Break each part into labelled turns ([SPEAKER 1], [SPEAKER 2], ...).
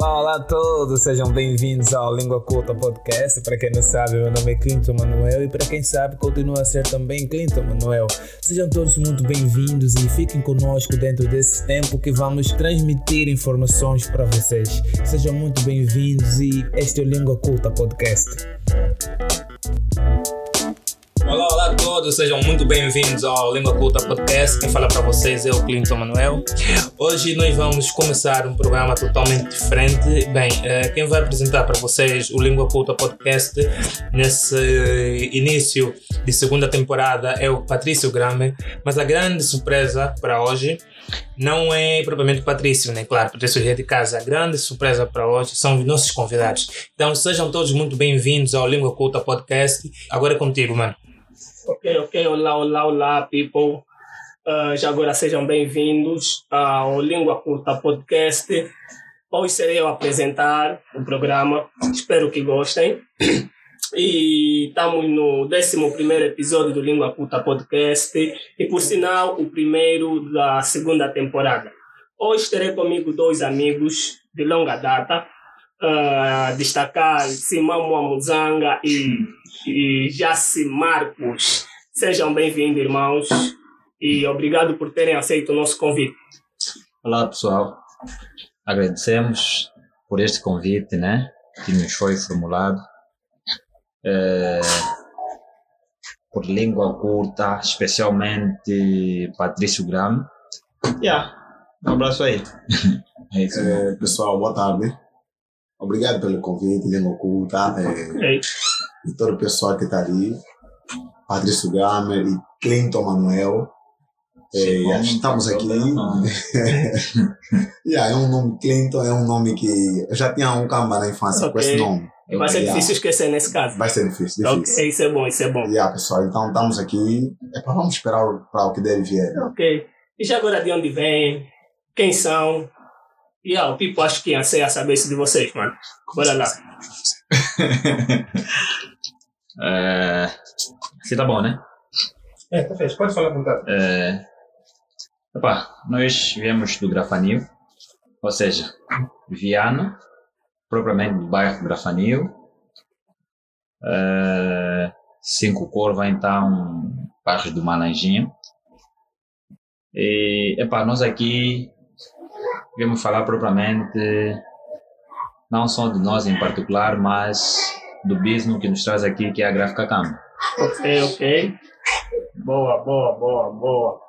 [SPEAKER 1] Olá, olá a todos, sejam bem-vindos ao Língua Culta Podcast. Para quem não sabe, meu nome é Clinton Manuel e para quem sabe, continua a ser também Clinton Manuel. Sejam todos muito bem-vindos e fiquem conosco dentro desse tempo que vamos transmitir informações para vocês. Sejam muito bem-vindos e este é o Língua Culta Podcast. Todos, sejam muito bem-vindos ao Língua Culta Podcast. Quem fala para vocês é o Clinton Manuel. Hoje nós vamos começar um programa totalmente diferente. Bem, eh, quem vai apresentar para vocês o Língua Culta Podcast nesse início de segunda temporada é o Patrício Grame, mas a grande surpresa para hoje não é propriamente o Patrício, né? Claro, Patrício é de casa. A grande surpresa para hoje são os nossos convidados. Então sejam todos muito bem-vindos ao Língua Culta Podcast. Agora é contigo, mano.
[SPEAKER 2] Ok, ok. Olá, olá, olá, people. Uh, já agora sejam bem-vindos ao Língua Curta Podcast. Hoje serei eu apresentar o programa. Espero que gostem. E estamos no 11 episódio do Língua Curta Podcast. E, por sinal, o primeiro da segunda temporada. Hoje terei comigo dois amigos de longa data. Uh, destacar Simão Muamuzanga e, e Jaci Marcos. Sejam bem-vindos, irmãos, e obrigado por terem aceito o nosso convite.
[SPEAKER 3] Olá, pessoal. Agradecemos por este convite, né, que nos foi formulado. É, por língua curta, especialmente Patrício Graham. Yeah. Um abraço aí.
[SPEAKER 4] é isso. É, pessoal, boa tarde. Obrigado pelo convite, língua culta. É, e todo o pessoal que está ali. Patrício Gamer e Clinton Manuel. É, estamos aqui. yeah, é um nome, Clinton é um nome que. Eu já tinha um camba na infância okay. com esse nome.
[SPEAKER 2] Vai ser difícil esquecer nesse caso.
[SPEAKER 4] Vai ser difícil, difícil.
[SPEAKER 2] Okay, isso é bom, isso é bom.
[SPEAKER 4] Yeah, pessoal, então estamos aqui. É para vamos esperar para o que deve vir.
[SPEAKER 2] Ok. E já agora de onde vem? Quem são? E yeah, o Pipo acho que ia ser a saber isso de vocês, mano. Bora lá.
[SPEAKER 3] é, se tá bom, né?
[SPEAKER 2] É, perfeito. Pode falar com vontade.
[SPEAKER 3] É, opa, nós viemos do Grafanil, ou seja, Viana, propriamente do bairro Grafanil. É, Cinco Corva, então, bairro do Malanjinho. E, epá, nós aqui Vamos falar propriamente não só de nós em particular, mas do business que nos traz aqui, que é a Gráfica Cam.
[SPEAKER 2] Ok, ok. Boa, boa, boa, boa.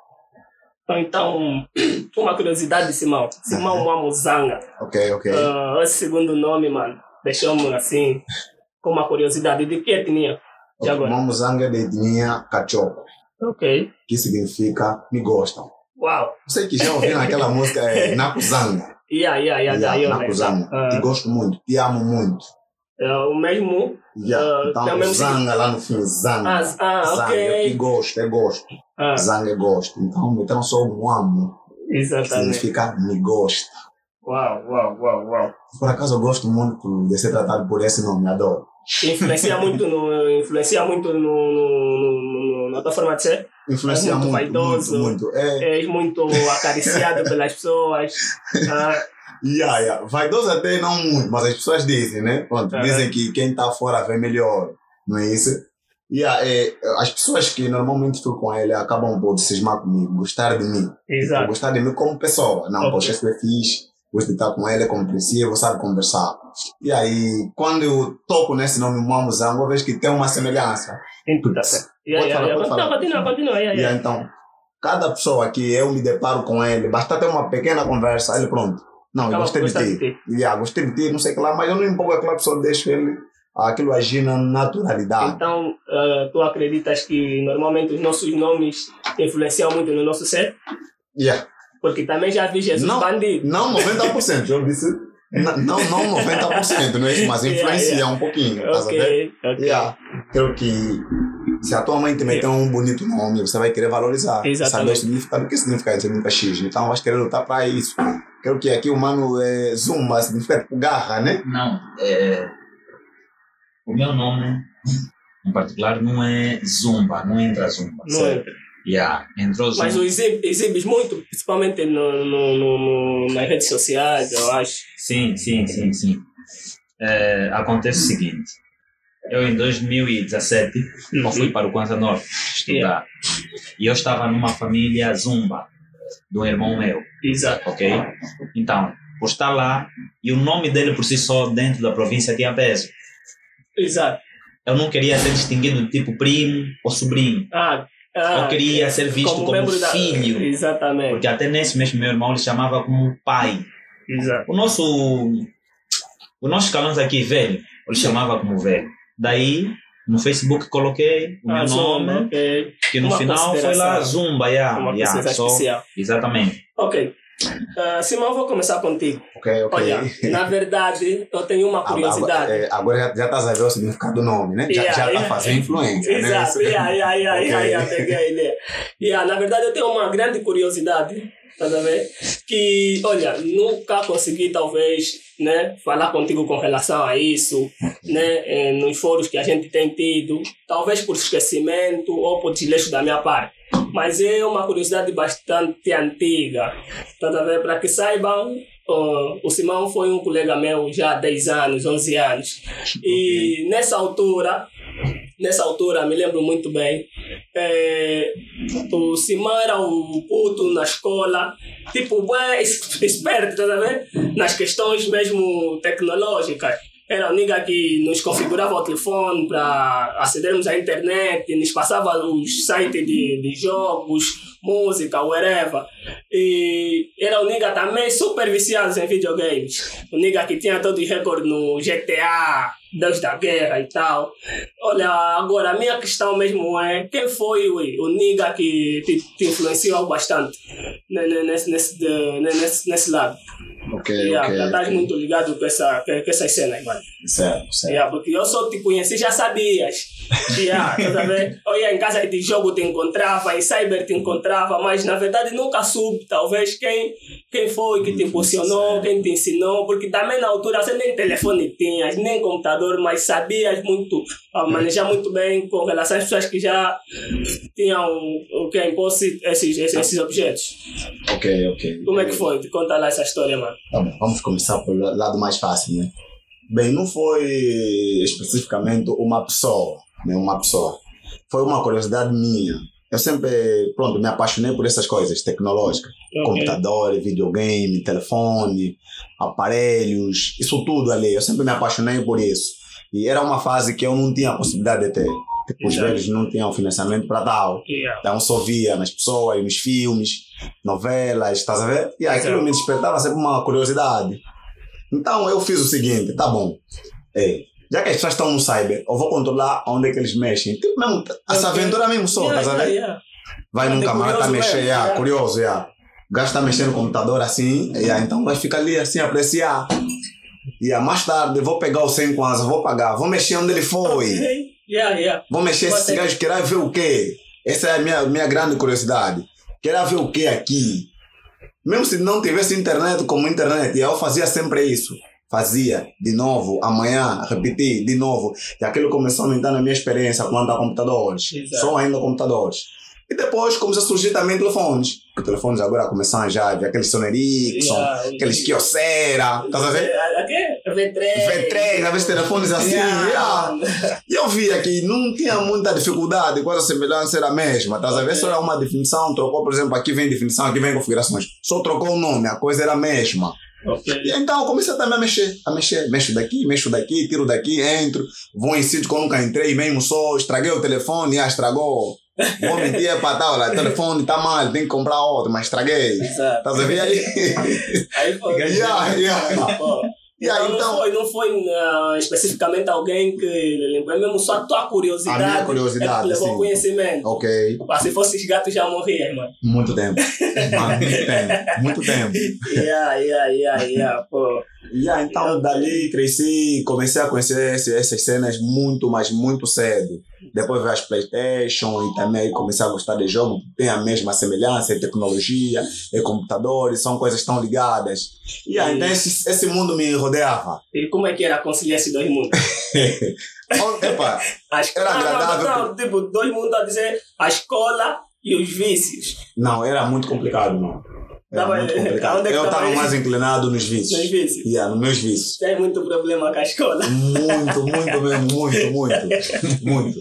[SPEAKER 2] Então, uma curiosidade, Simão. Simão Mamuzanga.
[SPEAKER 4] Ok, ok.
[SPEAKER 2] Uh, esse segundo nome, mano, deixou-me assim, com uma curiosidade. De que etnia?
[SPEAKER 4] Okay, Mamuzanga é de etnia Cachoco.
[SPEAKER 2] Ok.
[SPEAKER 4] Que significa me gostam.
[SPEAKER 2] Uau!
[SPEAKER 4] Sei que já ouviram aquela música é, Nakuzanga.
[SPEAKER 2] Yeah, yeah, yeah, yeah,
[SPEAKER 4] Nakuzanga. Uh, te gosto muito, te amo muito.
[SPEAKER 2] É o mesmo.
[SPEAKER 4] Yeah. Uh, então, Zanga lá no fim, Zanga.
[SPEAKER 2] Ah, ah
[SPEAKER 4] Zanga. Eu te gosto, é gosto.
[SPEAKER 2] Ah.
[SPEAKER 4] Zanga é gosto. Então, então só um amo.
[SPEAKER 2] Exatamente.
[SPEAKER 4] Significa me gosta.
[SPEAKER 2] Uau, uau, uau, uau.
[SPEAKER 4] Por acaso eu gosto muito de ser tratado por esse nome, adoro.
[SPEAKER 2] Influencia muito no. Influencia muito no, no, no na tua forma de ser?
[SPEAKER 4] influencia muito, muito, vaidoso,
[SPEAKER 2] muito, muito. É.
[SPEAKER 4] és
[SPEAKER 2] muito acariciado pelas pessoas. Ah.
[SPEAKER 4] Yeah, yeah. Vaidoso até não muito, mas as pessoas dizem, né? Pronto, uhum. Dizem que quem está fora vê melhor, não é isso? Yeah, é, as pessoas que normalmente ficam com ele acabam por cismar comigo, gostar de mim.
[SPEAKER 2] Exato.
[SPEAKER 4] Gostar de mim como pessoa. Não, okay. poxa, isso é fixe, gosto de estar com ele, é compreensível, sabe conversar. E aí, quando eu toco nesse nome Mamuzango, eu vejo que tem uma semelhança.
[SPEAKER 2] Então, certo. Yeah, yeah, yeah. Continua, continua, continua. Yeah, yeah.
[SPEAKER 4] então, cada pessoa que eu me deparo com ele, basta ter uma pequena conversa, ele pronto. Não, eu gostei de ti. De ti. Yeah, gostei de ti, não sei o que lá, mas eu não empolgo aquela pessoa, deixo ele aquilo agir na naturalidade.
[SPEAKER 2] Então, uh, tu acreditas que normalmente os nossos nomes influenciam muito no nosso ser?
[SPEAKER 4] Yeah.
[SPEAKER 2] Porque também já vi Jesus
[SPEAKER 4] não,
[SPEAKER 2] bandido.
[SPEAKER 4] Não 90%, já disse. Não, não 90%, não é isso, mas influencia yeah, yeah. um pouquinho.
[SPEAKER 2] Ok,
[SPEAKER 4] ok. Yeah. Creo que se a tua mãe te meter um bonito nome, você vai querer valorizar.
[SPEAKER 2] Exatamente.
[SPEAKER 4] Saber o significado. O que significa isso? Significa X. Então, vais querer lutar para isso. Quero que aqui o mano é Zumba, significa tipo garra, né?
[SPEAKER 3] Não. É... O meu nome, em particular, não é Zumba, não entra Zumba.
[SPEAKER 2] Não entra.
[SPEAKER 3] Yeah, entrou
[SPEAKER 2] Mas o exib, exibes muito, principalmente no, no, no, nas redes sociais, eu acho.
[SPEAKER 3] Sim, sim, sim, sim. É, acontece o seguinte. Eu, em 2017, eu fui para o Kwanzaa Norte estudar. E eu estava numa família zumba, de um irmão meu,
[SPEAKER 2] Exato.
[SPEAKER 3] ok? Então, por estar lá, e o nome dele por si só dentro da província tinha peso.
[SPEAKER 2] Exato.
[SPEAKER 3] Eu não queria ser distinguido de tipo primo ou sobrinho.
[SPEAKER 2] Ah, ah,
[SPEAKER 3] Eu queria ser visto como,
[SPEAKER 2] da-
[SPEAKER 3] filho.
[SPEAKER 2] Exatamente.
[SPEAKER 3] Porque até nesse mesmo meu irmão ele chamava como pai.
[SPEAKER 2] Exato.
[SPEAKER 3] O nosso, o nosso escalão aqui, velho, ele chamava como velho. Daí, no Facebook coloquei o meu
[SPEAKER 2] Ah,
[SPEAKER 3] nome,
[SPEAKER 2] Zumba, ok.
[SPEAKER 3] que no
[SPEAKER 2] Uma
[SPEAKER 3] final foi lá. Zumba, yeah, yeah, só-
[SPEAKER 2] especial.
[SPEAKER 3] Exatamente.
[SPEAKER 2] Ok. Ah, Simão, vou começar contigo.
[SPEAKER 4] Ok, ok.
[SPEAKER 2] Olha, na verdade, eu tenho uma
[SPEAKER 4] Agora,
[SPEAKER 2] curiosidade.
[SPEAKER 4] é, agora já, estás a ver o significado do nome, né? Já,
[SPEAKER 2] Yeah,
[SPEAKER 4] já está
[SPEAKER 2] yeah.
[SPEAKER 4] fazendo influência, né?
[SPEAKER 2] Exato, yeah, yeah, yeah,
[SPEAKER 4] Ok.
[SPEAKER 2] yeah, yeah, peguei a ideia. Yeah, na verdade, eu tenho uma grande curiosidade, tá a ver? Que, olha, nunca consegui, talvez, né, falar contigo com relação a isso, né, eh, nos fóruns que a gente tem tido, talvez por esquecimento ou por desleixo da minha parte. Mas é uma curiosidade bastante antiga, a ver? Para que saibam, ó, o Simão foi um colega meu já há 10 anos, 11 anos. E nessa altura, nessa altura, me lembro muito bem, eh, o Simão era o puto na escola, tipo, bem es- esperto, tá ver? Nas questões mesmo tecnológicas. Era o nigga que nos configurava o telefone para acedermos à internet, nos passava os sites de, de jogos, música, whatever. E era o nigga também super viciado em videogames. O nigga que tinha todos os recordes no GTA, Deus da Guerra e tal. Olha, agora a minha questão mesmo é quem foi o, o nigga que te, te influenciou bastante ne- ne- nesse, nesse, nesse, nesse lado?
[SPEAKER 4] Ok,
[SPEAKER 2] Yeah,
[SPEAKER 4] ok.
[SPEAKER 2] já estás
[SPEAKER 4] ok.
[SPEAKER 2] muito ligado com, essa, com essas cenas, mano.
[SPEAKER 4] Certo, certo.
[SPEAKER 2] Yeah, porque eu só te conheci, já sabias. Yeah, tá a? Eu ia em casa de jogo te encontrava, em cyber te encontrava, mas na verdade nunca soube, talvez, quem, quem foi que te impulsionou, quem te ensinou, porque também na altura você nem telefone tinhas, nem computador, mas sabias muito, ah, manejar muito bem com relação às pessoas que já tinham o que posse esses, esses, esses objetos.
[SPEAKER 4] Ok, ok.
[SPEAKER 2] Como é que foi? Conta lá essa história, mano.
[SPEAKER 4] Tá bom, vamos começar pelo lado mais fácil, né? Bem, não foi especificamente uma pessoa, né? Uma pessoa. Foi uma curiosidade minha. Eu sempre, pronto, me apaixonei por essas coisas tecnológicas.
[SPEAKER 2] Ok.
[SPEAKER 4] Computador, videogame, telefone, aparelhos, isso tudo ali. Eu sempre me apaixonei por isso. E era uma fase que eu não tinha a possibilidade de ter. Tipo, os velhos não tinham financiamento para tal.
[SPEAKER 2] Yeah.
[SPEAKER 4] Então só via nas pessoas, nos filmes, novelas, estás a ver? E aquilo me despertava sempre uma curiosidade. Então eu fiz o seguinte, tá bom. Ei, já que as pessoas estão no cyber, eu vou controlar onde é que eles mexem. Tipo mesmo, essa aventura mesmo só,
[SPEAKER 2] Yeah,
[SPEAKER 4] estás a ver?
[SPEAKER 2] yeah, yeah.
[SPEAKER 4] Vai num camarada tá
[SPEAKER 2] curioso
[SPEAKER 4] mexer,
[SPEAKER 2] mesmo,
[SPEAKER 4] yeah,
[SPEAKER 2] yeah.
[SPEAKER 4] curioso, yeah. O gajo está mexendo no computador assim, yeah, então vai ficar ali assim, apreciar. E mais tarde vou pegar o 100 com asa, vou pagar, vou mexer onde ele foi.
[SPEAKER 2] Ok. Yeah, yeah.
[SPEAKER 4] Vou mexer esse gajo, querer ver o quê? Essa é a minha, minha grande curiosidade. Querer ver o quê aqui? Mesmo se não tivesse internet como internet, eu fazia sempre isso. Fazia, de novo, amanhã, repetir, de novo. E aquilo começou a aumentar na minha experiência quanto a computadores.
[SPEAKER 2] Exato.
[SPEAKER 4] Só ainda computadores. E depois começou a surgir também telefones. Porque telefones agora começaram já a ver aqueles Sony Ericsson,
[SPEAKER 2] Yeah.
[SPEAKER 4] aqueles Kyocera, estás a ver?
[SPEAKER 2] Aqui? V3.
[SPEAKER 4] V3, às vezes telefones assim.
[SPEAKER 2] Yeah.
[SPEAKER 4] yeah. E eu via que não tinha muita dificuldade, quase a semelhança era a mesma. Estás a ver? Só era uma definição, trocou, por exemplo, aqui vem definição, aqui vem configurações. Só trocou o nome, a coisa era a mesma.
[SPEAKER 2] Ok.
[SPEAKER 4] E então eu comecei também a mexer, a mexer. Mexo daqui, mexo daqui, tiro daqui, entro. Vou em sítio que eu nunca entrei, mesmo só, estraguei o telefone, ah, estragou. Vou mentir, é para tal, o telefone está mal, tem que comprar outro, mas estraguei. Estás a ver aí?
[SPEAKER 2] Aí foi.
[SPEAKER 4] Yeah, yeah.
[SPEAKER 2] Pô.
[SPEAKER 4] Aí,
[SPEAKER 2] então,
[SPEAKER 4] então-
[SPEAKER 2] não foi, não foi ah, especificamente alguém que lembrou, mesmo só a tua curiosidade.
[SPEAKER 4] A minha curiosidade,
[SPEAKER 2] é que levou
[SPEAKER 4] sim.
[SPEAKER 2] conhecimento.
[SPEAKER 4] ok.
[SPEAKER 2] Se fosse os gatos já morriam, mano.
[SPEAKER 4] Muito tempo. Mano, muito tempo. Muito tempo.
[SPEAKER 2] Yeah, yeah, yeah, yeah. Pô.
[SPEAKER 4] E aí, então, dali cresci, comecei a conhecer essas cenas muito, mas muito cedo. Depois veio as Playstation e também comecei a gostar de jogo, tem a mesma semelhança, é tecnologia, é computadores, são coisas tão ligadas. E aí, então esse, esse mundo me rodeava.
[SPEAKER 2] E como é que era conciliar esses dois mundos?
[SPEAKER 4] Epa, Era
[SPEAKER 2] não, não,
[SPEAKER 4] agradável
[SPEAKER 2] Não, não, tipo, dois mundos a dizer a escola E os vícios?
[SPEAKER 4] Não, era muito complicado, não. Era
[SPEAKER 2] Tava-
[SPEAKER 4] complicado.
[SPEAKER 2] é que
[SPEAKER 4] Eu
[SPEAKER 2] tava
[SPEAKER 4] estava
[SPEAKER 2] isso?
[SPEAKER 4] mais inclinado nos vícios.
[SPEAKER 2] Nos vícios?
[SPEAKER 4] Yeah, nos meus vícios.
[SPEAKER 2] Tem muito problema com a escola.
[SPEAKER 4] Muito, muito mesmo, muito, muito. Muito.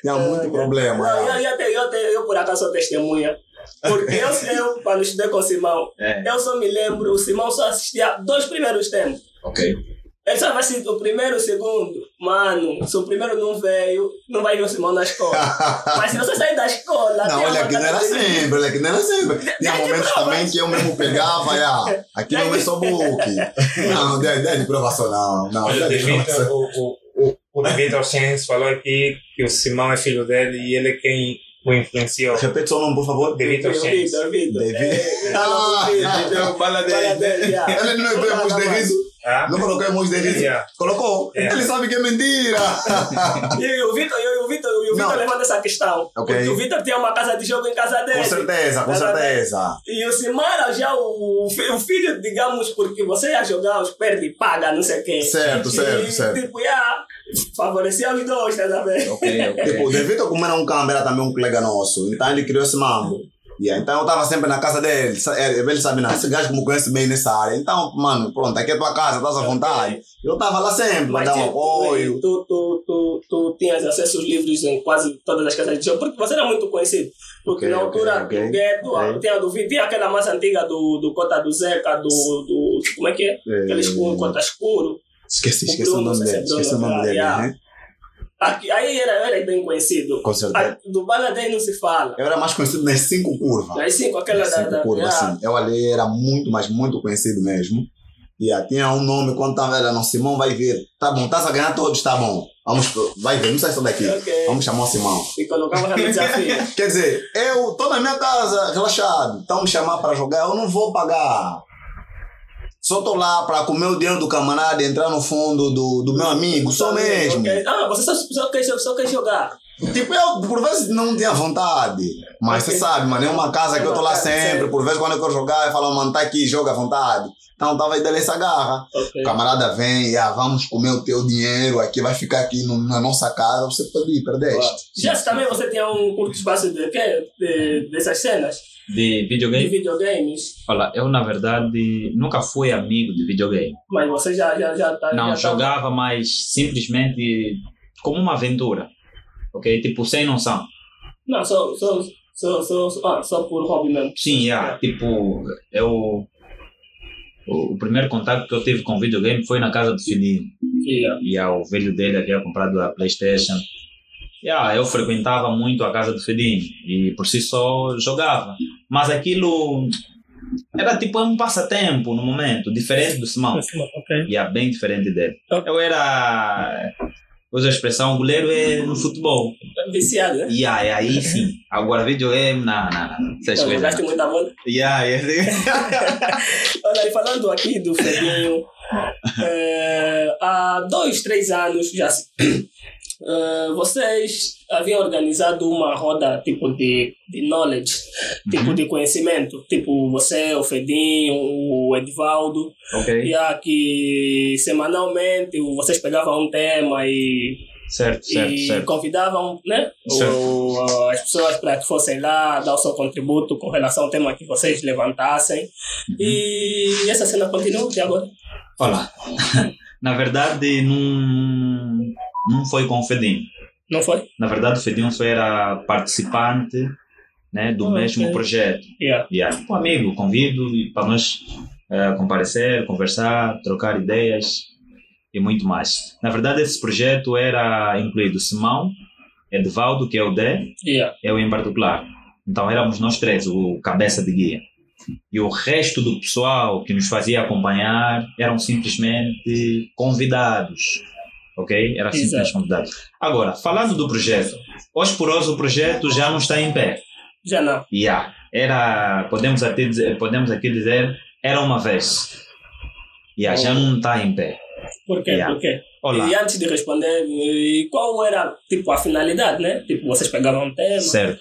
[SPEAKER 4] Tinha muito problema.
[SPEAKER 2] Não, eu, eu, te- eu, te- eu, por acaso sou testemunha. Porque eu, eu quando estudei com o Simão,
[SPEAKER 3] É,
[SPEAKER 2] eu só me lembro, o Simão só assistia dois primeiros tempos.
[SPEAKER 3] ok.
[SPEAKER 2] Ele só vai assistir o primeiro e o segundo. Mano, se o primeiro não veio, não vai ver o Simão na escola. Mas se você sair da escola.
[SPEAKER 4] Não, olha que não era sempre, olha que não era sempre. Tinha momentos também que eu mesmo pegava, yeah, aqui não é só book. Não, não é de provação, não. Não,
[SPEAKER 5] Olha,
[SPEAKER 4] é de
[SPEAKER 5] David,
[SPEAKER 4] provação.
[SPEAKER 5] o, o, o, o David Orsens falou aqui que o Simão é filho dele e ele é quem o influenciou.
[SPEAKER 4] Repete seu nome, por favor.
[SPEAKER 5] David
[SPEAKER 2] Vitor.
[SPEAKER 4] David.
[SPEAKER 2] É,
[SPEAKER 4] Ah,
[SPEAKER 2] yeah.
[SPEAKER 4] Ele não é emoji de riso?
[SPEAKER 5] Ah?
[SPEAKER 4] Não colocou emoji de riso?
[SPEAKER 5] Yeah.
[SPEAKER 4] Colocou?
[SPEAKER 5] É.
[SPEAKER 4] Ele sabe que é mentira.
[SPEAKER 2] E o Vitor, e o Vitor, e o Vitor levanta essa questão.
[SPEAKER 4] Ok.
[SPEAKER 2] Porque o Vitor tinha uma casa de jogo em casa dele.
[SPEAKER 4] Com certeza, com certeza.
[SPEAKER 2] E o Simara já, o, o filho, digamos, porque você ia jogar os perde e paga, não sei o quê.
[SPEAKER 4] Certo,
[SPEAKER 2] e,
[SPEAKER 4] certo, certo.
[SPEAKER 2] Tipo, ia favorecer os dois, tá sabendo?
[SPEAKER 3] Ok, ok.
[SPEAKER 4] Tipo, o Devito, como era um câmera, era também um colega nosso. Então ele criou esse mambo. Yeah, então eu tava sempre na casa dele. É, Ele sabe, não, esse gajo me conhece bem nessa área. Então, mano, pronto, aqui é tua casa, estás à vontade. Eu tava lá sempre, pra dar um
[SPEAKER 2] tipo,
[SPEAKER 4] apoio.
[SPEAKER 2] Tu, tu, tu, tu tinhas acesso aos livros em quase todas as casas de jogo, porque você era muito conhecido. Porque
[SPEAKER 4] Ok,
[SPEAKER 2] na altura
[SPEAKER 4] ok.
[SPEAKER 2] do gueto,
[SPEAKER 4] Ok.
[SPEAKER 2] tinha, do, tinha aquela massa antiga do, do Cota do Zeca, do, do. Como é que é? Aqueles com cota escuro.
[SPEAKER 4] Esqueci, esqueci o nome dele.
[SPEAKER 2] é
[SPEAKER 4] Esqueci o nome dele, né?
[SPEAKER 2] Aqui, aí era, era bem conhecido.
[SPEAKER 4] Com certeza.
[SPEAKER 2] A- do Baladei não se fala.
[SPEAKER 4] Eu era mais conhecido nas cinco curvas.
[SPEAKER 2] Sim, com aquela
[SPEAKER 4] Nas
[SPEAKER 2] da.
[SPEAKER 4] cinco
[SPEAKER 2] da
[SPEAKER 4] curvas,
[SPEAKER 2] yeah.
[SPEAKER 4] assim. Eu ali era muito, mas muito conhecido mesmo. Yeah, tinha um nome quando tava era não, Simão vai vir. Tá bom, estás a ganhar todos, tá bom. Vamos, vai ver, não sai só daqui.
[SPEAKER 2] Ok.
[SPEAKER 4] Vamos chamar o Simão.
[SPEAKER 2] E colocava no desafio.
[SPEAKER 4] Quer dizer, eu tô na minha casa, relaxado. Então me chamar para jogar, eu não vou pagar. Só tô lá para comer o dinheiro do camarada e entrar no fundo do, do meu amigo, só mesmo.
[SPEAKER 2] Ah, você só, só, quer, só quer jogar.
[SPEAKER 4] Tipo, eu por vezes não tinha vontade. Mas você sabe, mano, é uma casa que eu tô lá sempre. Por vezes quando eu quero jogar, eu falo, mano, tá aqui, joga à vontade. Então tava aí dando essa garra.
[SPEAKER 2] Ok.
[SPEAKER 4] O camarada vem, ah, vamos comer o teu dinheiro aqui, vai ficar aqui no- na nossa casa, você pode ir, perdeste.
[SPEAKER 2] Já também você tinha um curto espaço de quê? De, dessas cenas?
[SPEAKER 3] De
[SPEAKER 2] De
[SPEAKER 3] videogame?
[SPEAKER 2] videogames.
[SPEAKER 3] Olha, eu na verdade nunca fui amigo de videogame.
[SPEAKER 2] Mas você já, já, já tá.
[SPEAKER 3] Não,
[SPEAKER 2] já tá-
[SPEAKER 3] jogava mais simplesmente como uma aventura. Ok? Tipo, sem noção.
[SPEAKER 2] Não, só, só, só, só, só, ah, só por hobby mesmo.
[SPEAKER 3] Sim, yeah, tipo, eu. O, o primeiro contato que eu tive com videogame foi na casa do filhinho.
[SPEAKER 2] Yeah.
[SPEAKER 3] E ah, o velho dele havia comprado a PlayStation. E ah, eu frequentava muito a casa do filhinho e por si só jogava. Mas aquilo era tipo um passatempo no momento, diferente do Simão.
[SPEAKER 2] Ok.
[SPEAKER 3] E é bem diferente dele.
[SPEAKER 2] Ok.
[SPEAKER 3] Eu era. Usa a expressão, o goleiro é no futebol.
[SPEAKER 2] Viciado, né?
[SPEAKER 3] E aí, aí sim. Agora videogame, não, não, não. Essas
[SPEAKER 2] Então,
[SPEAKER 3] coisas.
[SPEAKER 2] jogaste muita bola.
[SPEAKER 3] Yeah, yeah.
[SPEAKER 2] Olha, e falando aqui do Fredinho, eh, há dois, três anos já se- eh, vocês haviam organizado uma roda tipo de, de knowledge, tipo
[SPEAKER 3] Uhum.
[SPEAKER 2] de conhecimento, tipo você, o Fredinho, o Edvaldo,
[SPEAKER 3] ok.
[SPEAKER 2] e que semanalmente vocês pegavam um tema e
[SPEAKER 3] Certo, certo,
[SPEAKER 2] e
[SPEAKER 3] certo.
[SPEAKER 2] convidavam né, o- as pessoas para que fossem lá dar o seu contributo com relação ao tema que vocês levantassem.
[SPEAKER 3] Uhum.
[SPEAKER 2] E essa cena continua até agora.
[SPEAKER 3] Olha, na verdade não, não foi com o Fedinho.
[SPEAKER 2] Não foi?
[SPEAKER 3] Na verdade o Fedinho só era participante né, do
[SPEAKER 2] Ah,
[SPEAKER 3] mesmo
[SPEAKER 2] ok.
[SPEAKER 3] projeto.
[SPEAKER 2] Yeah.
[SPEAKER 3] Yeah. Um amigo, convido para nós eh, comparecer, conversar, trocar ideias e muito mais. Na verdade, esse projeto era incluído Simão, Edvaldo, que é o D,
[SPEAKER 2] Yeah.
[SPEAKER 3] eu em particular. Então éramos nós três, o cabeça de guia. E o resto do pessoal que nos fazia acompanhar eram simplesmente convidados. Ok? Eram
[SPEAKER 2] Exato.
[SPEAKER 3] simplesmente convidados. Agora, falando do projeto, hoje por hoje o projeto já não está em pé.
[SPEAKER 2] Já não.
[SPEAKER 3] Yeah. Era, podemos, até dizer, podemos aqui dizer, era uma vez. Yeah, já não está em pé.
[SPEAKER 2] Por quê?
[SPEAKER 3] Yeah.
[SPEAKER 2] Por quê?
[SPEAKER 3] Olá.
[SPEAKER 2] E antes de responder, e qual era tipo, a finalidade, né? Tipo, vocês pegavam um tema
[SPEAKER 3] Certo.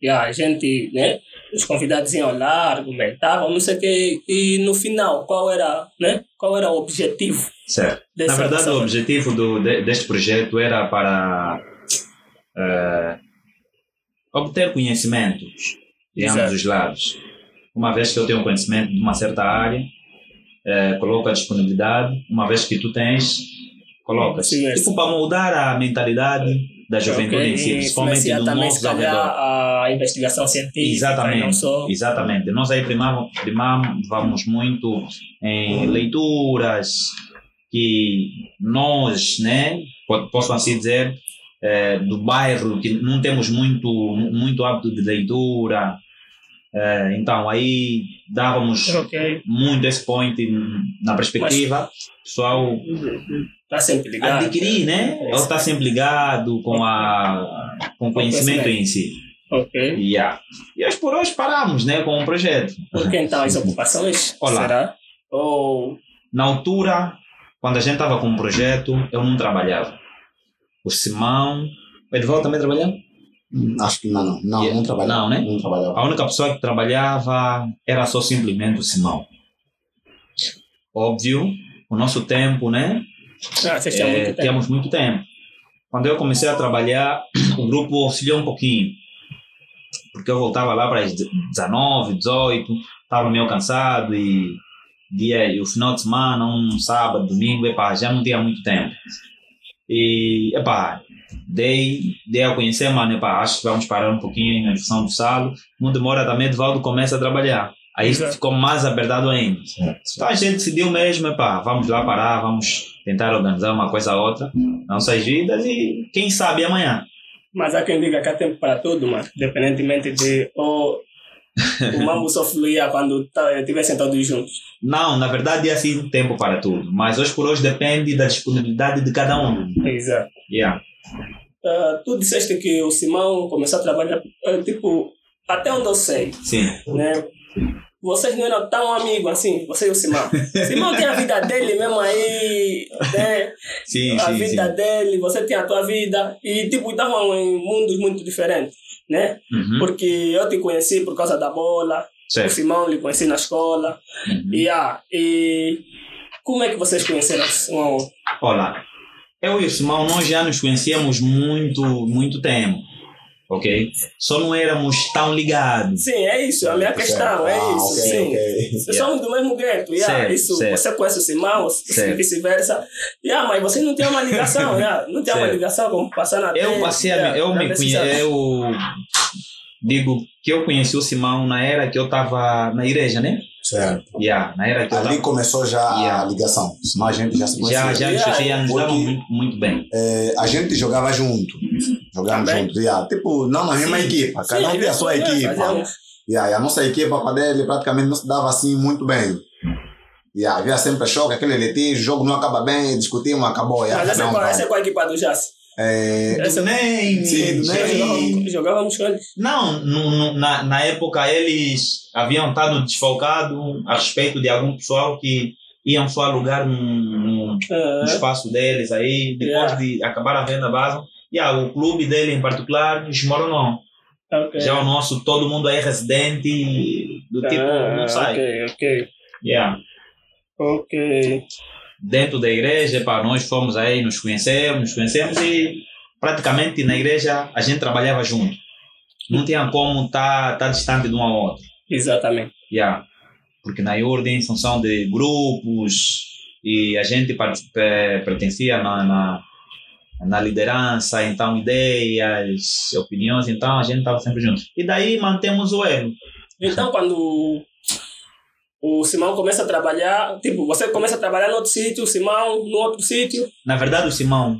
[SPEAKER 2] e a gente, né? Os convidados iam lá, argumentavam, não sei o quê. E no final, qual era, né? Qual era o objetivo
[SPEAKER 3] Certo. Na verdade,
[SPEAKER 2] dessa-
[SPEAKER 3] o objetivo do, de- deste projeto era para. eh, obter conhecimento de ambos
[SPEAKER 2] Exato.
[SPEAKER 3] os lados. Uma vez que eu tenho conhecimento de uma certa área, eh, coloco a disponibilidade. Uma vez que tu tens, coloca.
[SPEAKER 2] Sim, é
[SPEAKER 3] Tipo, para mudar a mentalidade da juventude em si, principalmente do
[SPEAKER 2] também,
[SPEAKER 3] nosso alredor.
[SPEAKER 2] a investigação científica, e não
[SPEAKER 3] Exatamente,
[SPEAKER 2] só.
[SPEAKER 3] exatamente. Nós aí primamos, primamos muito em leituras que nós, né, po- posso assim dizer, eh, do bairro, que não temos muito, muito hábito de leitura. Eh, então, aí dávamos
[SPEAKER 2] Ok.
[SPEAKER 3] muito esse point na perspectiva. pessoal
[SPEAKER 2] Está sempre ligado.
[SPEAKER 3] adquirir, né? Ou está sempre ligado com, a, com o conhecimento em si.
[SPEAKER 2] Ok.
[SPEAKER 3] Yeah. E hoje por hoje paramos né, com o projeto.
[SPEAKER 2] Por que então as ocupações?
[SPEAKER 3] Olá.
[SPEAKER 2] Será? Ou.
[SPEAKER 3] Na altura, quando a gente estava com o projeto, eu não trabalhava. O Simão. O Edvaldo também trabalhava?
[SPEAKER 4] Acho que não, não. Não,
[SPEAKER 3] Yeah.
[SPEAKER 4] não trabalhava.
[SPEAKER 3] Não, né?
[SPEAKER 4] Não trabalhava.
[SPEAKER 3] A única pessoa que trabalhava era só simplesmente o Simão. Óbvio, o nosso tempo, né?
[SPEAKER 2] Ah, vocês
[SPEAKER 3] É,
[SPEAKER 2] muito tempo.
[SPEAKER 3] tínhamos muito tempo. Quando eu comecei a trabalhar, o grupo auxiliou um pouquinho. Porque eu voltava lá para as 19, 18, estava meio cansado e dia, e o final de semana, um sábado, domingo, epá, já não tinha muito tempo. E, epá, dei, dei a conhecer, mano, epá, acho que vamos parar um pouquinho na discussão do salo. Não demora também, Edvaldo começa a trabalhar. Aí
[SPEAKER 2] Exato.
[SPEAKER 3] ficou mais apertado ainda. Então a gente decidiu mesmo, epá, vamos lá parar, vamos tentar organizar uma coisa ou outra, nossas vidas e quem sabe amanhã.
[SPEAKER 2] Mas há quem diga que há tempo para tudo, mano. Independentemente de. Ou o mambo só fluía quando estivessem todos juntos.
[SPEAKER 3] Não, na verdade é assim tempo para tudo, mas hoje por hoje depende da disponibilidade de cada um.
[SPEAKER 2] Exato.
[SPEAKER 3] Yeah.
[SPEAKER 2] Ah, tu disseste que o Simão começou a trabalhar, ah, tipo, até onde eu sei,
[SPEAKER 3] Sim.
[SPEAKER 2] né? Vocês não eram tão amigos assim, você e o Simão. Simão tem a vida dele mesmo aí, né?
[SPEAKER 3] Sim,
[SPEAKER 2] a
[SPEAKER 3] sim,
[SPEAKER 2] vida
[SPEAKER 3] sim.
[SPEAKER 2] dele, você tem a tua vida. E, tipo, estavam em mundos muito diferentes, né?
[SPEAKER 3] Uhum.
[SPEAKER 2] Porque eu te conheci por causa da bola, o
[SPEAKER 3] Certo.
[SPEAKER 2] Simão lhe conheci na escola.
[SPEAKER 3] Uhum.
[SPEAKER 2] E, ah, e como é que vocês conheceram um ao outro?
[SPEAKER 3] Olha, eu e o Simão, nós já nos conhecíamos muito, muito tempo, ok? Só não éramos tão ligados.
[SPEAKER 2] Sim, é isso, a minha questão, é
[SPEAKER 4] Ah,
[SPEAKER 2] isso,
[SPEAKER 4] ok,
[SPEAKER 2] sim.
[SPEAKER 4] ok.
[SPEAKER 2] Somos do mesmo gueto, yeah,
[SPEAKER 3] Certo,
[SPEAKER 2] isso,
[SPEAKER 3] certo.
[SPEAKER 2] você conhece o Simão, e
[SPEAKER 3] Certo.
[SPEAKER 2] vice-versa. Yeah, mas você não tem uma ligação, yeah, não tem uma
[SPEAKER 3] Certo.
[SPEAKER 2] ligação como passar na
[SPEAKER 3] Eu passei a,
[SPEAKER 2] yeah,
[SPEAKER 3] eu me
[SPEAKER 2] decisão.
[SPEAKER 3] conhe, eu digo que eu conheci o Simão na era que eu estava na igreja, né?
[SPEAKER 4] Certo.
[SPEAKER 3] Yeah, na era que eu
[SPEAKER 4] Ali
[SPEAKER 3] estava.
[SPEAKER 4] começou já a
[SPEAKER 3] Yeah.
[SPEAKER 4] ligação. Senão a gente já se conhecia.
[SPEAKER 3] Já, já,
[SPEAKER 2] Yeah,
[SPEAKER 3] já, já
[SPEAKER 4] porque-
[SPEAKER 3] muito, muito bem.
[SPEAKER 4] É, a gente jogava junto. Jogávamos
[SPEAKER 2] Também?
[SPEAKER 4] junto. Yeah. Tipo, não na mesma
[SPEAKER 2] Sim.
[SPEAKER 4] equipa. Cada um tinha a sua
[SPEAKER 2] yeah,
[SPEAKER 4] equipa.
[SPEAKER 2] fazíamos.
[SPEAKER 4] Yeah, e a nossa equipa com a dele praticamente não se dava assim muito bem. Yeah, havia sempre choque, aquele litígio, o jogo não acaba bem, discutimos, acabou. Yeah,
[SPEAKER 2] Mas essa, é
[SPEAKER 4] um
[SPEAKER 2] qual, essa é qual a equipa do Jazz?
[SPEAKER 4] É,
[SPEAKER 2] Essa
[SPEAKER 3] Nem,
[SPEAKER 4] Sim, do nem-
[SPEAKER 2] jogávamos, com eles.
[SPEAKER 3] Não, no- no- na, na época eles haviam estado desfalcados a respeito de algum pessoal que iam só alugar num, num-
[SPEAKER 2] Ah,
[SPEAKER 3] no espaço deles aí, depois
[SPEAKER 2] Yeah.
[SPEAKER 3] de acabar a venda base. Yeah, o clube dele em particular desmoronou.
[SPEAKER 2] ok.
[SPEAKER 3] Já o nosso, todo mundo é residente, do tipo,
[SPEAKER 2] Ah,
[SPEAKER 3] não sai.
[SPEAKER 2] Ok, ok.
[SPEAKER 3] Yeah.
[SPEAKER 2] Ok.
[SPEAKER 3] Dentro da igreja, pá, nós fomos aí, nos conhecemos, nos conhecemos e praticamente na igreja a gente trabalhava junto. Não tinha como estar tá, tá distante de um ao outro.
[SPEAKER 2] Exatamente.
[SPEAKER 3] Yeah. Porque na ordem, em função de grupos, e a gente pe- pertencia na, na, na liderança, então ideias, opiniões, então a gente estava sempre junto. E daí mantemos o elo.
[SPEAKER 2] Então, quando o Simão começa a trabalhar, tipo, você começa a trabalhar no outro sítio, o Simão no outro sítio,
[SPEAKER 3] Na verdade, o Simão,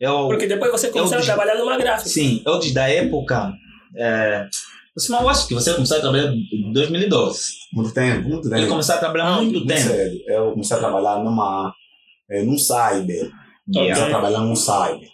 [SPEAKER 3] eu,
[SPEAKER 2] porque depois você começou a trabalhar numa gráfica.
[SPEAKER 3] sim, eu desde a época, é, o Simão, eu acho que você começou a trabalhar em 2012.
[SPEAKER 4] muito tempo, muito tempo.
[SPEAKER 3] Ele começou a trabalhar há muito
[SPEAKER 4] Muito
[SPEAKER 3] tempo.
[SPEAKER 4] sério. Eu comecei a trabalhar numa, é, num cyber. Comecei
[SPEAKER 3] Yeah.
[SPEAKER 4] a trabalhar num cyber.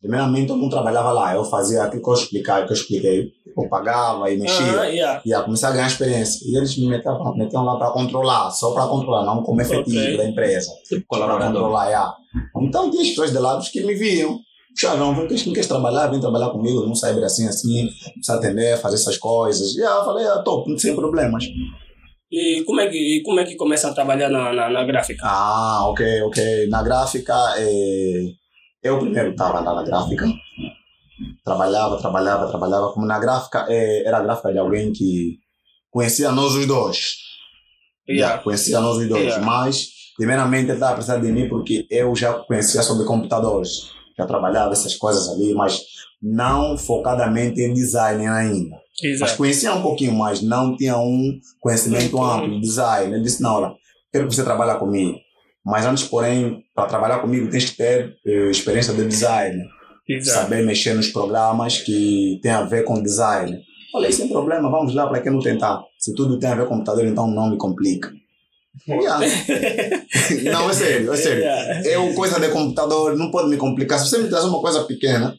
[SPEAKER 4] Primeiramente, eu não trabalhava lá. Eu fazia aquilo que eu expliquei, que eu expliquei. Eu pagava e mexia.
[SPEAKER 2] Ah, yeah.
[SPEAKER 4] E ia começar a ganhar experiência. E eles me meteram, meteram lá para controlar, só para controlar, não como efetivo
[SPEAKER 2] Ok.
[SPEAKER 4] da empresa.
[SPEAKER 3] Tipo colaborador.
[SPEAKER 4] controlar, yeah. Então tinha as pessoas de lá que me viam. Puxavam, vem, queres, não queres trabalhar? Vem trabalhar comigo, não cyber assim, assim, precisa atender, fazer essas coisas. E eu falei, ah, top, sem problemas.
[SPEAKER 2] E como é que, como é que começa a trabalhar na, na, na gráfica?
[SPEAKER 4] Ah, ok, ok. Na gráfica, eh, eu primeiro estava lá na gráfica. trabalhava, trabalhava, trabalhava. Como na gráfica, é, era a gráfica de alguém que conhecia nós os dois.
[SPEAKER 2] Yeah.
[SPEAKER 4] Conhecia nós os dois.
[SPEAKER 2] Yeah.
[SPEAKER 4] Mas, primeiramente, ele estava a precisar de mim porque eu já conhecia sobre computadores. Já trabalhava essas coisas ali, mas não focadamente em design ainda. Mas
[SPEAKER 2] Exato.
[SPEAKER 4] conhecia um pouquinho mais, não tinha um conhecimento amplo de design. Ele disse: Não, olha, quero que você trabalhe comigo. Mas antes, porém, para trabalhar comigo, tens que ter eh, experiência de design,
[SPEAKER 2] Exato.
[SPEAKER 4] saber mexer nos programas que tem a ver com design. Falei: Sem problema, vamos lá, para que não tentar? Se tudo tem a ver com computador, então não me complica. Yeah. não, é sério, é sério.
[SPEAKER 2] Yeah.
[SPEAKER 4] Eu, coisa de computador, não pode me complicar. Se você me trazer uma coisa pequena,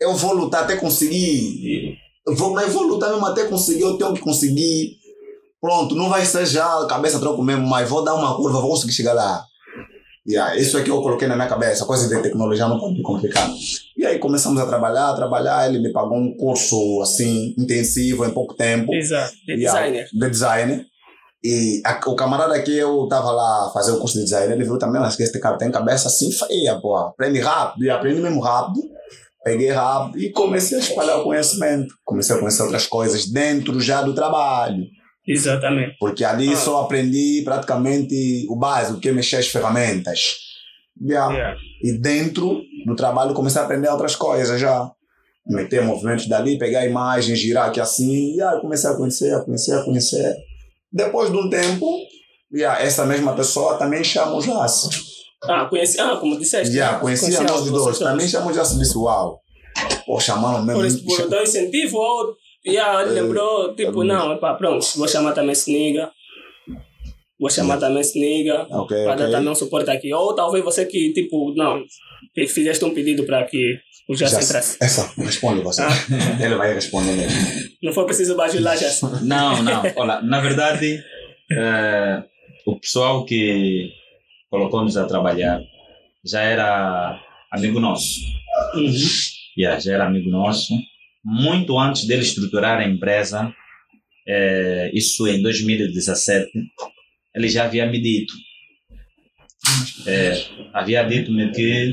[SPEAKER 4] eu vou lutar até conseguir. Vou, mas vou lutar mesmo até conseguir, eu tenho que conseguir. Pronto, não vai ser já cabeça troco mesmo, mas vou dar uma curva, vou conseguir chegar lá. Yeah, isso é que eu coloquei na minha cabeça, coisa de tecnologia não pode me complicar. E aí começamos a trabalhar, a trabalhar, ele me pagou um curso assim, intensivo, em pouco tempo
[SPEAKER 2] Exato. De
[SPEAKER 4] Yeah,
[SPEAKER 2] designer.
[SPEAKER 4] de design. E a- o camarada que eu tava lá fazer o curso de design, ele viu também, acho que este cara tem cabeça assim feia, pô. Aprende rápido, e aprende mesmo rápido. Peguei rápido e comecei a espalhar o conhecimento. Comecei a conhecer outras coisas dentro já do trabalho.
[SPEAKER 2] Exatamente.
[SPEAKER 4] Porque ali
[SPEAKER 2] Ah.
[SPEAKER 4] só aprendi praticamente o básico, que é mexer as ferramentas. Yeah.
[SPEAKER 2] Yeah.
[SPEAKER 4] E dentro do trabalho comecei a aprender outras coisas já. Meter movimentos dali, pegar imagens, girar aqui assim. E aí comecei a conhecer, a conhecer, a conhecer. Depois de um tempo, yeah, essa mesma pessoa também chama o Jace.
[SPEAKER 2] Ah, conheci, ah, como disseste.
[SPEAKER 4] Yeah, conhecia nós
[SPEAKER 2] vocês
[SPEAKER 4] dois. Também
[SPEAKER 2] todos.
[SPEAKER 4] chama o Jace disse, uau. Pô, chamaram mesmo.
[SPEAKER 2] Por isso, por dar incentivo, ou yeah, ele
[SPEAKER 4] É,
[SPEAKER 2] lembrou, tipo,
[SPEAKER 4] é.
[SPEAKER 2] não, epá, pronto, vou chamar também Sniga. Vou chamar também Sniga.
[SPEAKER 4] Ok,
[SPEAKER 2] Para dar
[SPEAKER 4] ok.
[SPEAKER 2] também um suporte aqui. Ou talvez você que, tipo, não, fizeste um pedido para que o Jace entrasse.
[SPEAKER 4] Essa, responde você.
[SPEAKER 2] Ah.
[SPEAKER 4] Ele vai responder mesmo.
[SPEAKER 2] Não foi preciso bajular, Jace.
[SPEAKER 3] Não, não. Olha, na verdade, eh, o pessoal que colocou-nos a trabalhar já era amigo nosso.
[SPEAKER 2] Uhum.
[SPEAKER 3] Yeah, já era amigo nosso. Muito antes dele estruturar a empresa, eh, isso em 2017, ele já havia me dito. Eh, havia dito-me que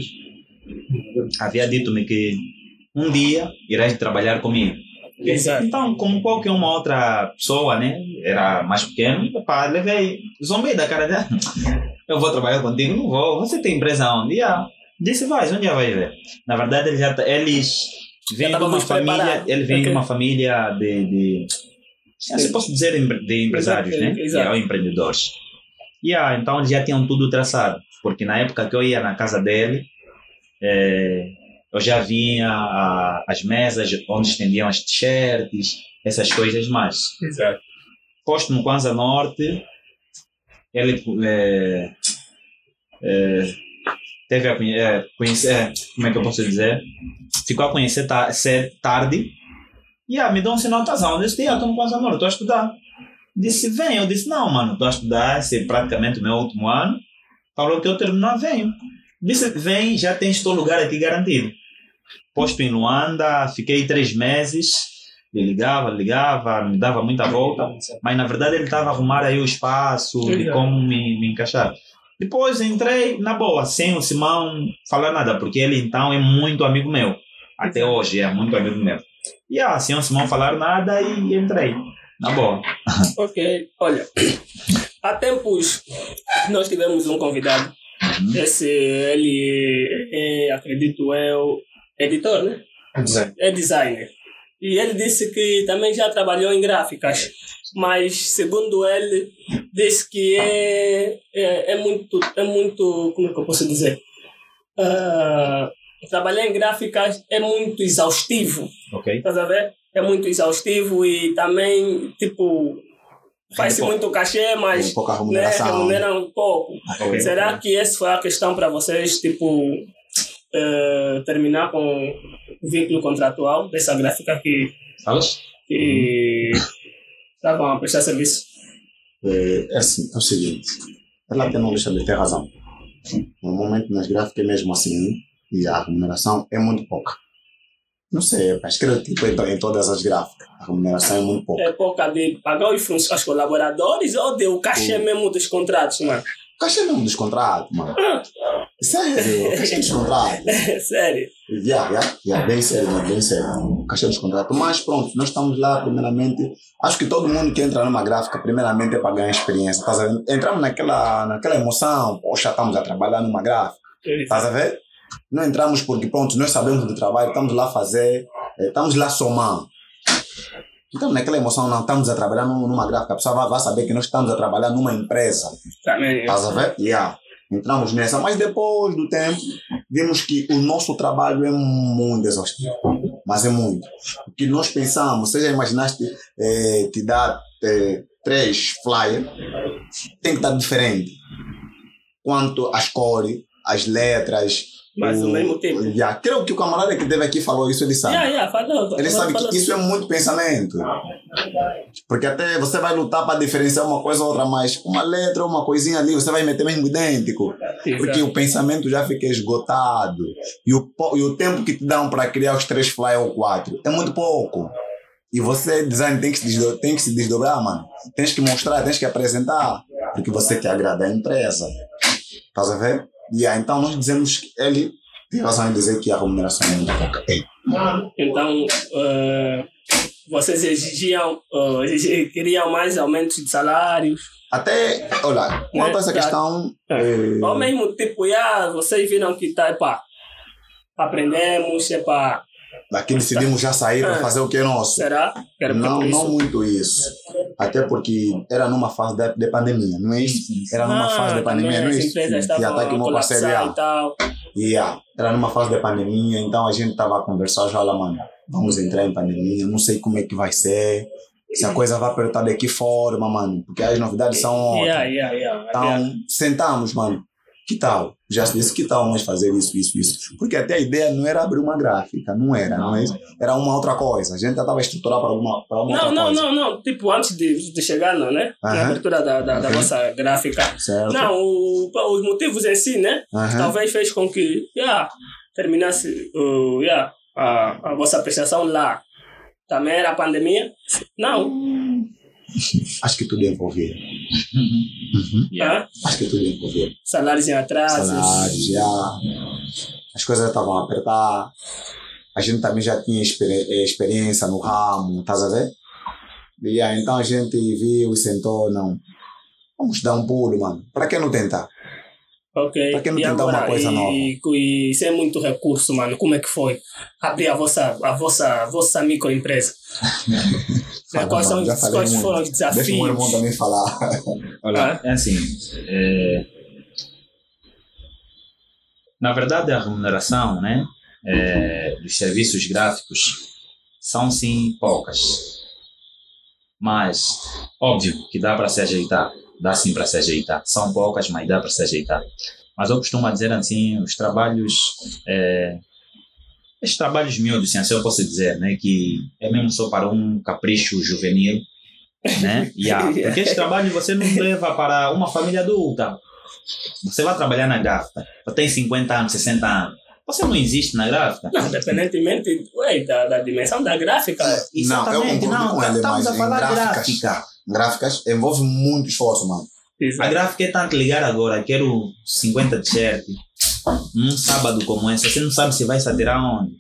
[SPEAKER 3] havia dito-me que um dia irás trabalhar comigo.
[SPEAKER 2] Exato.
[SPEAKER 3] Então, como qualquer uma outra pessoa, né? Era mais pequeno, pá, levei, zombei da cara dela. Eu vou trabalhar contigo? Não vou. Você tem empresa onde? Ah, disse, vai, um dia vai ver. Na verdade, ele já, tá- eles vêm de
[SPEAKER 2] tava
[SPEAKER 3] uma família,
[SPEAKER 2] preparado.
[SPEAKER 3] ele vem de
[SPEAKER 2] Ok.
[SPEAKER 3] uma família de, de assim posso dizer, de empresários, né?
[SPEAKER 2] Exato.
[SPEAKER 3] Ou empreendedores. E ah, então eles já tinham tudo traçado, porque na época que eu ia na casa dele, eh, eu já vinha a- as mesas onde estendiam as t-shirts, essas coisas mais.
[SPEAKER 2] Exato.
[SPEAKER 3] Posto no Kwanza Norte, ele eh, eh, teve a eh, conhecer, eh, como é que eu posso dizer? Ficou a conhecer ta tarde. E ah, me deu um sinal, tá onde? Eu disse, ah, estou no Kwanza Norte, estou a estudar. Disse, vem. Eu disse, não, mano, estou a estudar, esse é praticamente o meu último ano. Falou que eu terminar, venho. Disse, vem, já tens teu lugar aqui garantido. Posto em Luanda, fiquei três meses. Ele ligava, ligava, me dava muita volta. Mas na verdade ele estava a arrumar aí o espaço de como me, me encaixar. Depois entrei na boa, sem o Simão falar nada, porque ele então é muito amigo meu. Até hoje é muito amigo meu. E ah, sem o Simão falar nada e entrei. Na boa.
[SPEAKER 2] Ok, olha, há tempos nós tivemos um convidado.
[SPEAKER 3] Uhum.
[SPEAKER 2] Esse, ele é, acredito eu, editor, né? É designer. E ele disse que também já trabalhou em gráficas, mas segundo ele, disse que é, é, é muito, é muito, como é que eu posso dizer? Ah, trabalhar em gráficas é muito exaustivo.
[SPEAKER 3] Ok?
[SPEAKER 2] Estás a ver? É muito exaustivo e também, tipo, faz-se
[SPEAKER 3] pouco.
[SPEAKER 2] muito cachê, mas
[SPEAKER 4] Tem pouca
[SPEAKER 2] né,
[SPEAKER 4] remuneração.
[SPEAKER 2] remunera um pouco.
[SPEAKER 3] Ok.
[SPEAKER 2] Será que essa foi a questão para vocês, tipo, eh, terminar com o vínculo contratual dessa gráfica que, que estavam a prestar serviço?
[SPEAKER 4] É, é assim, é o seguinte. Ela tem não deixa de ter razão. Normalmente nas gráficas é mesmo assim e a remuneração é muito pouca. Não sei, mas creio que tipo, em, to- em todas as gráficas a remuneração é muito pouca.
[SPEAKER 2] É pouca de pagar os, os colaboradores ou de o cachê mesmo dos contratos, mano?
[SPEAKER 4] O caixa é mesmo dos contratos, mano. Sério, o caixa é dos contratos.
[SPEAKER 2] Sério.
[SPEAKER 4] Yeah, yeah, yeah, bem sério, mano, bem sério. Caixa dos contratos. Mas pronto, nós estamos lá, primeiramente. Acho que todo mundo que entra numa gráfica, primeiramente é para ganhar experiência. Tá? Entramos naquela, naquela emoção, poxa, estamos a trabalhar numa gráfica. Estás a ver? Não entramos porque, pronto, nós sabemos do trabalho, estamos lá a fazer, eh, estamos lá somar. Então, naquela emoção, não estamos a trabalhar num- numa gráfica. A pessoa vai, vai saber que nós estamos a trabalhar numa empresa.
[SPEAKER 2] Também.
[SPEAKER 4] Estás a ver? Yeah. Entramos nessa, mas depois do tempo, vimos que o nosso trabalho é muito exaustivo. Mas é muito. O que nós pensamos, você já imaginaste eh, te dar eh, três flyers, tem que estar diferente. Quanto às cores, as letras.
[SPEAKER 2] Mas o mesmo tipo.
[SPEAKER 4] Yeah. Creio que o camarada que teve aqui falou isso, ele sabe.
[SPEAKER 2] Yeah, yeah, falou.
[SPEAKER 4] Ele sabe
[SPEAKER 2] falou
[SPEAKER 4] que isso é muito pensamento. Porque até você vai lutar para diferenciar uma coisa ou outra, mas uma letra ou uma coisinha ali, você vai meter mesmo idêntico. Porque o pensamento já fica esgotado. E o, e o tempo que te dão para criar os três fly ou quatro é muito pouco. E você, design, tem que, se desdo- tem que se desdobrar, mano. Tens que mostrar, tens que apresentar. Porque você quer agradar a empresa. Estás a ver? Aí, então nós dizemos que ele tem razão em dizer que a remuneração é muito pouca.
[SPEAKER 2] Então, eh, vocês exigiam, eh, exigi- queriam mais aumentos de salários.
[SPEAKER 4] Até, olha, quanto a essa
[SPEAKER 2] Né?
[SPEAKER 4] questão.
[SPEAKER 2] É.
[SPEAKER 4] eh,
[SPEAKER 2] Ao mesmo tempo, yeah, vocês viram que tá, epá, aprendemos, epá,
[SPEAKER 4] Daqui decidimos já sair para
[SPEAKER 2] É.
[SPEAKER 4] fazer o que é nosso.
[SPEAKER 2] será? era
[SPEAKER 4] Não, não muito isso. Até porque era numa fase de, de pandemia, não é isso? Era numa
[SPEAKER 2] Ah,
[SPEAKER 4] fase de pandemia,
[SPEAKER 2] também
[SPEAKER 4] não é isso? E
[SPEAKER 2] estavam
[SPEAKER 4] até que
[SPEAKER 2] a
[SPEAKER 4] meu parceiro
[SPEAKER 2] colapsar
[SPEAKER 4] ia.
[SPEAKER 2] e tal.
[SPEAKER 4] Yeah. Era numa fase de pandemia, então a gente estava a conversar já lá, mano. Vamos entrar em pandemia, não sei como é que vai ser. Se a coisa vai apertar de que forma, mano. Porque as novidades são.
[SPEAKER 2] Yeah, yeah, yeah.
[SPEAKER 4] Então, sentamos, mano. Que tal? Já se disse que tal nós fazer isso, isso, isso. Porque até a ideia não era abrir uma gráfica, não era, não é isso? Era uma outra coisa. A gente já estava estruturado para uma, para uma
[SPEAKER 2] Não, não,
[SPEAKER 4] coisa.
[SPEAKER 2] não, não. Tipo, antes de, de chegar, não, né? Na abertura da, da, da
[SPEAKER 4] Ok.
[SPEAKER 2] vossa gráfica.
[SPEAKER 4] Certo?
[SPEAKER 2] Não, o, os motivos em si, né? Talvez fez com que yeah, terminasse uh, yeah, a, a vossa prestação lá. Também era a pandemia? Não.
[SPEAKER 4] Acho que tudo é envolvido. Uhum.
[SPEAKER 2] Yeah.
[SPEAKER 4] Acho que tudo é envolvido.
[SPEAKER 2] Salários em atrasos.
[SPEAKER 4] Salários, já. As coisas estavam a apertar. A gente também já tinha experi- eh, experiência no ramo, estás a ver? E aí, então a gente viu e sentou, não. Vamos dar um pulo, mano. Para que não tentar?
[SPEAKER 2] Ok.
[SPEAKER 4] Pra que não
[SPEAKER 2] e
[SPEAKER 4] tentar uma
[SPEAKER 2] agora,
[SPEAKER 4] coisa
[SPEAKER 2] e,
[SPEAKER 4] nova?
[SPEAKER 2] E sem muito recurso, mano, como é que foi abrir a vossa, a vossa, a vossa microempresa?
[SPEAKER 4] Fala,
[SPEAKER 2] quais são, os- quais foram os
[SPEAKER 4] Deixa o meu
[SPEAKER 2] desafios?
[SPEAKER 4] irmão também falar.
[SPEAKER 3] Olha, é assim. é, na verdade, a remuneração né, é, dos serviços gráficos são sim poucas. Mas, óbvio que dá para se ajeitar. Dá sim para se ajeitar. São poucas, mas dá para se ajeitar. Mas eu costumo dizer assim: os trabalhos. É, esses trabalhos miúdos, assim, assim eu posso dizer, né, que é mesmo só para um capricho juvenil, né? Yeah, porque esse trabalho você não leva para uma família adulta. Você vai trabalhar na gráfica, você tem 50 anos, 60 anos. Você não existe na gráfica.
[SPEAKER 2] Não, independentemente ué, da, da dimensão da gráfica.
[SPEAKER 3] Exatamente,
[SPEAKER 4] concordo
[SPEAKER 3] não,
[SPEAKER 4] com ele,
[SPEAKER 3] estamos
[SPEAKER 4] mas
[SPEAKER 3] a
[SPEAKER 4] em
[SPEAKER 3] falar
[SPEAKER 4] gráficas-
[SPEAKER 3] gráfica.
[SPEAKER 4] Gráficas envolve muito esforço, mano.
[SPEAKER 3] A
[SPEAKER 2] Exato.
[SPEAKER 3] gráfica é tanto ligar agora, quero 50 t-shirt num sábado como esse, você não sabe se vai se atirar onde.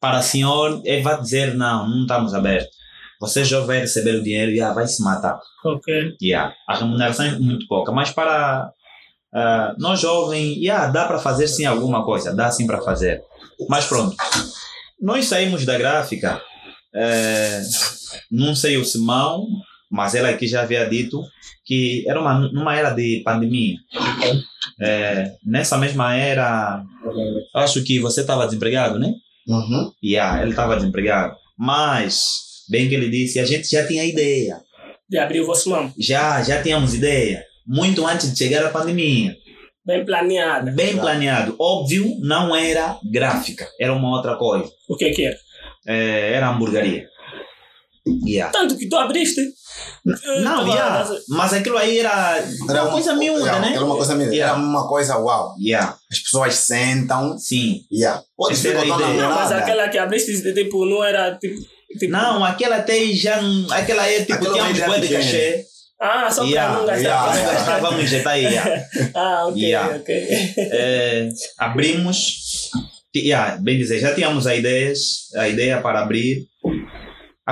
[SPEAKER 3] Para o senhor, ele vai dizer, não, não estamos abertos. Você já vai receber o dinheiro e ah, vai se matar.
[SPEAKER 2] Ok.
[SPEAKER 3] Yeah. A remuneração é muito pouca, mas para ah, nós jovens, yeah, dá para fazer sim alguma coisa, dá sim para fazer. Mas pronto, nós saímos da gráfica, eh, não sei o Simão, mas ela aqui já havia dito que era uma, numa era de pandemia. Eh, nessa mesma era, acho que você estava desempregado, né?
[SPEAKER 4] Uhum.
[SPEAKER 3] Yeah, ele estava desempregado. Mas, bem que ele disse, a gente já tinha ideia
[SPEAKER 2] De abrir o vosso mão.
[SPEAKER 3] já, já tínhamos ideia. Muito antes de chegar a pandemia.
[SPEAKER 2] Bem planeada.
[SPEAKER 3] Bem planeado. Óbvio, não era gráfica. Era uma outra coisa.
[SPEAKER 2] O que que era?
[SPEAKER 3] É, era hamburgueria. Yeah.
[SPEAKER 2] Tanto que tu abriste.
[SPEAKER 3] Não,
[SPEAKER 2] tava-
[SPEAKER 3] yeah. mas aquilo aí era,
[SPEAKER 4] Era
[SPEAKER 3] uma coisa miúda,
[SPEAKER 4] era,
[SPEAKER 3] né?
[SPEAKER 4] Era uma coisa miúda.
[SPEAKER 3] Yeah.
[SPEAKER 4] Era uma coisa uau.
[SPEAKER 3] Yeah.
[SPEAKER 4] As pessoas sentam.
[SPEAKER 3] Sim.
[SPEAKER 4] Yeah. Pode
[SPEAKER 3] Essa
[SPEAKER 4] ser
[SPEAKER 3] era a
[SPEAKER 4] botar na
[SPEAKER 3] ideia.
[SPEAKER 2] Não, mas
[SPEAKER 4] mirada.
[SPEAKER 2] aquela que abriste, tipo, não era tipo. tipo
[SPEAKER 3] Não, aquela até já. não- Aquela aí, tipo,
[SPEAKER 4] Aquela
[SPEAKER 3] tínhamos
[SPEAKER 4] ideia
[SPEAKER 3] bué de cachê.
[SPEAKER 2] Ah, só
[SPEAKER 3] Yeah,
[SPEAKER 2] para não gastar.
[SPEAKER 4] yeah,
[SPEAKER 3] gastar, vamos injetar aí. yeah.
[SPEAKER 2] Ah, ok,
[SPEAKER 3] Yeah.
[SPEAKER 2] ok.
[SPEAKER 3] É, abrimos yeah, bem dizer, já tínhamos a, ideias, a ideia para abrir.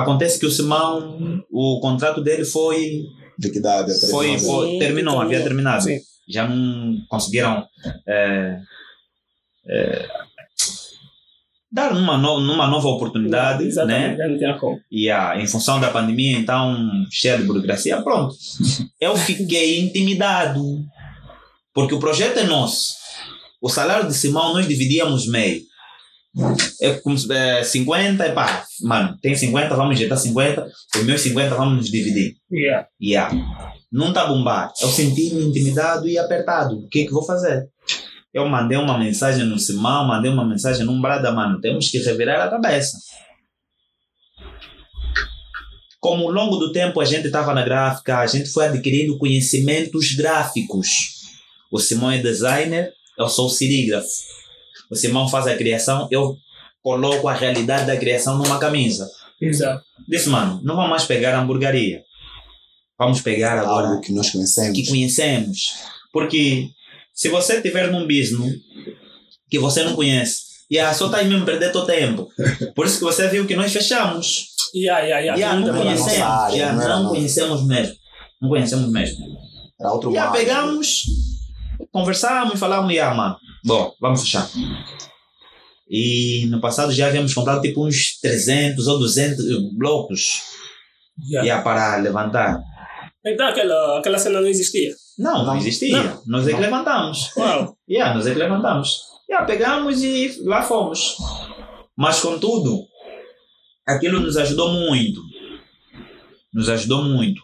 [SPEAKER 3] Acontece que o Simão, o contrato dele foi.
[SPEAKER 4] Liquidado,
[SPEAKER 3] foi,
[SPEAKER 4] terminou.
[SPEAKER 3] foi
[SPEAKER 2] Sim,
[SPEAKER 3] terminou,
[SPEAKER 2] terminou.
[SPEAKER 3] havia terminado.
[SPEAKER 2] Sim.
[SPEAKER 3] Já não conseguiram é, é, dar uma, no, numa nova oportunidade, né?
[SPEAKER 2] Não tinha como.
[SPEAKER 3] E a, em função da pandemia, então, cheia de burocracia, pronto. Eu fiquei intimidado. Porque o projeto é nosso. O salário de Simão nós dividíamos meio. É como se- é, 50, e pá, mano, tem 50, vamos injetar 50, os meus 50 vamos nos dividir.
[SPEAKER 2] Yeah.
[SPEAKER 3] Yeah. Não está a bombar. Eu senti-me intimidado e apertado. O que é que vou fazer? Eu mandei uma mensagem no Simão, mandei uma mensagem num brada, mano. Temos que revirar a cabeça. Como ao longo do tempo a gente estava na gráfica, a gente foi adquirindo conhecimentos gráficos. O Simão é designer, eu sou cirígrafo. O Simão faz a criação, eu coloco a realidade da criação numa camisa.
[SPEAKER 2] Exato.
[SPEAKER 3] Disse, mano, não vamos mais pegar a hamburgueria. Vamos pegar agora
[SPEAKER 4] Algo que nós conhecemos.
[SPEAKER 3] que conhecemos. Porque se você estiver num business que você não conhece, e ah, só está aí mesmo perder teu tempo. Por isso que você viu que nós fechamos.
[SPEAKER 2] Yeah, yeah, yeah.
[SPEAKER 3] E ah, não conhecemos.
[SPEAKER 4] nossa área,
[SPEAKER 3] já
[SPEAKER 4] não
[SPEAKER 3] não conhecemos mesmo. Não conhecemos mesmo.
[SPEAKER 4] Era outro
[SPEAKER 3] E ah,
[SPEAKER 4] mar.
[SPEAKER 3] pegamos, conversamos e falamos, e ah, mano, bom, vamos fechar. E no passado já havíamos comprado tipo uns 300 ou 200 blocos
[SPEAKER 2] Yeah.
[SPEAKER 3] yeah, para levantar.
[SPEAKER 2] Então aquela, aquela cena não existia.
[SPEAKER 3] Não, não,
[SPEAKER 4] Não.
[SPEAKER 3] existia. Nós é que
[SPEAKER 4] Não.
[SPEAKER 3] levantamos.
[SPEAKER 2] Uau.
[SPEAKER 3] Yeah, nós é que levantamos. Yeah, pegamos e lá fomos. Mas, contudo, aquilo nos ajudou muito. Nos ajudou muito.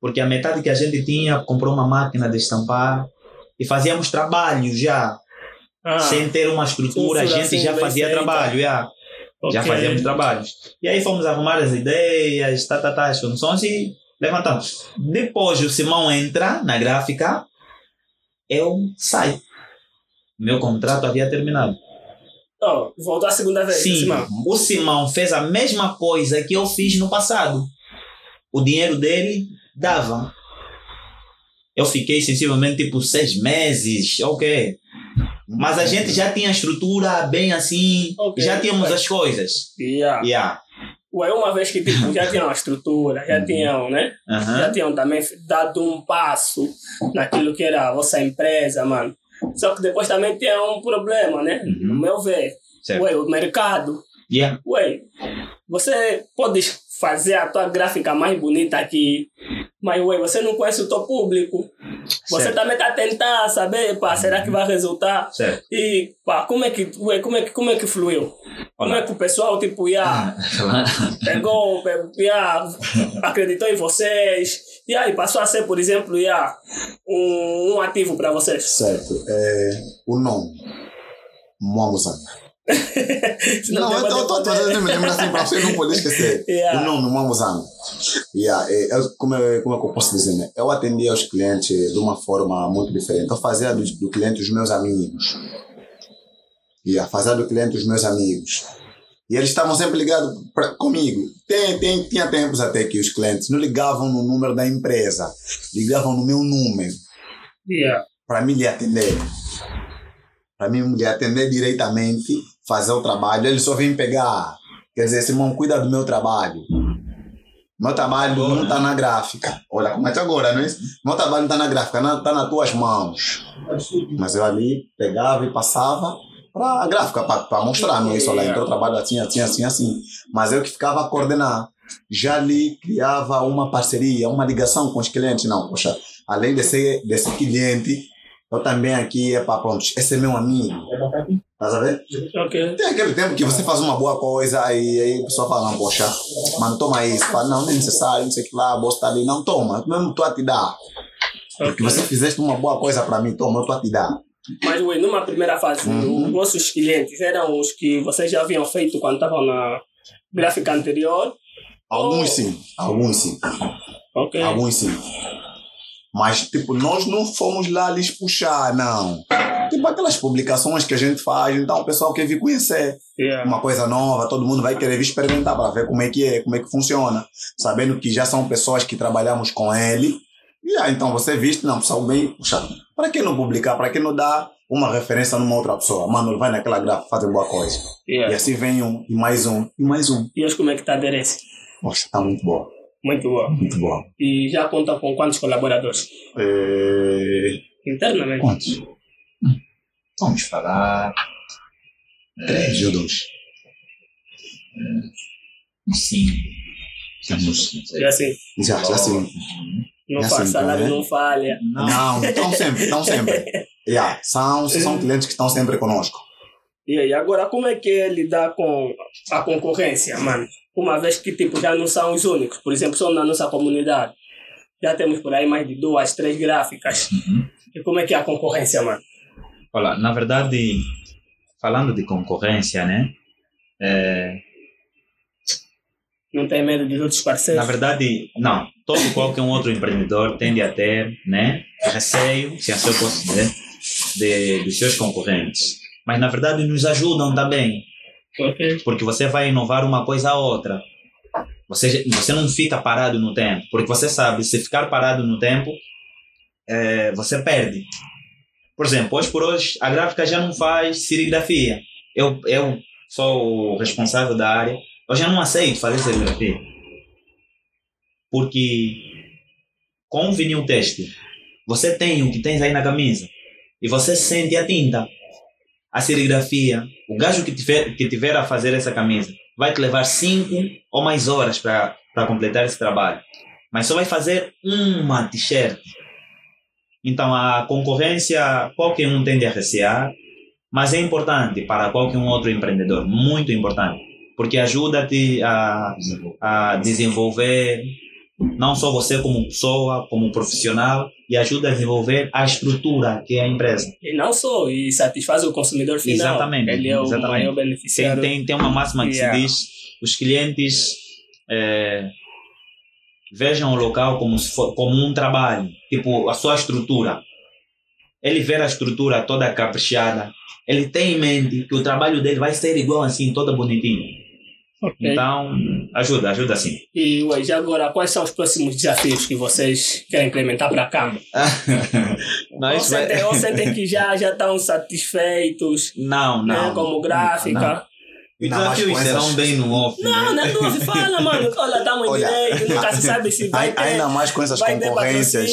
[SPEAKER 3] Porque a metade que a gente tinha comprou uma máquina de estampar e fazíamos trabalho já.
[SPEAKER 2] Ah,
[SPEAKER 3] Sem ter uma estrutura, a gente
[SPEAKER 2] assim,
[SPEAKER 3] já fazia
[SPEAKER 2] feita.
[SPEAKER 3] trabalho. Já
[SPEAKER 2] ok.
[SPEAKER 3] fazíamos trabalhos. E aí fomos arrumar as ideias, tá, tá, tá, as funções e levantamos. Depois o Simão entra na gráfica, eu saio. Meu contrato havia terminado.
[SPEAKER 2] Oh, voltou a segunda vez.
[SPEAKER 3] Sim,
[SPEAKER 2] Simão.
[SPEAKER 3] o Simão fez a mesma coisa que eu fiz no passado. O dinheiro dele dava. Eu fiquei sensivelmente tipo seis meses, ok. Mas a gente já tinha estrutura bem assim,
[SPEAKER 2] Ok.
[SPEAKER 3] já tínhamos as coisas.
[SPEAKER 2] Yeah.
[SPEAKER 3] Yeah.
[SPEAKER 2] Ué, uma vez que tipo, já tinham uma estrutura, já
[SPEAKER 3] Uhum.
[SPEAKER 2] tinham, né?
[SPEAKER 3] Aham.
[SPEAKER 2] Já tinham também dado um passo naquilo que era a vossa empresa, mano. Só que depois também tinha um problema, né?
[SPEAKER 3] Uhum.
[SPEAKER 2] No meu ver.
[SPEAKER 3] Certo.
[SPEAKER 2] Ué, o mercado.
[SPEAKER 3] Yeah.
[SPEAKER 2] Ué, você pode fazer a tua gráfica mais bonita aqui, mas ué, você não conhece o teu público. Você
[SPEAKER 3] Certo.
[SPEAKER 2] também tá a tentar saber, pá, será que vai resultar?
[SPEAKER 3] Certo.
[SPEAKER 2] E, pá, como é que, ué, como é que, como é que fluiu? Como é que o pessoal, tipo, ia, pegou, pe- ia, acreditou em vocês, e aí passou a ser, por exemplo, ia, um, um ativo para vocês?
[SPEAKER 4] Certo. É, o nome. Moamuzanga. Não, eu estou trazendo me lembrar assim para você não poder esquecer.
[SPEAKER 2] Yeah.
[SPEAKER 4] O nome, Moamuzanga. Yeah, é, eu, como, é, como é que eu posso dizer? Né? Eu atendia os clientes de uma forma muito diferente. Eu fazia do, do cliente os meus amigos. Yeah, fazia do cliente os meus amigos. E eles estavam sempre ligados pra, comigo. Tem, tem, tinha tempos até que os clientes não ligavam no número da empresa, ligavam no meu número.
[SPEAKER 2] Yeah.
[SPEAKER 4] para mim lhe atender. Para mim lhe atender diretamente, fazer o trabalho. Ele só vem pegar. Quer dizer, Simão, cuida do meu trabalho. Meu trabalho não está na gráfica. Olha, como é que agora, não é isso? Meu trabalho não está na gráfica, está nas tuas mãos. Mas eu ali pegava e passava para a gráfica, para mostrar não é isso. Olha, então eu trabalho assim, assim, assim, assim. Mas eu que ficava a coordenar. Já ali criava uma parceria, uma ligação com os clientes. Não, poxa, além de ser desse cliente, eu também aqui é para pronto, esse é meu amigo. Tá sabendo?
[SPEAKER 2] Ok.
[SPEAKER 4] Tem aquele tempo que você faz uma boa coisa e aí a pessoa fala, não, poxa, mano, toma isso. Fala, não, não é necessário, não sei o que lá, a bolsa tá ali. Não, toma, mesmo tu a te dar. Porque você fizeste uma boa coisa para mim, toma, eu tô a te dar.
[SPEAKER 2] Mas, ué, numa primeira fase,
[SPEAKER 4] Uhum.
[SPEAKER 2] os vossos clientes eram os que vocês já haviam feito quando estavam na gráfica anterior?
[SPEAKER 4] Alguns sim, alguns sim,
[SPEAKER 2] Ok.
[SPEAKER 4] alguns sim. Mas, tipo, nós não fomos lá lhes puxar, não. Tipo aquelas publicações que a gente faz, então o pessoal quer vir conhecer.
[SPEAKER 2] Yeah.
[SPEAKER 4] uma coisa nova, todo mundo vai querer vir experimentar para ver como é que é, como é que funciona, sabendo que já são pessoas que trabalhamos com ele. E aí, então você viste, não, pessoal bem, puxa, para que não publicar, para que não dar uma referência numa outra pessoa. Mano, ele vai naquela gráfica fazer boa coisa.
[SPEAKER 2] Yeah.
[SPEAKER 4] E assim vem um, e mais um, e mais um.
[SPEAKER 2] E hoje como é que está a aderência?
[SPEAKER 4] Nossa, está muito boa.
[SPEAKER 2] Muito boa.
[SPEAKER 4] Muito boa.
[SPEAKER 2] E já conta com quantos colaboradores?
[SPEAKER 4] É...
[SPEAKER 2] Internamente.
[SPEAKER 4] Quantos?
[SPEAKER 3] Vamos falar.
[SPEAKER 4] Três ou dois?
[SPEAKER 3] Sim. Temos.
[SPEAKER 2] E assim,
[SPEAKER 4] Já, já sim.
[SPEAKER 2] não
[SPEAKER 4] Já
[SPEAKER 2] faz
[SPEAKER 4] sim,
[SPEAKER 2] salário,
[SPEAKER 4] né?
[SPEAKER 2] não falha.
[SPEAKER 4] Não, estão sempre, estão sempre. Yeah, são, são clientes que estão sempre conosco.
[SPEAKER 2] E aí, agora como é que é lidar com a concorrência, mano? Uma vez que tipo, já não são os únicos. Por exemplo, só na nossa comunidade. Já temos por aí mais de duas, três gráficas.
[SPEAKER 3] Uhum.
[SPEAKER 2] E como é que é a concorrência, mano?
[SPEAKER 3] Olha, na verdade, falando de concorrência, né? É,
[SPEAKER 2] Não tem medo dos outros parceiros?
[SPEAKER 3] na verdade, não. Todo qualquer um outro empreendedor tende a ter, né? Receio, se assim eu posso dizer, de, dos seus concorrentes. Mas na verdade nos ajudam também. Porque você vai inovar uma coisa a outra. Você, você não fica parado no tempo, porque você sabe, se ficar parado no tempo, eh, você perde. Por exemplo, hoje por hoje, a gráfica já não faz serigrafia. Eu, eu sou o responsável da área, eu já não aceito fazer serigrafia. Porque com o vinil têxtil, você tem o que tens aí na camisa, e você sente a tinta a serigrafia, o gajo que tiver, que tiver a fazer essa camisa vai te levar cinco ou mais horas para completar esse trabalho. Mas só vai fazer uma t-shirt. Então a concorrência qualquer um tende a recear, mas é importante para qualquer um outro empreendedor, muito importante, porque ajuda-te a, a desenvolver não só você como pessoa, como profissional, e ajuda a desenvolver a estrutura que é a empresa.
[SPEAKER 2] E não só, e satisfaz o consumidor final.
[SPEAKER 3] Exatamente,
[SPEAKER 2] Ele é o
[SPEAKER 3] exatamente.
[SPEAKER 2] maior
[SPEAKER 3] Tem,
[SPEAKER 2] beneficiário.
[SPEAKER 3] tem, tem uma máxima que
[SPEAKER 2] Yeah.
[SPEAKER 3] se diz: os clientes eh, vejam o local como, se for, como um trabalho, tipo a sua estrutura. Ele vê a estrutura toda caprichada, ele tem em mente que o trabalho dele vai ser igual assim, toda bonitinho.
[SPEAKER 2] Ok.
[SPEAKER 3] Então, ajuda, ajuda sim.
[SPEAKER 2] E hoje, agora, quais são os próximos desafios que vocês querem implementar para a Camba?
[SPEAKER 3] Não,
[SPEAKER 2] ou,
[SPEAKER 3] vai-
[SPEAKER 2] sentem, ou sentem que já, já estão satisfeitos,
[SPEAKER 3] não,
[SPEAKER 2] né,
[SPEAKER 3] não.
[SPEAKER 2] como gráfica?
[SPEAKER 3] Os
[SPEAKER 4] Ainda mais
[SPEAKER 3] desafios serão bem no off.
[SPEAKER 2] Não,
[SPEAKER 3] né?
[SPEAKER 2] não, não, fala, mano. Olha, estamos em
[SPEAKER 4] Olha,
[SPEAKER 2] direito, nunca se sabe se vai
[SPEAKER 4] Ai-
[SPEAKER 2] ter,
[SPEAKER 4] Ainda mais com essas
[SPEAKER 2] vai ter
[SPEAKER 4] concorrências.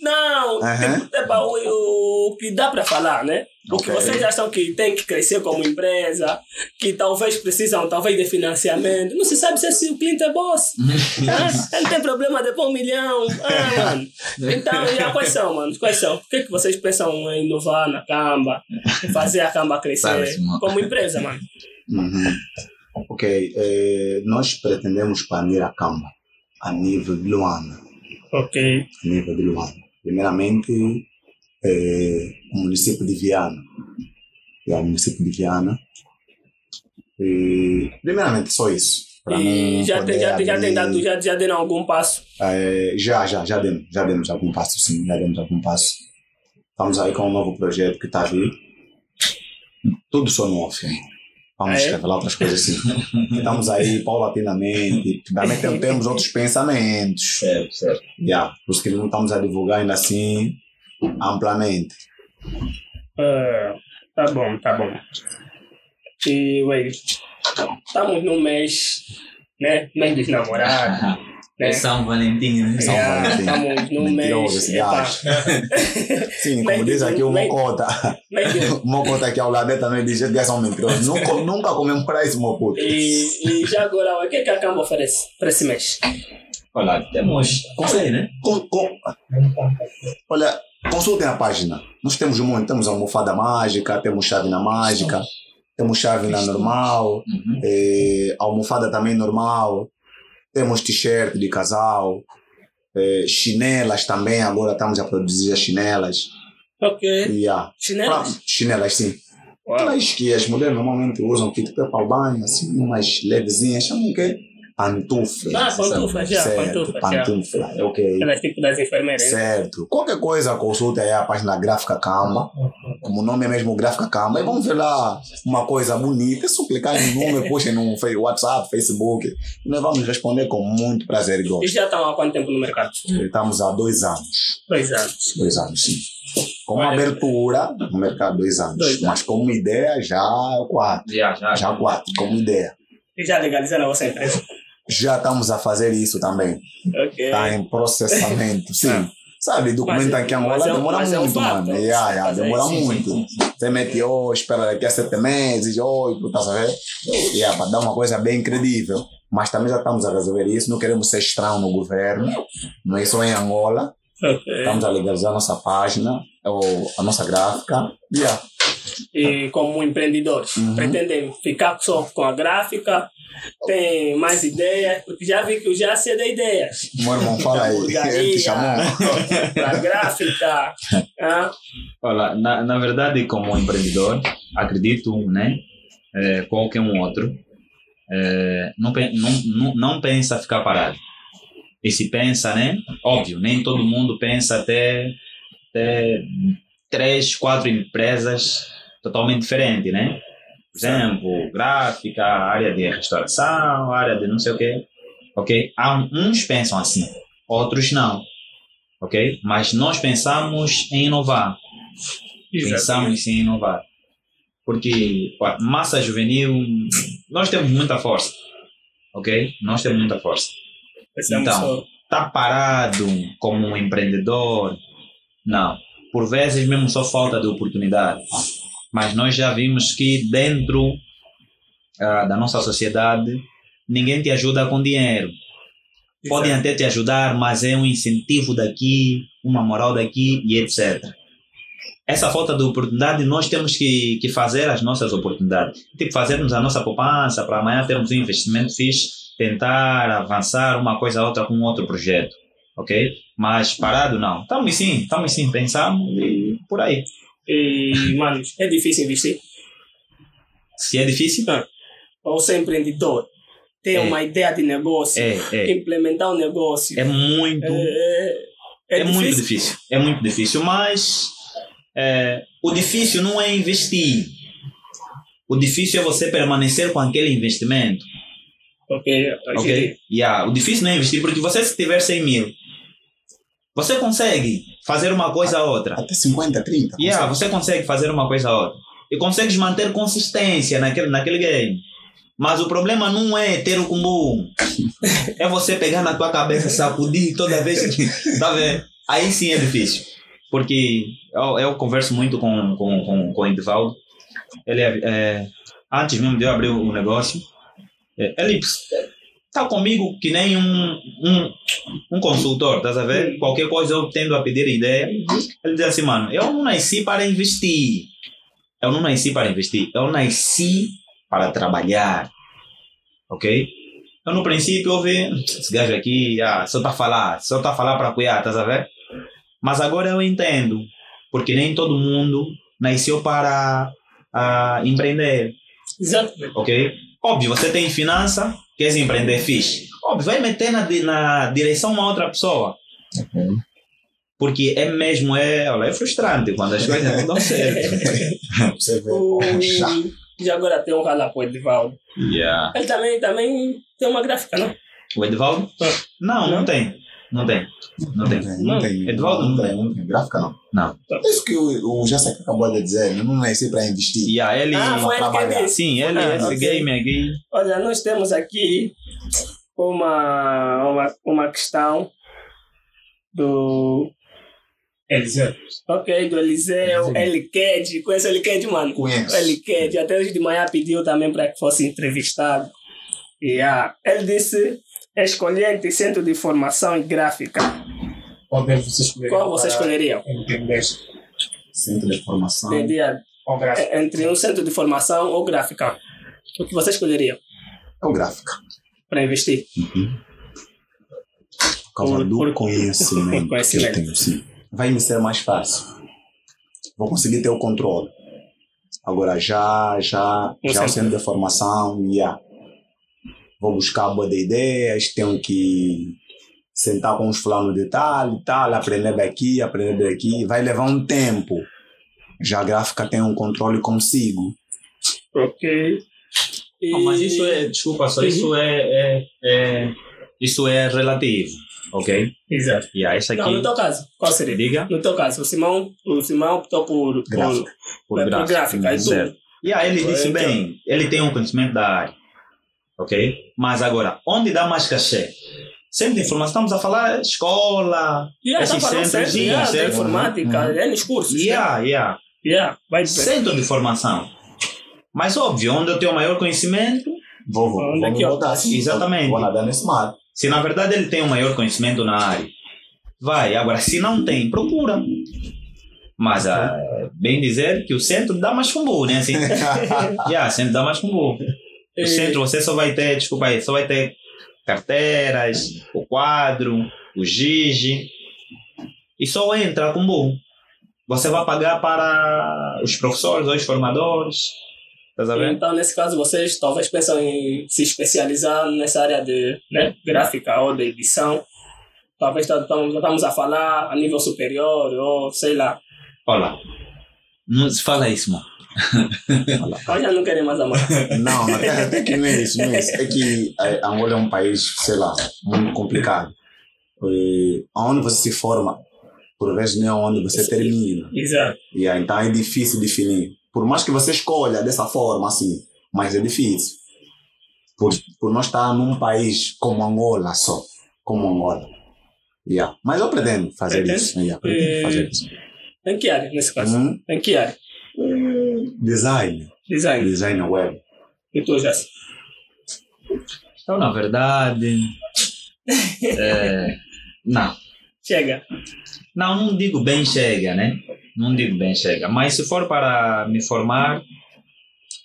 [SPEAKER 2] Não,
[SPEAKER 4] Aham.
[SPEAKER 2] tipo, epa, o, o que dá para falar, né? O que vocês acham que tem que crescer como empresa, que talvez precisam talvez de financiamento. Não se sabe se esse o cliente é boss. ah, ele tem problema de pôr um milhão. Ah, mano. Então, já, quais são, mano? Quais são? O que, é que vocês pensam em inovar na Camba? Fazer a Camba crescer como empresa, mano?
[SPEAKER 4] Uhum. Ok, eh, nós pretendemos expandir a Camba a nível de Luanda.
[SPEAKER 2] Ok.
[SPEAKER 4] A nível de Luanda. Primeiramente, eh, o município de Viana. É o município de Viana. E, primeiramente, só isso.
[SPEAKER 2] E já tem, já, tem- já tem dado, já, já deram algum passo?
[SPEAKER 4] Eh, já, já, já demos, já demos algum passo, sim, já demos algum passo. Estamos aí com um novo projeto que está a vir. Tudo só no off, hein? Vamos
[SPEAKER 2] Ah, é?
[SPEAKER 4] revelar outras coisas assim. Estamos aí paulatinamente, também tem- temos outros pensamentos.
[SPEAKER 3] Certo, certo.
[SPEAKER 4] Yeah, por isso que não estamos a divulgar ainda assim amplamente.
[SPEAKER 2] Ah, tá bom, tá bom. E, ué, estamos no mês, né? Mês dos namorados, né?
[SPEAKER 3] É São Valentim, né?
[SPEAKER 4] São
[SPEAKER 2] Yeah,
[SPEAKER 4] Valentim.
[SPEAKER 2] Estamos no
[SPEAKER 4] Mentiroso
[SPEAKER 2] mês.
[SPEAKER 4] Sim, como diz aqui o Mocota. O Mocota aqui ao lado também diz que são mentirosos. Nunca, nunca comemorar esse Mocota.
[SPEAKER 2] E, e já agora, o que, é que a Camba oferece para esse mês?
[SPEAKER 3] Olha, temos. Consegue, né?
[SPEAKER 4] Com- com- Olha, consultem a página. Nós temos muito. Temos almofada mágica, temos chávena mágica, temos chávena normal,
[SPEAKER 3] Uhum.
[SPEAKER 4] eh, almofada também normal, temos t-shirt de casal, eh, chinelas também. Agora estamos a produzir as chinelas.
[SPEAKER 2] Ok.
[SPEAKER 4] Yeah. Pra-
[SPEAKER 2] Chinelas?
[SPEAKER 4] chinelas, sim.
[SPEAKER 2] Uau.
[SPEAKER 4] Aquelas que as mulheres normalmente usam, que tipo é para o banho, assim, umas levezinhas, chamam o quê? Pantuflas.
[SPEAKER 2] Ah, pantuflas, já,
[SPEAKER 4] certo,
[SPEAKER 2] pantuflas, já.
[SPEAKER 4] pantufla, é ok.
[SPEAKER 2] Elas tipo das enfermeiras. hein?
[SPEAKER 4] Certo. Qualquer coisa, consulta aí a página Gráfica Camba. Como o nome é mesmo Gráfica Camba. E vamos ver lá uma coisa bonita. É só clicar no número, puxem no WhatsApp, Facebook. E nós vamos responder com muito prazer e
[SPEAKER 2] E
[SPEAKER 4] gosto.
[SPEAKER 2] já estão há quanto tempo no mercado?
[SPEAKER 4] Estamos há dois anos.
[SPEAKER 2] Dois anos.
[SPEAKER 4] Dois anos, sim. Com
[SPEAKER 2] Olha.
[SPEAKER 4] abertura, no mercado, dois anos.
[SPEAKER 2] Dois anos.
[SPEAKER 4] Mas como ideia, já quatro.
[SPEAKER 3] Já, já.
[SPEAKER 4] Já quatro, como ideia.
[SPEAKER 2] E já legalizaram a vossa empresa?
[SPEAKER 4] Já estamos a fazer isso também. Está em processamento, sim. Sabe, documento aqui em Angola
[SPEAKER 2] é
[SPEAKER 4] demora
[SPEAKER 2] mas é um
[SPEAKER 4] muito,
[SPEAKER 2] fato.
[SPEAKER 4] mano. Yeah, yeah,
[SPEAKER 2] é
[SPEAKER 4] demora
[SPEAKER 2] sim,
[SPEAKER 4] muito.
[SPEAKER 3] sim, sim.
[SPEAKER 4] Você mete, oh, espera daqui a sete meses, oito, tá sabendo? Yeah, para dar uma coisa bem credível. Mas também já estamos a resolver isso, não queremos ser estranho no governo, não é só em Angola.
[SPEAKER 2] Ok.
[SPEAKER 4] Estamos a legalizar a nossa página, ou a nossa gráfica. Yeah.
[SPEAKER 2] E como empreendedores,
[SPEAKER 4] Uhum.
[SPEAKER 2] pretendem ficar só com a gráfica? Tem mais ideias? Porque já vi que eu já sei de ideias.
[SPEAKER 4] Meu irmão, fala aí. Ele te chamou.
[SPEAKER 2] para gráfica. ah,
[SPEAKER 3] Olha, na, na verdade, como empreendedor, acredito, né? É, qualquer um outro, é, não, não, não, não pensa ficar parado. E se pensa, né? Óbvio, nem todo mundo pensa até, até três, quatro empresas totalmente diferentes, né? Exemplo, gráfica, área de restauração, área de não sei o quê. Ok? Uns pensam assim, outros não. Ok? Mas nós pensamos em inovar pensamos em inovar. Porque a massa juvenil, nós temos muita força, ok? Nós temos muita força.
[SPEAKER 2] Pensamos
[SPEAKER 3] Então.
[SPEAKER 2] só.
[SPEAKER 3] Tá parado como um empreendedor? Não. Por vezes mesmo só falta de oportunidade. Mas nós já vimos que dentro ah, da nossa sociedade, ninguém te ajuda com dinheiro. Podem até te ajudar, mas é um incentivo daqui, uma moral daqui e etc. Essa falta de oportunidade, nós temos que, que fazer as nossas oportunidades. Tipo, fazermos a nossa poupança para amanhã termos um investimento fixe, tentar avançar uma coisa ou outra com outro projeto. Ok? Mas parado, não. Estamos sim, estamos sim, pensamos e por aí.
[SPEAKER 2] E, mano, é difícil investir.
[SPEAKER 3] Se é difícil,
[SPEAKER 2] Ou ser empreendedor, ter
[SPEAKER 3] É.
[SPEAKER 2] uma ideia de negócio,
[SPEAKER 3] é, é,
[SPEAKER 2] implementar um negócio.
[SPEAKER 3] é muito.
[SPEAKER 2] É, é,
[SPEAKER 3] É, muito difícil. É muito difícil, mas é, o difícil não é investir. O difícil é você permanecer com aquele investimento.
[SPEAKER 2] Ok,
[SPEAKER 3] Ok? Yeah. O difícil não é investir, porque você se tiver 100 mil, você consegue fazer uma coisa ou outra.
[SPEAKER 4] Até 50, 30.
[SPEAKER 3] Yeah,
[SPEAKER 4] consegue.
[SPEAKER 3] você consegue fazer uma coisa ou outra. E consegues manter consistência naquele, naquele game. Mas o problema não é ter o cumbu. É você pegar na tua cabeça, sacudir toda vez que. Tá vendo? Aí sim é difícil. Porque eu, eu converso muito com, com, com, com o Edivaldo. Ele é, é, antes mesmo de eu abrir o negócio, é, ele tá comigo que nem um, um, um consultor, tá a ver? Qualquer coisa eu tendo a pedir ideia. Ele diz assim, mano, eu não nasci para investir. Eu não nasci para investir. Eu nasci para trabalhar. Ok? Eu no princípio eu vi esse gajo aqui, ah, só tá a falar, só tá a falar para cuidar, tá a ver? Mas agora eu entendo, porque nem todo mundo nasceu para ah, empreender,
[SPEAKER 2] Exatamente.
[SPEAKER 3] ok? Óbvio, você tem finança, quer empreender, fixe. Óbvio, vai meter na, na direção uma outra pessoa. Porque é mesmo, é, olha, é frustrante quando as coisas não dão certo.
[SPEAKER 4] Você vê.
[SPEAKER 2] O,
[SPEAKER 4] Já.
[SPEAKER 2] e agora tem um rala para o Edivaldo.
[SPEAKER 3] Yeah.
[SPEAKER 2] Ele também, também tem uma gráfica, não?
[SPEAKER 3] O Edivaldo? Não, não tem. Não tem. Não tem.
[SPEAKER 4] Não tem.
[SPEAKER 3] Eduardo
[SPEAKER 4] não tem. Não tem. Gráfica não.
[SPEAKER 3] Não.
[SPEAKER 4] É isso que o, o Jessica acabou de dizer. Não nasci para investir.
[SPEAKER 3] Yeah, ele.
[SPEAKER 2] Ah, foi ele que
[SPEAKER 4] trabalhar.
[SPEAKER 2] disse.
[SPEAKER 3] Sim, ele,
[SPEAKER 2] Ah,
[SPEAKER 3] esse
[SPEAKER 2] ok.
[SPEAKER 3] game aqui.
[SPEAKER 2] Olha, nós temos aqui uma, uma, uma questão do.
[SPEAKER 5] Eliseu.
[SPEAKER 2] Ok, do Eliseu, Eliked. Conhece o Eliked, mano?
[SPEAKER 4] Conheço.
[SPEAKER 2] Eliked. Até hoje de manhã pediu também para que fosse entrevistado. E, ah, ele disse: escolher entre centro de formação e gráfica.
[SPEAKER 5] Qual deles você escolheria?
[SPEAKER 2] Qual você escolheria?
[SPEAKER 4] Centro de formação.
[SPEAKER 5] Com gráfico.
[SPEAKER 2] É, Entre um centro de formação ou gráfica. O que você escolheria
[SPEAKER 4] É o gráfica.
[SPEAKER 2] para investir?
[SPEAKER 4] Por causa do
[SPEAKER 2] por-
[SPEAKER 4] conhecimento,
[SPEAKER 2] conhecimento.
[SPEAKER 4] que eu tenho, sim. Vai me ser mais fácil. Vou conseguir ter o controle. Agora, já, já,
[SPEAKER 2] Um
[SPEAKER 4] já o
[SPEAKER 2] centro.
[SPEAKER 4] centro de formação, yeah. Vou buscar boa de ideias, tenho que sentar com os fulanos de tal e tal, aprender daqui, aprender daqui. Vai levar um tempo. Já a gráfica tem um controle consigo.
[SPEAKER 2] Ok. E-
[SPEAKER 3] mas isso é, desculpa só, isso é, é, é- isso é relativo. Ok?
[SPEAKER 2] Exato.
[SPEAKER 3] E yeah, essa aqui.
[SPEAKER 2] Não, no teu caso, qual seria?
[SPEAKER 3] Diga.
[SPEAKER 2] No teu caso, o Simão, o Simão optou por, por,
[SPEAKER 4] Gráfica.
[SPEAKER 3] Por
[SPEAKER 2] por
[SPEAKER 3] gráfico.
[SPEAKER 2] gráfica. E tu?
[SPEAKER 3] Certo. E aí ele disse
[SPEAKER 2] Então-
[SPEAKER 3] bem, ele tem um conhecimento da área. Ok? Mas agora, onde dá mais cachê? Centro de informação, estamos a falar escola,
[SPEAKER 2] Yeah,
[SPEAKER 3] esses
[SPEAKER 2] tá falando
[SPEAKER 3] centros,
[SPEAKER 2] certo,
[SPEAKER 3] sim,
[SPEAKER 2] yeah,
[SPEAKER 3] certo.
[SPEAKER 2] informática,
[SPEAKER 4] Uhum.
[SPEAKER 2] é nos cursos. né?
[SPEAKER 3] Yeah, yeah.
[SPEAKER 2] Yeah, vai.
[SPEAKER 3] Centro de formação. Mas óbvio, onde eu tenho maior conhecimento,
[SPEAKER 4] Vou, vou,
[SPEAKER 2] Onde
[SPEAKER 4] vou me botar.
[SPEAKER 3] Exatamente.
[SPEAKER 4] Vou nadar nesse mar.
[SPEAKER 3] se na verdade ele tem um maior conhecimento na área, vai. Agora, se não tem, procura. Mas, ah, bem dizer que o centro dá mais fumbu, né? Assim, yeah, centro dá mais fumbu. O
[SPEAKER 2] Eh,
[SPEAKER 3] centro você só vai ter, desculpa aí, só vai ter carteiras, o quadro, o giz e só entra com bom. Você vai pagar para os professores ou os formadores.
[SPEAKER 2] Então, nesse caso, vocês talvez pensam em se especializar nessa área de né, gráfica ou de edição. Talvez tá- estamos a falar a nível superior ou sei lá.
[SPEAKER 3] Olha, não se fala isso, mano.
[SPEAKER 2] Já não querem mais amar.
[SPEAKER 4] Não, até, até que não é isso, não é isso. É que eh, Angola é um país, sei lá, muito complicado. E onde você se forma, por vezes não é onde você termina.
[SPEAKER 2] Exato.
[SPEAKER 4] Aí, então é difícil definir. Por mais que você escolha dessa forma, assim, mas é difícil. Por, por nós estar num país como Angola só. Como Angola. Yeah. Mas eu pretendo fazer
[SPEAKER 2] Pretende?
[SPEAKER 4] isso. Yeah, pretendo
[SPEAKER 2] Eh,
[SPEAKER 4] fazer isso.
[SPEAKER 2] Em que área, nesse caso?
[SPEAKER 4] Hum,
[SPEAKER 2] Em que área?
[SPEAKER 4] Design.
[SPEAKER 2] Design.
[SPEAKER 4] Design web.
[SPEAKER 2] E tu, já
[SPEAKER 3] Então, na verdade. é, não.
[SPEAKER 2] Chega.
[SPEAKER 3] Não, não digo bem chega, né? Não digo bem chega. Mas se for para me formar,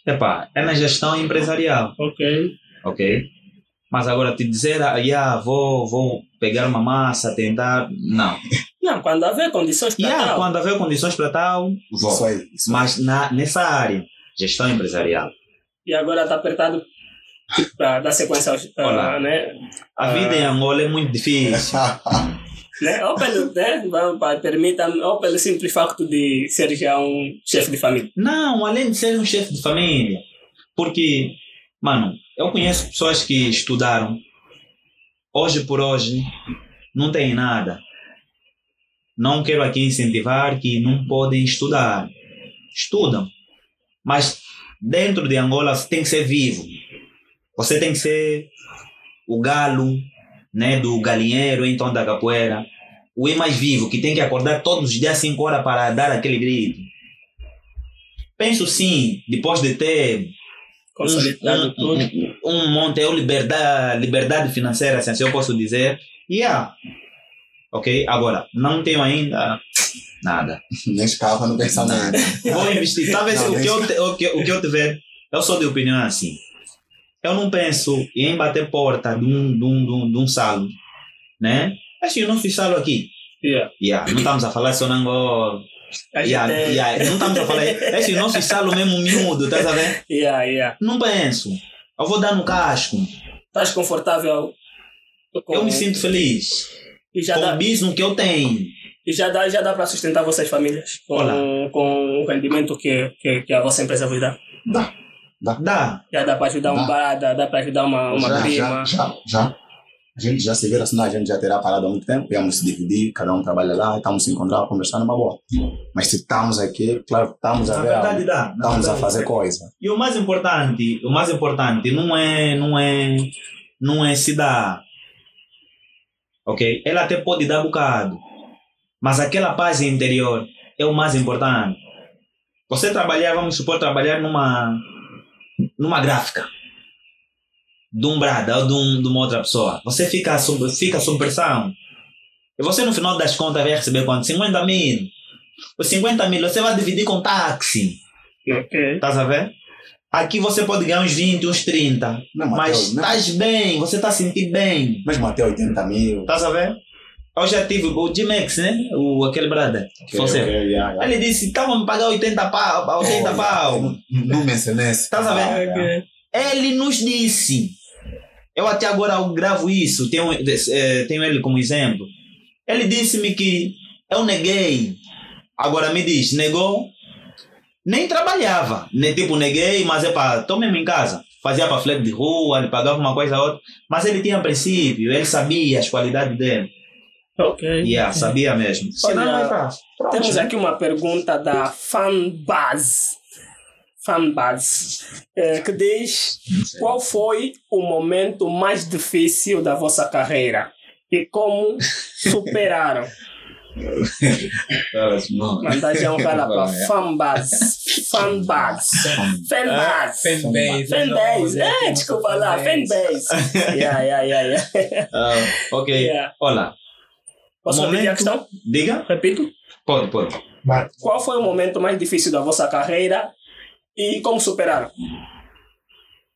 [SPEAKER 3] epá, é na gestão empresarial,
[SPEAKER 2] Ok.
[SPEAKER 3] ok? Mas agora te dizer, ah, yeah, vou, vou pegar uma massa, tentar. Não.
[SPEAKER 2] Não, quando haver condições para
[SPEAKER 3] Yeah,
[SPEAKER 2] tal.
[SPEAKER 3] quando haver condições para tal, vou.
[SPEAKER 4] Isso aí. Isso.
[SPEAKER 3] Mas na, nessa área, gestão empresarial.
[SPEAKER 2] E agora está apertado para dar sequência aos. ah,
[SPEAKER 3] Olá.
[SPEAKER 2] né?
[SPEAKER 3] A
[SPEAKER 2] Ah.
[SPEAKER 3] vida em Angola é muito difícil.
[SPEAKER 2] né? Ou pelo, né? vai- vai- permita, ou pelo simples facto de ser já um chefe de família.
[SPEAKER 3] Não, além de ser um chefe de família. Porque, mano, eu conheço pessoas que estudaram. Hoje por hoje, não tem nada. Não quero aqui incentivar que não podem estudar. Estudam. Mas dentro de Angola você tem que ser vivo. Você tem que ser o galo né, do galinheiro, então da capoeira. O E mais vivo, que tem que acordar todos os dias às 5 horas para dar aquele grito. Penso sim, depois de ter um,
[SPEAKER 2] tudo.
[SPEAKER 3] um, um monte, é liberdade, liberdade financeira, assim, assim eu posso dizer. Yeah. Ok? Agora, não tenho ainda nada.
[SPEAKER 4] Nem escapa no pensamento.
[SPEAKER 3] Vou investir. Talvez
[SPEAKER 4] Não,
[SPEAKER 3] o, que eu, te- o, que, o que eu tiver, eu sou de opinião assim. Eu não penso em bater porta de um, de um, de um, de um salão, né? Assim, eu não fiz salo aqui.
[SPEAKER 2] Yeah.
[SPEAKER 3] Yeah. Não estamos a falar só na Angola. Yeah,
[SPEAKER 2] é-
[SPEAKER 3] yeah. Não estamos a falar. Esse nosso salo mesmo miúdo, estás a ver?
[SPEAKER 2] Yeah, yeah.
[SPEAKER 3] Não penso. Eu vou dar no casco.
[SPEAKER 2] Estás confortável? com-
[SPEAKER 3] Eu me sinto feliz
[SPEAKER 2] E já
[SPEAKER 3] com
[SPEAKER 2] dá,
[SPEAKER 3] o business que eu tenho.
[SPEAKER 2] e já dá, já dá para sustentar vossas famílias com,
[SPEAKER 3] Olá.
[SPEAKER 2] com o rendimento que, que, que a vossa empresa vos dá.
[SPEAKER 3] Dá.
[SPEAKER 2] Já dá para ajudar um
[SPEAKER 4] Dá.
[SPEAKER 2] pai, dá, dá para ajudar uma, uma
[SPEAKER 4] já,
[SPEAKER 2] prima.
[SPEAKER 4] já, já, já. A gente já se vira, senão a gente já terá parado há muito tempo. Íamos se dividir, cada um trabalha lá, estamos se encontrar, conversando numa boa. Mas se estamos aqui, claro, estamos a
[SPEAKER 3] Na
[SPEAKER 4] ver
[SPEAKER 3] verdade dá.
[SPEAKER 4] Estamos a
[SPEAKER 3] verdade
[SPEAKER 4] fazer
[SPEAKER 3] dá.
[SPEAKER 4] coisa.
[SPEAKER 3] E o mais importante, o mais importante não é, não é, não é se dar. Ok? Ela até pode dar bocado. Mas aquela paz interior é o mais importante. Você trabalhar, vamos supor, trabalhar numa, numa gráfica. De um brada ou de, um, de uma outra pessoa. Você fica sob, fica sob pressão. E você, no final das contas, vai receber quanto? 50 mil. Os 50 mil você vai dividir com táxi.
[SPEAKER 2] Ok.
[SPEAKER 3] Estás a ver? Aqui você pode ganhar uns 20, uns 30.
[SPEAKER 4] Não,
[SPEAKER 3] Mas estás bem, você está a sentir bem.
[SPEAKER 4] Mesmo até 80 mil.
[SPEAKER 3] Estás a ver? Eu já tive o G-Max, né? O, aquele brother.
[SPEAKER 4] Ok,
[SPEAKER 3] você.
[SPEAKER 4] ok, yeah, yeah.
[SPEAKER 3] Ele disse: estavam me pagar 80 pau. 80
[SPEAKER 4] Oh,
[SPEAKER 3] pau.
[SPEAKER 4] yeah. Não mencionei esse.
[SPEAKER 3] Estás a ver?
[SPEAKER 4] Ah, yeah.
[SPEAKER 2] Ok.
[SPEAKER 3] Ele nos disse. Eu até agora gravo isso, tenho, eh, tenho ele como exemplo. Ele disse-me que eu neguei. Agora me diz, negou? Nem trabalhava. Ne, tipo, neguei, mas é para, tô mesmo em casa. fazia panfleto de rua, ele pagava uma coisa ou outra, mas ele tinha princípio, ele sabia as qualidades dele.
[SPEAKER 2] Ok.
[SPEAKER 3] Yeah, sabia mesmo.
[SPEAKER 2] Temos
[SPEAKER 3] né?
[SPEAKER 2] aqui uma pergunta da Fanbase. Fanbase. eh, que diz: Qual foi o momento mais difícil da vossa carreira? E como superaram? Mandar já um cara para
[SPEAKER 3] É.
[SPEAKER 2] Fanbase. Fanbase.
[SPEAKER 5] Ah,
[SPEAKER 2] Fanbase.
[SPEAKER 5] fanbase.
[SPEAKER 2] Fanbase.
[SPEAKER 5] Não,
[SPEAKER 2] É, desculpa lá. Fanbase. Yeah, yeah, yeah, yeah.
[SPEAKER 3] Ah, ok,
[SPEAKER 2] Yeah.
[SPEAKER 3] olá.
[SPEAKER 2] Posso repetir a
[SPEAKER 3] Momento-
[SPEAKER 2] questão?
[SPEAKER 3] Diga?
[SPEAKER 2] Repito.
[SPEAKER 3] Pode, pode.
[SPEAKER 2] Qual foi o momento mais difícil da vossa carreira e como superaram?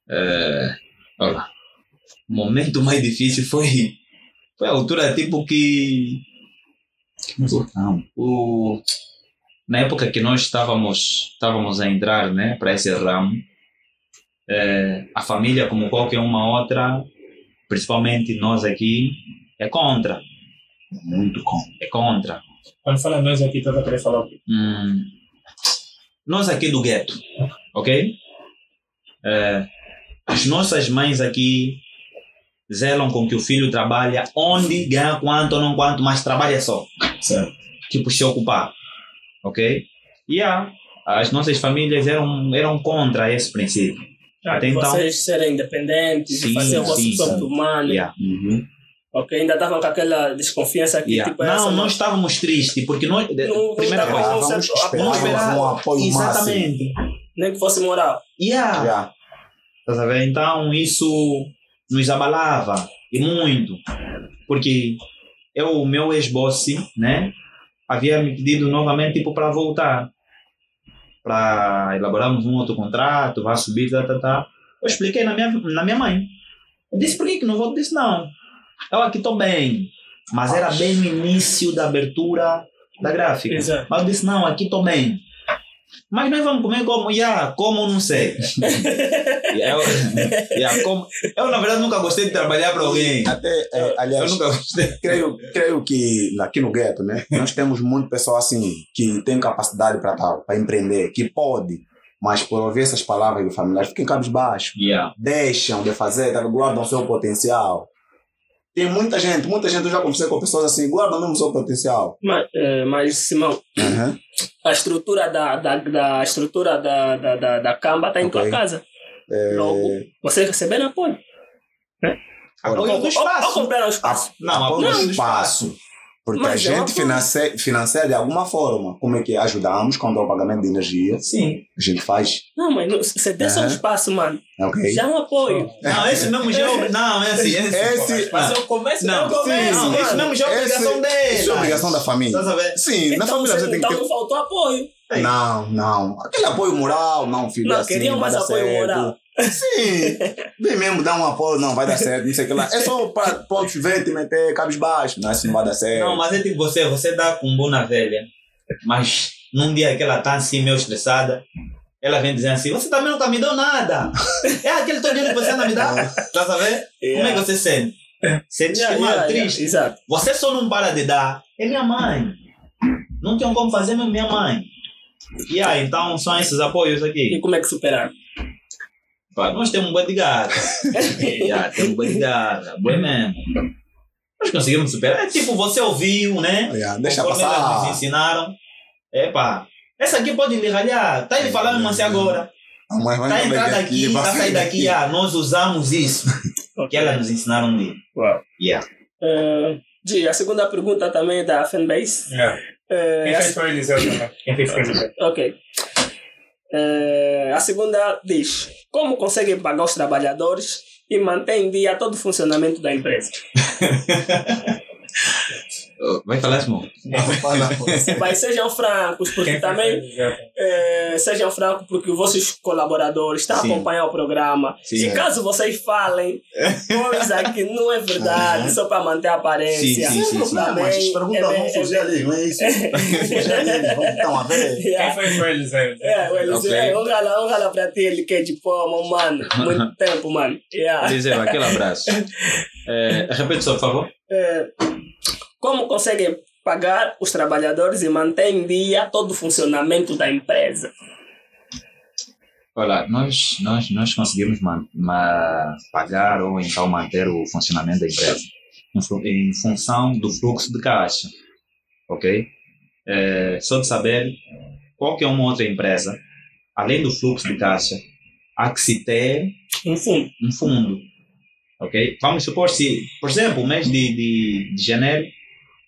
[SPEAKER 3] É, olha, o momento mais difícil foi, foi a altura tipo que o, na época que nós estávamos estávamos a entrar né para esse ramo é, a família como qualquer uma outra principalmente nós aqui é contra
[SPEAKER 4] Muito com.
[SPEAKER 3] é contra
[SPEAKER 5] Quando fala nós aqui, toda querer falar o quê?
[SPEAKER 3] Hum, nós aqui do gueto, ok? É, as nossas mães aqui zelam com que o filho trabalha onde, ganha quanto, não quanto, mas trabalha só.
[SPEAKER 4] Certo.
[SPEAKER 3] Tipo, se ocupar, ok? E yeah, as nossas famílias eram, eram contra esse princípio. Até então,
[SPEAKER 2] Vocês serem independentes,
[SPEAKER 3] Sim,
[SPEAKER 2] fazer o vosso
[SPEAKER 3] sim,
[SPEAKER 2] próprio money.
[SPEAKER 3] yeah,
[SPEAKER 4] Uhum.
[SPEAKER 2] Ok, ainda estavam com aquela desconfiança que
[SPEAKER 3] yeah.
[SPEAKER 2] tipo essa
[SPEAKER 3] Não, nós estávamos tristes, porque nós...
[SPEAKER 2] Não- não
[SPEAKER 3] primeira
[SPEAKER 2] tava-
[SPEAKER 3] coisa,
[SPEAKER 2] não
[SPEAKER 4] Esperávamos, um apoio máximo.
[SPEAKER 3] exatamente.
[SPEAKER 2] nem que fosse moral.
[SPEAKER 3] Yeah. Estás a ver? Então isso nos abalava e muito. Porque eu, o meu ex-boss, né, havia me pedido novamente tipo, para voltar. Para elaborarmos um outro contrato, vai subir, tá, tá, tá. Eu expliquei na minha, na minha mãe. Eu disse, por que, que não volto? Disse, não. Eu aqui estou bem. Mas era bem no início da abertura da gráfica.
[SPEAKER 2] Exato.
[SPEAKER 3] Mas eu disse, não, aqui estou bem. Mas nós vamos comer como? Yeah, como não sei. eu, yeah, como, eu, na verdade, nunca gostei de trabalhar para alguém.
[SPEAKER 4] Até, é,
[SPEAKER 3] Eu
[SPEAKER 4] aliás,
[SPEAKER 3] nunca gostei.
[SPEAKER 4] creio, creio que aqui no gueto, né, nós temos muito pessoal assim que tem capacidade para tal, para empreender, que pode, mas por ouvir essas palavras do familiar, fiquem cabisbaixo,
[SPEAKER 3] Yeah.
[SPEAKER 4] deixam de fazer, tá, guardam seu potencial. Tem muita gente, muita gente eu já conversei com pessoas assim, guardam mesmo seu potencial.
[SPEAKER 2] Mas, eh, mas Simão,
[SPEAKER 4] Uhum.
[SPEAKER 2] a estrutura da, da, da estrutura da, da, da, da Camba está em tua
[SPEAKER 4] Ok.
[SPEAKER 2] casa.
[SPEAKER 4] É,
[SPEAKER 2] Logo, você receber apoio.
[SPEAKER 3] Apoio
[SPEAKER 2] Ou-
[SPEAKER 3] do
[SPEAKER 2] ou-
[SPEAKER 3] espaço.
[SPEAKER 2] Ou comprar um
[SPEAKER 4] a,
[SPEAKER 2] espaço.
[SPEAKER 3] Não,
[SPEAKER 4] apoio
[SPEAKER 3] apoio
[SPEAKER 4] do
[SPEAKER 3] do
[SPEAKER 4] espaço. Porque
[SPEAKER 2] Mas
[SPEAKER 4] a
[SPEAKER 2] é
[SPEAKER 4] gente financia, financia de alguma forma. Como é que ajudamos quando é o pagamento de energia?
[SPEAKER 3] Sim.
[SPEAKER 4] A gente faz.
[SPEAKER 2] Não, mas não, você der só um espaço, mano.
[SPEAKER 4] Ok?
[SPEAKER 2] Já é um apoio.
[SPEAKER 3] Não, esse mesmo já é Não, é assim. Esse,
[SPEAKER 4] Esse-
[SPEAKER 3] Mas eu
[SPEAKER 2] começo
[SPEAKER 3] Não,
[SPEAKER 2] eu começo,
[SPEAKER 3] não, esse mesmo já é obrigação dele.
[SPEAKER 4] Isso é obrigação da família.
[SPEAKER 3] Ver?
[SPEAKER 4] Sim, na
[SPEAKER 2] Então,
[SPEAKER 4] família
[SPEAKER 2] você,
[SPEAKER 4] você tem que
[SPEAKER 2] então
[SPEAKER 4] ter.
[SPEAKER 2] não faltou apoio.
[SPEAKER 4] Não, não. Aquele apoio moral, não, filho.
[SPEAKER 2] Não,
[SPEAKER 4] assim,
[SPEAKER 2] queriam mais apoio
[SPEAKER 4] certo.
[SPEAKER 2] moral.
[SPEAKER 4] Sim. Vem mesmo dar um apoio, não, vai dar certo, não sei o que lá. É só para todos ver te meter cabisbaixo. Não, isso não vai dar certo.
[SPEAKER 3] Não, mas é tipo você, você dá com bunda velha, mas num dia que ela tá assim meio estressada, ela vem dizer assim, você também nunca me deu nada. É aquele todo dinheiro que você anda me dá. Tá sabendo? Como é que você sente? Sente
[SPEAKER 2] Yeah,
[SPEAKER 3] mal,
[SPEAKER 2] yeah,
[SPEAKER 3] triste.
[SPEAKER 2] yeah, Exato.
[SPEAKER 3] Você só não para de dar. É minha mãe. Não tem como fazer, mas minha mãe. E aí, então são esses apoios
[SPEAKER 2] E
[SPEAKER 3] aqui.
[SPEAKER 2] como é que superaram?
[SPEAKER 3] Pá, nós temos um boi de gata. yeah, temos um boi de gata. Boi mesmo. Nós conseguimos superar. É tipo, você ouviu, né?
[SPEAKER 4] Yeah, deixa
[SPEAKER 3] Conforme elas nos
[SPEAKER 4] passar.
[SPEAKER 3] ensinaram. Epa, essa aqui pode lhe ralhar. Tá lhe falando assim agora.
[SPEAKER 4] A mãe vai
[SPEAKER 3] Tá
[SPEAKER 4] ver
[SPEAKER 3] entrada aqui, tá
[SPEAKER 4] vai
[SPEAKER 3] sair daqui. Ah, nós usamos isso. Que elas nos ensinaram um dia.
[SPEAKER 2] Uau.
[SPEAKER 3] Yeah.
[SPEAKER 2] Eh, Gi, a segunda pergunta também é da fanbase.
[SPEAKER 5] É.
[SPEAKER 2] Eh,
[SPEAKER 5] Quem
[SPEAKER 2] a-
[SPEAKER 5] fez foi Eliseu também. Quem fez foi Eliseu.
[SPEAKER 2] Ok. Eh, a segunda diz: Como conseguem pagar os trabalhadores e manter em dia todo o funcionamento da empresa?
[SPEAKER 3] Vai falar, Simão?
[SPEAKER 2] Mas sejam francos, porque
[SPEAKER 5] Quem
[SPEAKER 2] também eh, sejam francos, porque os vossos colaboradores estão a
[SPEAKER 3] Sim.
[SPEAKER 2] acompanhar o programa.
[SPEAKER 3] Sim.
[SPEAKER 2] E caso vocês falem coisa que não é verdade, só para manter a aparência,
[SPEAKER 3] Sim, sim, sim, sim.
[SPEAKER 2] também
[SPEAKER 4] Mas pergunta,
[SPEAKER 2] é-
[SPEAKER 4] vamos
[SPEAKER 2] é-
[SPEAKER 4] fugir ali, não é isso? Vamos fugir ali, vamos dar uma vez.
[SPEAKER 5] Quem foi o Eliseu?
[SPEAKER 2] É, o Eliseu,
[SPEAKER 3] Ok.
[SPEAKER 2] é, um um gala pra ti, ele quer de pomo, mano. Muito tempo, mano. Yeah.
[SPEAKER 3] Eliseu, aquele abraço. É, repete só, por favor.
[SPEAKER 2] É, como conseguem pagar os trabalhadores e manter em dia todo o funcionamento da empresa?
[SPEAKER 3] Olha, nós, nós, nós conseguimos man, ma, pagar ou então manter o funcionamento da empresa em, em função do fluxo de caixa, ok? É, só de saber qualquer uma outra empresa, além do fluxo de caixa, há que se ter
[SPEAKER 2] um fundo.
[SPEAKER 3] Um fundo, ok? Vamos supor se, por exemplo, o mês de, de, de janeiro,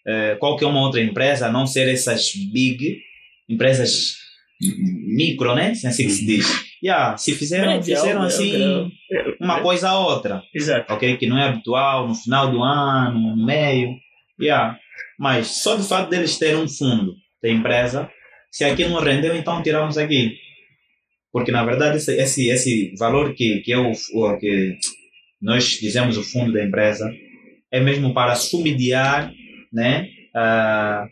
[SPEAKER 3] é, qualquer uma outra empresa, a não ser essas big empresas micro, né? Assim que se diz yeah, se fizeram, fizeram assim uma coisa a outra.
[SPEAKER 2] Exato.
[SPEAKER 3] Ok? Que não é habitual no final do ano, no meio. Yeah. Mas só de fato deles terem um fundo da empresa, se aqui não rendeu, então tiramos aqui. Porque na verdade esse, esse, esse valor que, que, é o, que nós dizemos o fundo da empresa é mesmo para subsidiar né, uh,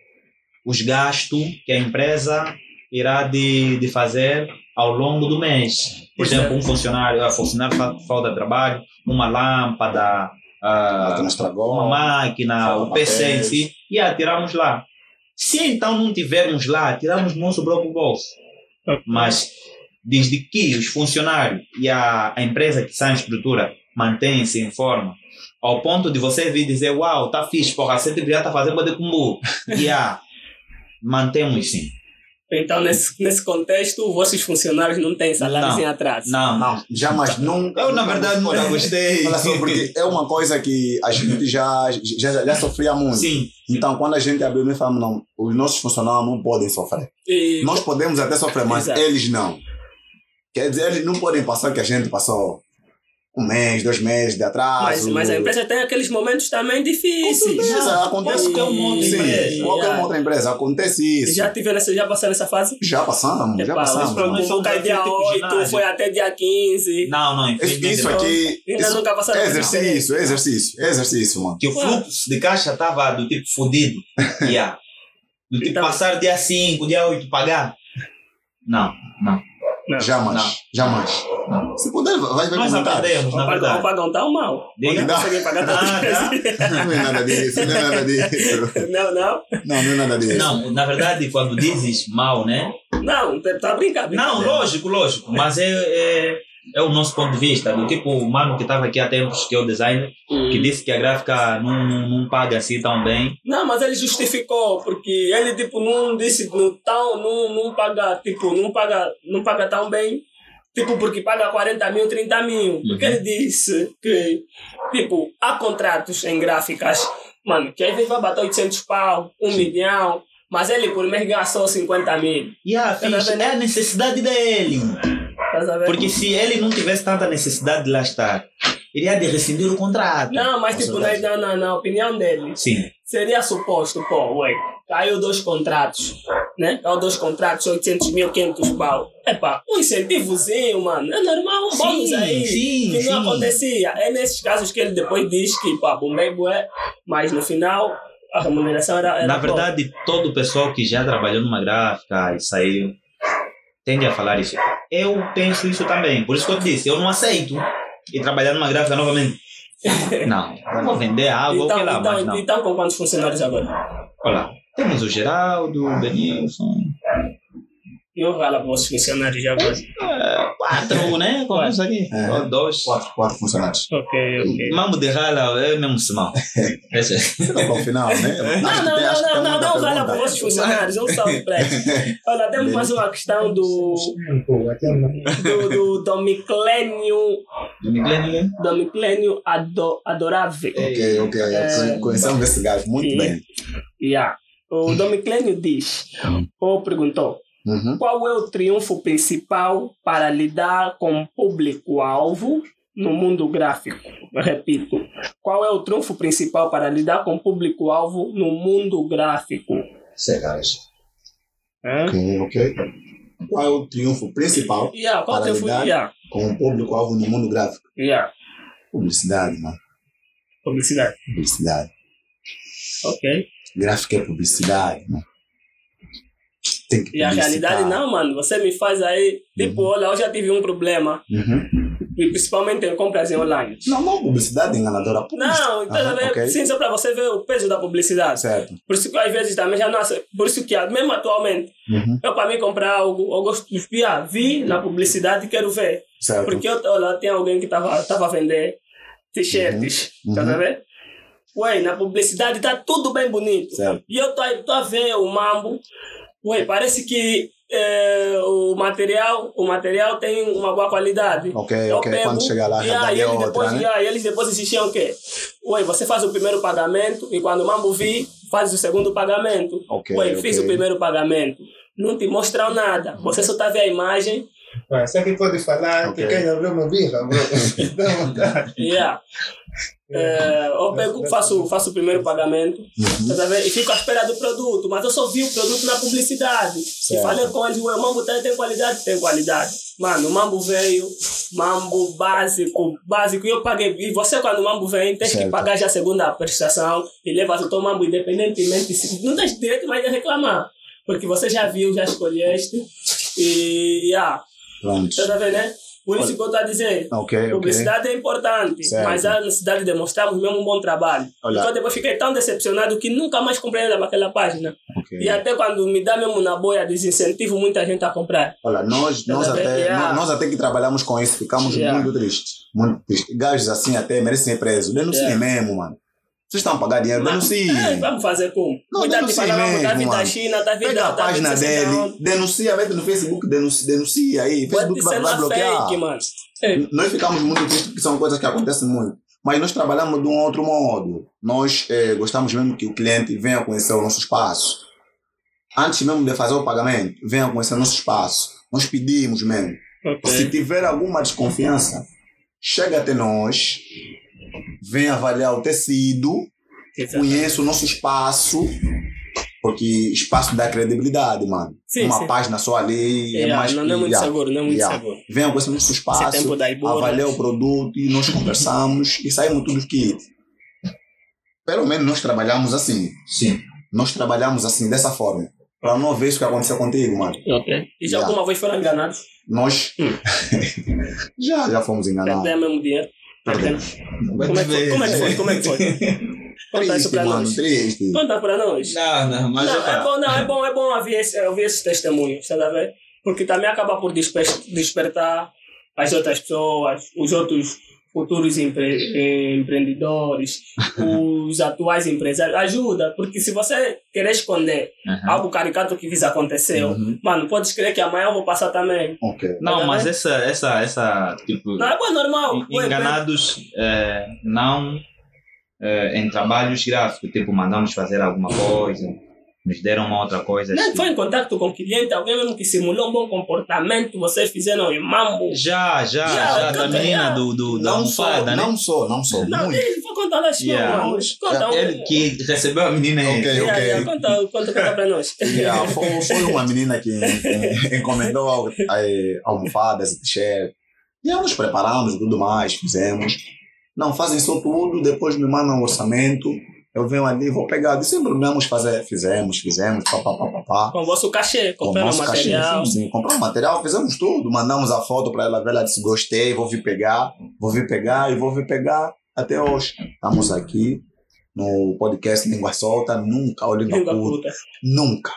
[SPEAKER 3] os gastos que a empresa irá de, de fazer ao longo do mês. Por exemplo, um funcionário, a funcionário falta trabalho, uma lâmpada, uh, uma máquina, o PC em si, e ah, tiramos lá. Se então não tivermos lá, tiramos no nosso próprio bolso. Mas desde que os funcionários e a, a empresa que está em estrutura mantêm-se em forma, ao ponto de você vir dizer, uau, tá fixe, porra, você deveria estar tá fazendo poder com Yeah, mantemos sim.
[SPEAKER 2] Então, nesse, nesse contexto, vossos funcionários não têm salário sem atraso.
[SPEAKER 3] Não,
[SPEAKER 4] não, jamais, nunca.
[SPEAKER 3] Eu, na verdade, nunca gostei.
[SPEAKER 4] Olha só, porque é uma coisa que a gente já, já, já sofria muito.
[SPEAKER 3] Sim.
[SPEAKER 4] Então, quando a gente abriu, nós falamos, não, os nossos funcionários não podem sofrer. E... Nós podemos até sofrer, mas Exato. eles não. Quer dizer, eles não podem passar o que a gente passou um mês, dois meses de atraso.
[SPEAKER 2] Mas, mas a empresa tem aqueles momentos também difíceis. Com
[SPEAKER 4] certeza, acontece com uma outra empresa. Qualquer uma outra empresa, acontece isso.
[SPEAKER 2] Já tiveram já passaram essa fase?
[SPEAKER 4] Já passamos, já passamos.
[SPEAKER 2] Mas foi até dia 8, foi até dia 15.
[SPEAKER 3] Não, não,
[SPEAKER 4] Isso aqui.
[SPEAKER 2] Ainda nunca passaram
[SPEAKER 4] Exercício, exercício, exercício, mano.
[SPEAKER 3] Que o fluxo de caixa estava do tipo fodido. yeah. Do tipo então, passar dia 5, dia 8, pagar. Não, não.
[SPEAKER 4] Não, jamais. Não. Jamais. Não. Se puder, vai ver
[SPEAKER 3] Nós aprendemos, na verdade.
[SPEAKER 2] O pagão tá mal.
[SPEAKER 3] Diga.
[SPEAKER 2] Não consegue pagar
[SPEAKER 4] ah, Não é nada disso, não é nada disso.
[SPEAKER 2] Não, não?
[SPEAKER 4] Não, não é nada disso.
[SPEAKER 3] Não, na verdade, quando dizes mal, né?
[SPEAKER 2] Não, tá brincando.
[SPEAKER 3] Não, lógico, lógico. Mas é, é é o nosso ponto de vista, do tipo o mano que estava aqui há tempos, que é o designer, hum. que disse que a gráfica não, não, não, paga assim tão bem.
[SPEAKER 2] Não, mas ele justificou, porque ele tipo não disse não, tão, não, não paga, tipo, não paga, não paga tão bem, tipo, porque paga 40 mil, 30 mil. Porque uhum. ele disse que, tipo, há contratos em gráficas, mano, que às vezes vai bater 800 pau, 1 Sim. milhão, mas ele por mês gastou 50 mil.
[SPEAKER 3] Yeah, tá é a necessidade dele. Porque se ele não tivesse tanta necessidade de lá estar, iria de rescindir o contrato.
[SPEAKER 2] Não, mas tipo, na, na, na opinião dele,
[SPEAKER 3] Sim.
[SPEAKER 2] seria suposto, pô, ué, caiu dois contratos, né? Caiu dois contratos, 800 mil, 500 pau. Epá, um incentivozinho, mano, é normal, um bônus aí,
[SPEAKER 3] sim,
[SPEAKER 2] que
[SPEAKER 3] sim.
[SPEAKER 2] não acontecia. É nesses casos que ele depois diz que, pá, bombei, bué, mas no final a remuneração era, era
[SPEAKER 3] Na verdade, boa. todo o pessoal que já trabalhou numa gráfica e saiu tende a falar isso. Eu penso isso também. Por isso que eu disse, eu não aceito ir trabalhar numa gráfica novamente. Não, vou vender água,
[SPEAKER 2] então,
[SPEAKER 3] o que lá,
[SPEAKER 2] então,
[SPEAKER 3] mas não.
[SPEAKER 2] Então, com quantos funcionários agora?
[SPEAKER 3] Olha, temos o Geraldo, o Benilson,
[SPEAKER 2] e eu falo para os funcionários já agora?
[SPEAKER 3] É, quatro, né? Quantos aqui? É,
[SPEAKER 4] dois. Quatro, quatro funcionários.
[SPEAKER 2] Ok, ok.
[SPEAKER 3] Mambo de rala é mesmo Simão.
[SPEAKER 4] Esse é o final, né?
[SPEAKER 2] Não, não, não, não, não, não rala para os funcionários, um salve para Olha, temos mais uma questão do. do, do Domiclênio.
[SPEAKER 3] Domiclênio?
[SPEAKER 2] Domiclênio Ado, Adorável.
[SPEAKER 4] Ok, ok. É, Conhecemos esse gajo muito bem.
[SPEAKER 2] Yeah. O Domiclênio diz, ou perguntou, Uhum. Qual é o triunfo principal para lidar com o público-alvo no mundo gráfico? repito, qual é o triunfo principal para lidar com o público-alvo no mundo gráfico?
[SPEAKER 4] Cegas. Ok, ok. Qual é o triunfo principal
[SPEAKER 2] yeah,
[SPEAKER 4] para
[SPEAKER 2] triunfo?
[SPEAKER 4] lidar
[SPEAKER 2] yeah.
[SPEAKER 4] com o público-alvo no mundo gráfico?
[SPEAKER 2] Yeah.
[SPEAKER 4] Publicidade, mano.
[SPEAKER 2] Publicidade.
[SPEAKER 4] Publicidade.
[SPEAKER 2] Ok.
[SPEAKER 4] Gráfico é publicidade, mano
[SPEAKER 2] e a realidade não, mano. Você me faz aí, tipo, uhum. olha, eu já tive um problema.
[SPEAKER 4] Uhum.
[SPEAKER 2] E principalmente em compras em online.
[SPEAKER 4] Não, não publicidade enganadora. publicidade.
[SPEAKER 2] Não, então,
[SPEAKER 4] Aham,
[SPEAKER 2] né,
[SPEAKER 4] ok.
[SPEAKER 2] sim, só para você ver o peso da publicidade.
[SPEAKER 4] Certo.
[SPEAKER 2] Por isso que às vezes também já não Por isso que mesmo atualmente,
[SPEAKER 4] Uhum.
[SPEAKER 2] eu para mim comprar algo, eu gosto de espiar. Vi na publicidade e quero ver.
[SPEAKER 4] Certo.
[SPEAKER 2] Porque eu, lá tem alguém que tava a vender t-shirts.
[SPEAKER 4] Uhum.
[SPEAKER 2] Tá
[SPEAKER 4] Uhum.
[SPEAKER 2] ver? Ué, na publicidade tá tudo bem bonito.
[SPEAKER 4] Certo.
[SPEAKER 2] E eu tô, tô a ver o mambo. Ué, parece que eh, o material o material tem uma boa qualidade.
[SPEAKER 4] Ok,
[SPEAKER 2] Eu
[SPEAKER 4] ok.
[SPEAKER 2] pego,
[SPEAKER 4] Quando chegar lá, a
[SPEAKER 2] e
[SPEAKER 4] é
[SPEAKER 2] eles depois,
[SPEAKER 4] né?
[SPEAKER 2] e aí eles depois insistiam o quê? Ué, você faz o primeiro pagamento e quando o mambo vir, faz o segundo pagamento.
[SPEAKER 4] Ok,
[SPEAKER 2] Ué, fiz
[SPEAKER 4] ok.
[SPEAKER 2] o primeiro pagamento. Não te mostram nada. Você só tá vendo a imagem.
[SPEAKER 1] Mas você que pode falar
[SPEAKER 4] Ok.
[SPEAKER 1] que quem abriu uma birra, bro. Dá vontade.
[SPEAKER 2] Yeah. É, eu pego, faço, faço o primeiro pagamento
[SPEAKER 4] Uhum.
[SPEAKER 2] tá vendo? e fico à espera do produto, mas eu só vi o produto na publicidade. E
[SPEAKER 4] Certo.
[SPEAKER 2] falei com eles, "Ué, o mambo tem, tem qualidade? Tem qualidade. Mano, o mambo veio, mambo básico, básico, e eu paguei. E você, quando o mambo vem, tem que
[SPEAKER 4] Certo.
[SPEAKER 2] pagar já a segunda prestação e leva o teu mambo independentemente. Se, não tem direito mais de reclamar, porque você já viu, já escolheste. E, ah,
[SPEAKER 4] Pronto.
[SPEAKER 2] tá vendo, né? Por isso que eu estou a dizer.
[SPEAKER 4] Ok, ok.
[SPEAKER 2] Publicidade é importante,
[SPEAKER 4] Certo.
[SPEAKER 2] mas há necessidade de mostrarmos mesmo um bom trabalho. Então depois fiquei tão decepcionado que nunca mais comprei nada naquela página.
[SPEAKER 4] ok.
[SPEAKER 2] E até quando me dá mesmo na boia, desincentivo muita gente a comprar.
[SPEAKER 4] Olha, nós,
[SPEAKER 2] Tá
[SPEAKER 4] nós, até,
[SPEAKER 2] Yeah.
[SPEAKER 4] nós, nós até que trabalhamos com isso, ficamos
[SPEAKER 2] Yeah.
[SPEAKER 4] muito tristes. Muito tristes. Gajos assim até merecem ser presos. Denunciem
[SPEAKER 2] Yeah.
[SPEAKER 4] mesmo, mano. Vocês estão a pagar dinheiro, denunciem.
[SPEAKER 2] É, vamos fazer como?
[SPEAKER 4] Não,
[SPEAKER 2] de
[SPEAKER 4] denuncia
[SPEAKER 2] da
[SPEAKER 4] mesmo,
[SPEAKER 2] vida da. China, da vida
[SPEAKER 4] Pega a
[SPEAKER 2] da
[SPEAKER 4] página
[SPEAKER 2] sei
[SPEAKER 4] dele, denuncia, mete no Facebook, denuncia, denuncia aí.
[SPEAKER 2] Pode
[SPEAKER 4] Facebook vai, vai bloquear.
[SPEAKER 2] fake, mano. É.
[SPEAKER 4] Nós ficamos muito tristes porque são coisas que acontecem muito. Mas nós trabalhamos de um outro modo. Nós eh, gostamos mesmo que o cliente venha conhecer o nosso espaço. Antes mesmo de fazer o pagamento, venha conhecer o nosso espaço. Nós pedimos mesmo. Se
[SPEAKER 2] Ok.
[SPEAKER 4] tiver alguma desconfiança, chega até nós, vem avaliar o tecido, conheça o nosso espaço, porque espaço dá credibilidade, mano.
[SPEAKER 2] Sim,
[SPEAKER 4] Uma
[SPEAKER 2] sim.
[SPEAKER 4] página só ali é,
[SPEAKER 2] Yeah,
[SPEAKER 4] mais
[SPEAKER 2] não,
[SPEAKER 4] que...
[SPEAKER 2] não é muito
[SPEAKER 4] yeah.
[SPEAKER 2] seguro, não é muito
[SPEAKER 4] Yeah.
[SPEAKER 2] seguro.
[SPEAKER 4] Venha conhecer o nosso espaço, avaliar o produto e nós conversamos e saímos tudo kit. Pelo menos nós trabalhamos assim.
[SPEAKER 3] Sim.
[SPEAKER 4] Nós trabalhamos assim, dessa forma. Para não ver isso que aconteceu contigo, mano.
[SPEAKER 2] Ok. E já
[SPEAKER 4] Yeah.
[SPEAKER 2] alguma vez foram enganados?
[SPEAKER 4] Nós
[SPEAKER 2] Hum.
[SPEAKER 4] já, já fomos enganados.
[SPEAKER 2] Perderam mesmo dinheiro? Perderam. Como é que foi? Como é que foi? Como é que foi? Conta isso para
[SPEAKER 4] mano,
[SPEAKER 2] nós.
[SPEAKER 4] triste.
[SPEAKER 2] Conta para nós.
[SPEAKER 3] Não, não, mas
[SPEAKER 2] não, é bom, não, é bom, é bom ouvir, esse, ouvir esses testemunhos, tá a ver? Porque também acaba por desper- despertar as outras pessoas, os outros futuros empre- eh, empreendedores, os atuais empresários. Ajuda, porque se você querer esconder
[SPEAKER 3] Aham.
[SPEAKER 2] algo caricato que lhes aconteceu,
[SPEAKER 4] Uhum.
[SPEAKER 2] mano, podes crer que amanhã eu vou passar também.
[SPEAKER 4] Ok.
[SPEAKER 3] Não,
[SPEAKER 2] Tá
[SPEAKER 3] mas essa, essa, essa, tipo,
[SPEAKER 2] Não, é bom, é normal. Ué,
[SPEAKER 3] enganados eh, não eh, em trabalhos gráficos, tipo, mandamos fazer alguma coisa, nos deram uma outra coisa.
[SPEAKER 2] Nem
[SPEAKER 3] assim.
[SPEAKER 2] foi em contato com o cliente, alguém mesmo que simulou um bom comportamento, vocês fizeram em mambo.
[SPEAKER 3] Já, já,
[SPEAKER 2] Já,
[SPEAKER 3] já, da menina
[SPEAKER 2] já.
[SPEAKER 3] do, do, da
[SPEAKER 4] Não sou,
[SPEAKER 3] almofada, né?
[SPEAKER 4] não sou, não sou.
[SPEAKER 2] Não,
[SPEAKER 4] muito.
[SPEAKER 2] ele foi contar as
[SPEAKER 3] Yeah.
[SPEAKER 2] coisas. Conta um.
[SPEAKER 3] Ele que recebeu a menina aí.
[SPEAKER 4] Ok.
[SPEAKER 2] Yeah, yeah, conta, conta, conta para nós.
[SPEAKER 4] Yeah, foi, foi uma menina que encomendou eh, almofadas, t-shirt. E aí nos preparamos e tudo mais, fizemos. Não, fazem só tudo, depois me mandam um orçamento. Eu venho ali, vou pegar. Disse, sem problemas fazer. Fizemos, fizemos, pá, pá, pá, pá, pá.
[SPEAKER 2] Com o vosso cachê,
[SPEAKER 4] Com
[SPEAKER 2] compraram
[SPEAKER 4] nosso cachê,
[SPEAKER 2] material.
[SPEAKER 4] Sim, sim, compramos material, fizemos tudo. Mandamos a foto para ela ver, ela disse, gostei, vou vir pegar, vou vir pegar e vou vir pegar até hoje. Estamos aqui no podcast Língua Solta, nunca o Língua
[SPEAKER 2] Língua puta.
[SPEAKER 4] nunca.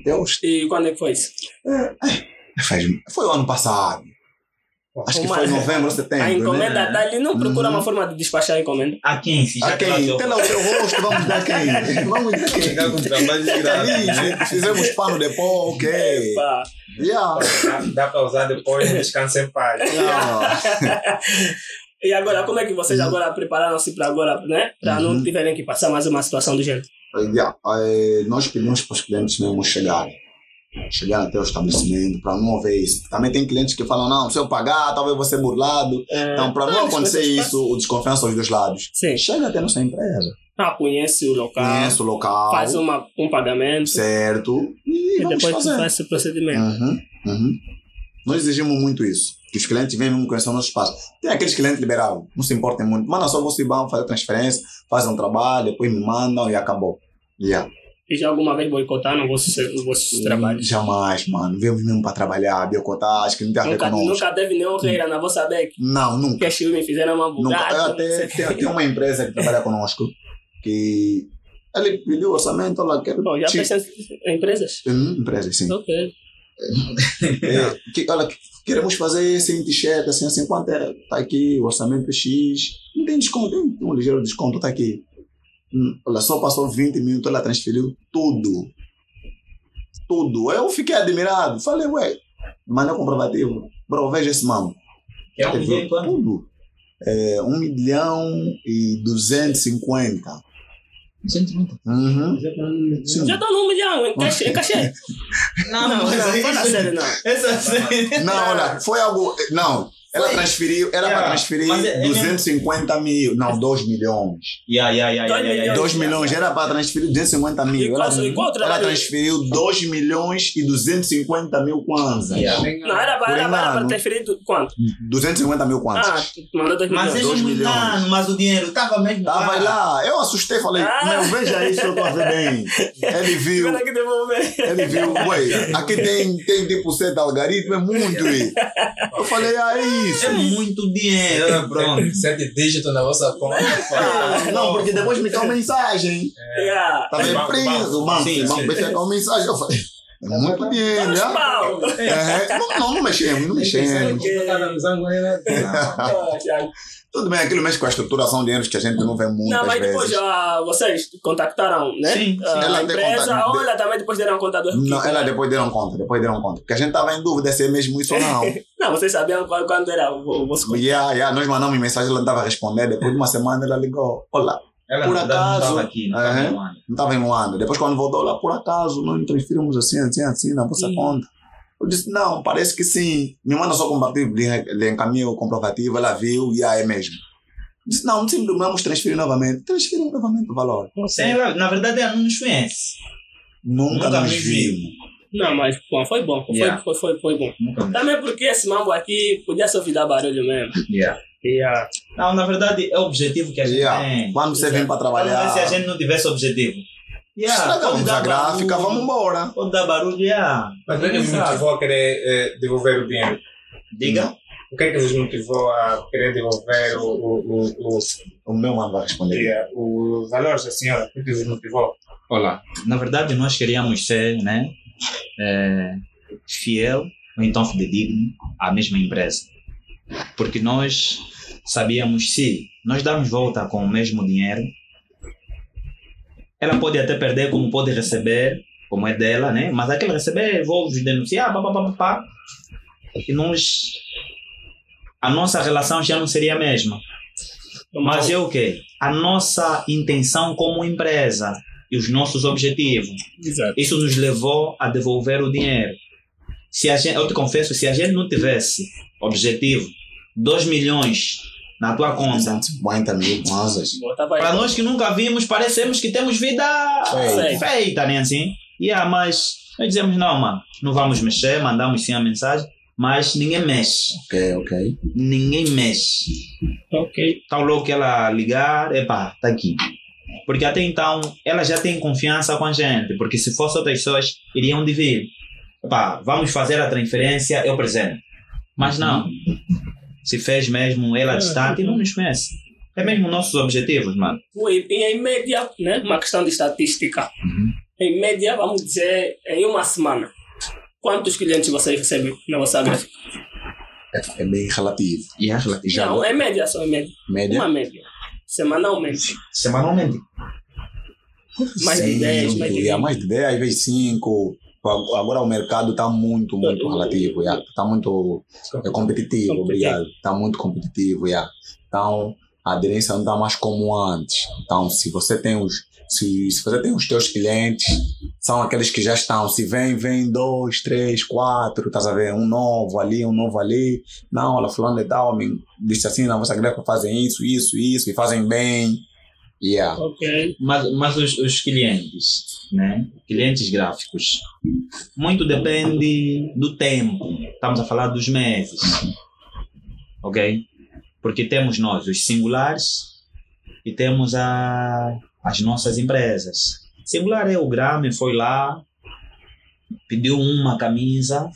[SPEAKER 4] Até hoje.
[SPEAKER 2] E quando é que foi isso?
[SPEAKER 4] Faz, foi o ano passado. Acho que
[SPEAKER 2] Uma-
[SPEAKER 4] foi novembro, setembro.
[SPEAKER 2] A encomenda
[SPEAKER 3] né?
[SPEAKER 2] está ali, não procura
[SPEAKER 4] Uhum.
[SPEAKER 2] uma forma de despachar a encomenda.
[SPEAKER 3] A quem? Se já
[SPEAKER 4] A quem?
[SPEAKER 3] tratou.
[SPEAKER 4] Tela o teu rosto, vamos dar quem? Vamos dar quem?
[SPEAKER 1] Ficar com trabalho de graça. né?
[SPEAKER 4] fi- fizemos pano de pó, ok. Yeah.
[SPEAKER 1] Dá para usar depois, descansa em paz.
[SPEAKER 4] Yeah.
[SPEAKER 2] E agora, como é que vocês agora prepararam-se para agora, né? Para não
[SPEAKER 4] Uhum.
[SPEAKER 2] tiverem que passar mais uma situação do gênero?
[SPEAKER 4] Yeah. Eh, Nós pedimos para os clientes mesmo chegarem. Chegar até o estabelecimento, para não haver isso. Também tem clientes que falam, não, se eu pagar, talvez vou ser burlado.
[SPEAKER 2] É,
[SPEAKER 4] Então, para não acontecer isso, o desconfiança aos dois lados.
[SPEAKER 2] Sim.
[SPEAKER 4] Chega até a nossa empresa.
[SPEAKER 2] Ah, conhece o local,
[SPEAKER 4] Conhece o local,
[SPEAKER 2] faz uma, um pagamento
[SPEAKER 4] certo, e,
[SPEAKER 2] e depois
[SPEAKER 4] fazer.
[SPEAKER 2] faz esse procedimento.
[SPEAKER 4] Uhum, uhum. Nós exigimos muito isso. Que os clientes venham mesmo conhecer o nosso espaço. Tem aqueles clientes liberais, não se importem muito. Manda só você vão fazer transferência, fazem um trabalho, depois me mandam e acabou. Yeah.
[SPEAKER 2] E já alguma vez boicotaram vossos, vossos trabalhos?
[SPEAKER 4] Jamais, mano. Viemos mesmo para trabalhar, boicotar, acho que não tem a ver
[SPEAKER 2] Nunca,
[SPEAKER 4] conosco.
[SPEAKER 2] nunca teve nenhum reira na vossa beca.
[SPEAKER 4] Não, nunca.
[SPEAKER 2] Que a Chiu me fizeram uma bugada.
[SPEAKER 4] Até tem, tem uma empresa que trabalha conosco que ele pediu orçamento, ela quer.
[SPEAKER 2] Bom, já pensei em empresas?
[SPEAKER 4] Hum, empresa, sim.
[SPEAKER 2] Ok.
[SPEAKER 4] É, que, olha, que- queremos fazer sem t-shirt, assim, assim, quanto é? Tá aqui, o orçamento é X. Não tem desconto, tem, tem um ligeiro desconto, tá aqui. Hum, Olha, só passou 20 minutos, ela transferiu tudo. Tudo. Eu fiquei admirado. Falei, ué, mandei o comprovativo. Bro, veja esse mano.
[SPEAKER 3] É um milhão quanto?
[SPEAKER 4] Tudo. É, 1 milhão e 250.
[SPEAKER 3] 130.
[SPEAKER 4] Uhum.
[SPEAKER 2] Já estou num milhão, em cachê. Em cachê.
[SPEAKER 3] Não,
[SPEAKER 2] Não, não,
[SPEAKER 3] mas
[SPEAKER 2] sério, não.
[SPEAKER 3] Essa série.
[SPEAKER 4] Não, olha, foi algo. Não, ela transferiu, era
[SPEAKER 3] Yeah,
[SPEAKER 4] para transferir
[SPEAKER 3] mas é- é
[SPEAKER 4] 250 mil, não, 2 milhões.
[SPEAKER 3] Yeah, yeah, yeah,
[SPEAKER 2] Dois
[SPEAKER 3] yeah, yeah, yeah.
[SPEAKER 4] 2 milhões, era para transferir 250
[SPEAKER 2] E
[SPEAKER 4] mil. Ela, ela transferiu 2 milhões e 250 mil kwanzas.
[SPEAKER 3] Yeah.
[SPEAKER 2] Não, era para, transferir quanto?
[SPEAKER 4] 250 mil
[SPEAKER 2] Ah,
[SPEAKER 4] kwanzas.
[SPEAKER 2] tu mandou dois
[SPEAKER 3] Mas
[SPEAKER 2] milhões.
[SPEAKER 3] eles
[SPEAKER 4] Dois milhões.
[SPEAKER 3] mas o dinheiro estava mesmo
[SPEAKER 4] Tava lá, eu assustei, falei,
[SPEAKER 2] Ah.
[SPEAKER 4] meu, veja isso, eu tô a ver bem. Ele viu, ele viu, ué, aqui tem, tem tipo sete algoritmo, é muito. Eu falei, ah, é isso.
[SPEAKER 3] É muito dinheiro. Pronto.
[SPEAKER 1] Sete dígitos na vossa conta.
[SPEAKER 4] Ah, não, porque depois me caiu mensagem.
[SPEAKER 2] Yeah.
[SPEAKER 4] Tava
[SPEAKER 1] Banco,
[SPEAKER 4] preso,
[SPEAKER 1] banco.
[SPEAKER 4] mano.
[SPEAKER 3] Sim,
[SPEAKER 4] Mano,
[SPEAKER 3] sim.
[SPEAKER 4] me caiu uma mensagem. Eu falei, é muito dinheiro,
[SPEAKER 2] Os
[SPEAKER 4] já?
[SPEAKER 2] pau.
[SPEAKER 4] É, não, não, não mexemos, não mexemos. Tudo bem, aquilo mexe com a estruturação de dinheiros que a gente não vê muitas
[SPEAKER 2] Não, mas depois
[SPEAKER 4] vezes.
[SPEAKER 2] ah, vocês contactaram, né?
[SPEAKER 3] Sim, sim.
[SPEAKER 2] Ah,
[SPEAKER 4] Ela
[SPEAKER 2] a empresa,
[SPEAKER 4] contato.
[SPEAKER 2] olha, também depois deram conta do
[SPEAKER 4] Não, ela depois deram conta, depois deram conta. Porque a gente tava em dúvida se é mesmo isso ou não.
[SPEAKER 2] Não, vocês sabiam qual- quando era o vosso contato.
[SPEAKER 4] yeah, yeah, nós mandamos mensagem, ela não estava a responder. Depois de uma semana ela ligou. Olá,
[SPEAKER 3] Ela
[SPEAKER 4] Por
[SPEAKER 3] verdade, não
[SPEAKER 4] acaso-
[SPEAKER 3] estava aqui, não estava em Luanda.
[SPEAKER 4] não estava em Luanda. Depois quando voltou lá, por acaso, nós transferimos assim, assim, assim, na vossa conta. Eu disse, não, parece que sim. Me manda só o comprovativo, lhe, encaminho o comprovativo, ela viu e aí é mesmo. Disse, não, sim, vamos transferir novamente. Transferimos novamente o valor.
[SPEAKER 3] Sim, na verdade, ela não nos conhece.
[SPEAKER 4] Nunca,
[SPEAKER 3] Nunca
[SPEAKER 4] nos vimos.
[SPEAKER 2] Não, mas bom, foi bom. Foi,
[SPEAKER 3] Yeah.
[SPEAKER 2] foi, foi, foi bom.
[SPEAKER 3] Nunca
[SPEAKER 2] Também porque esse mambo aqui podia só ouvir dar barulho mesmo.
[SPEAKER 3] Yeah.
[SPEAKER 2] Yeah.
[SPEAKER 3] Não, na verdade, é o objetivo que a gente
[SPEAKER 4] Yeah.
[SPEAKER 3] tem.
[SPEAKER 4] Quando você vem para trabalhar,
[SPEAKER 3] se a gente não tivesse objetivo. Yeah,
[SPEAKER 4] estragamos a gráfica,
[SPEAKER 3] barulho,
[SPEAKER 4] vamos embora.
[SPEAKER 3] Pode dar barulho, yeah.
[SPEAKER 1] Mas o que é que vos motivou a querer eh, devolver o dinheiro?
[SPEAKER 3] Diga.
[SPEAKER 1] O que é que vos motivou a querer devolver o, o, o, o,
[SPEAKER 4] O meu mano vai responder.
[SPEAKER 1] diga, o valor da senhora? O que é que vos motivou?
[SPEAKER 3] Olá. Na verdade, nós queríamos ser, né, é, fiel ou então fidedigno à mesma empresa. Porque nós sabíamos se nós darmos volta com o mesmo dinheiro, ela pode até perder como pode receber, como é dela, né? Mas aquele receber, vou vos denunciar, pá, pá, pá, pá. E nós... A nossa relação já não seria a mesma. Mas é o quê? A nossa intenção como empresa e os nossos objetivos.
[SPEAKER 2] Exato.
[SPEAKER 3] Isso nos levou a devolver o dinheiro. Se a gente, eu te confesso, se a gente não tivesse objetivo, 2 milhões na tua conta,
[SPEAKER 4] 150 mil kwanzas.
[SPEAKER 2] Aí.
[SPEAKER 3] para nós que nunca vimos, parecemos que temos vida
[SPEAKER 4] Feita.
[SPEAKER 3] feita, nem assim? Yeah, mas nós dizemos, não, mano, não vamos mexer, mandamos sim a mensagem, mas ninguém mexe.
[SPEAKER 4] Ok, ok.
[SPEAKER 3] Ninguém mexe.
[SPEAKER 2] Ok.
[SPEAKER 3] Tá logo que ela ligar, epá, tá aqui. Porque até então ela já tem confiança com a gente, porque se fosse outras pessoas iriam dividir. Epá, vamos fazer a transferência, eu presente. Mas não. Se fez mesmo ela distante, não nos conhece. É mesmo nossos objetivos, mano.
[SPEAKER 2] E em média, né, uma questão de estatística. Em média, vamos dizer, em uma semana, quantos clientes vocês recebem na vossa gráfica?
[SPEAKER 4] É, é bem relativo.
[SPEAKER 3] E é relativo.
[SPEAKER 4] Já
[SPEAKER 2] Não, é média, só em média.
[SPEAKER 4] média.
[SPEAKER 2] Uma média. Semanalmente.
[SPEAKER 3] Semanalmente.
[SPEAKER 2] Mais de 10, mais de
[SPEAKER 4] e a
[SPEAKER 2] 20.
[SPEAKER 4] mais de 10, às vezes 5. Agora o mercado está muito, muito relativo. Está muito é competitivo,
[SPEAKER 2] Competitivo.
[SPEAKER 4] obrigado. Está muito competitivo. Yeah. Então, a aderência não está mais como antes. Então, se você tem os. Se, se você tem os teus clientes, são aqueles que já estão. Se vem, vem dois, três, quatro, estás a ver? Um novo ali, um novo ali. Não, olha, fulano de tal me disse assim, na vossa greca fazem isso, isso, isso, e fazem bem. Yeah.
[SPEAKER 2] Ok.
[SPEAKER 3] Mas, mas os, os clientes, né? Clientes gráficos, muito depende do tempo. Estamos a falar dos meses. Ok? Porque temos nós, os singulares, e temos a, as nossas empresas. Singular é o Grame, foi lá, pediu uma camisa.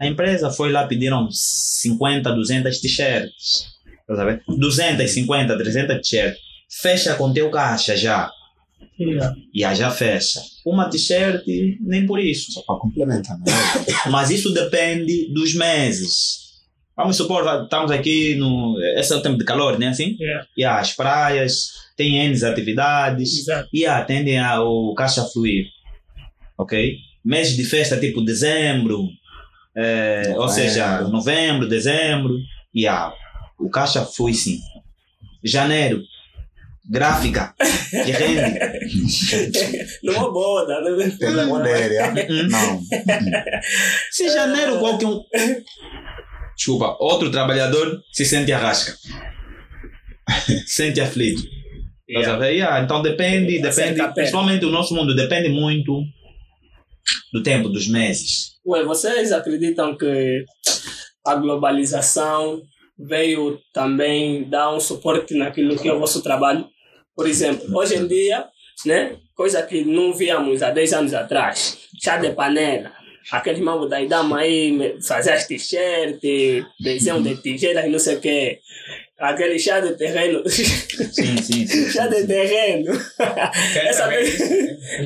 [SPEAKER 3] A empresa foi lá, pediram 50, 200 t-shirts. Tá sabendo? 250, 300 t-shirts. Fecha com teu caixa já.
[SPEAKER 2] Yeah.
[SPEAKER 3] E já fecha. Uma t-shirt, nem por isso.
[SPEAKER 4] Só para complementar, né?
[SPEAKER 3] Mas isso depende dos meses. Vamos supor, estamos aqui no. Esse é o tempo de calor, né? Assim?
[SPEAKER 2] Yeah.
[SPEAKER 3] E as praias, tem N atividades.
[SPEAKER 2] Exato.
[SPEAKER 3] E atendem ao caixa fluir. Ok? Mês de festa tipo dezembro, eh, ou
[SPEAKER 4] Novembro.
[SPEAKER 3] seja, novembro, dezembro. E ah, o caixa flui sim. Janeiro, gráfica, que rende.
[SPEAKER 2] Numa boda, né?
[SPEAKER 4] É?
[SPEAKER 3] Hum.
[SPEAKER 4] Não.
[SPEAKER 3] Se janeiro qualquer um. Desculpa, outro trabalhador se sente arrasca. sente aflito. Tá
[SPEAKER 2] Yeah.
[SPEAKER 3] sabendo? Yeah, então depende, depende. Principalmente o nosso mundo depende muito do tempo, dos meses.
[SPEAKER 2] Ué, vocês acreditam que a globalização veio também dar um suporte naquilo que é o vosso trabalho? Por exemplo, hoje em dia, né, coisa que não víamos há 10 anos atrás, chá de panela, aqueles mambo da Idama aí, fazer as t-shirts, desenho de tigelas e não sei o quê, aquele chá de terreno,
[SPEAKER 3] Sim, sim, sim.
[SPEAKER 2] chá de terreno. Essa vez...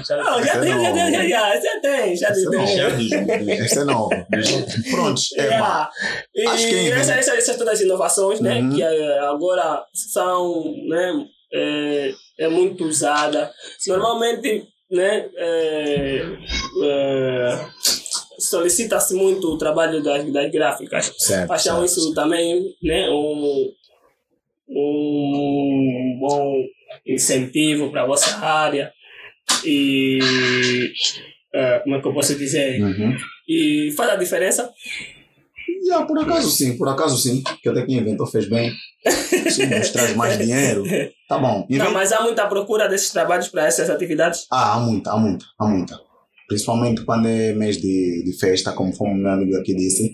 [SPEAKER 2] Não, já tem, já tem, já, já, já tem, chá de
[SPEAKER 4] Esse
[SPEAKER 2] terreno.
[SPEAKER 3] Já dos- dos-
[SPEAKER 4] Este é novo. Pronto, é, mano.
[SPEAKER 2] Yeah. E
[SPEAKER 4] é
[SPEAKER 2] essas todas as inovações, né,
[SPEAKER 4] Uhum.
[SPEAKER 2] que eh, agora são, né, é, é muito usada. Normalmente, né, é, é, solicita-se muito o trabalho das, das gráficas.
[SPEAKER 4] Certo.
[SPEAKER 2] Acham
[SPEAKER 4] certo.
[SPEAKER 2] isso também, né, um, um bom incentivo para a vossa área e eh, como é que eu posso dizer?
[SPEAKER 4] Uhum.
[SPEAKER 2] E faz a diferença?
[SPEAKER 4] Yeah, por acaso sim, por acaso sim. Que até quem inventou fez bem. Se nos traz mais dinheiro, tá bom.
[SPEAKER 2] Não,
[SPEAKER 4] Inventa-
[SPEAKER 2] mas há muita procura desses trabalhos para essas atividades?
[SPEAKER 4] Ah, há muita, há muita, há muita. Principalmente quando é mês de, de festa, como foi o meu amigo aqui disse.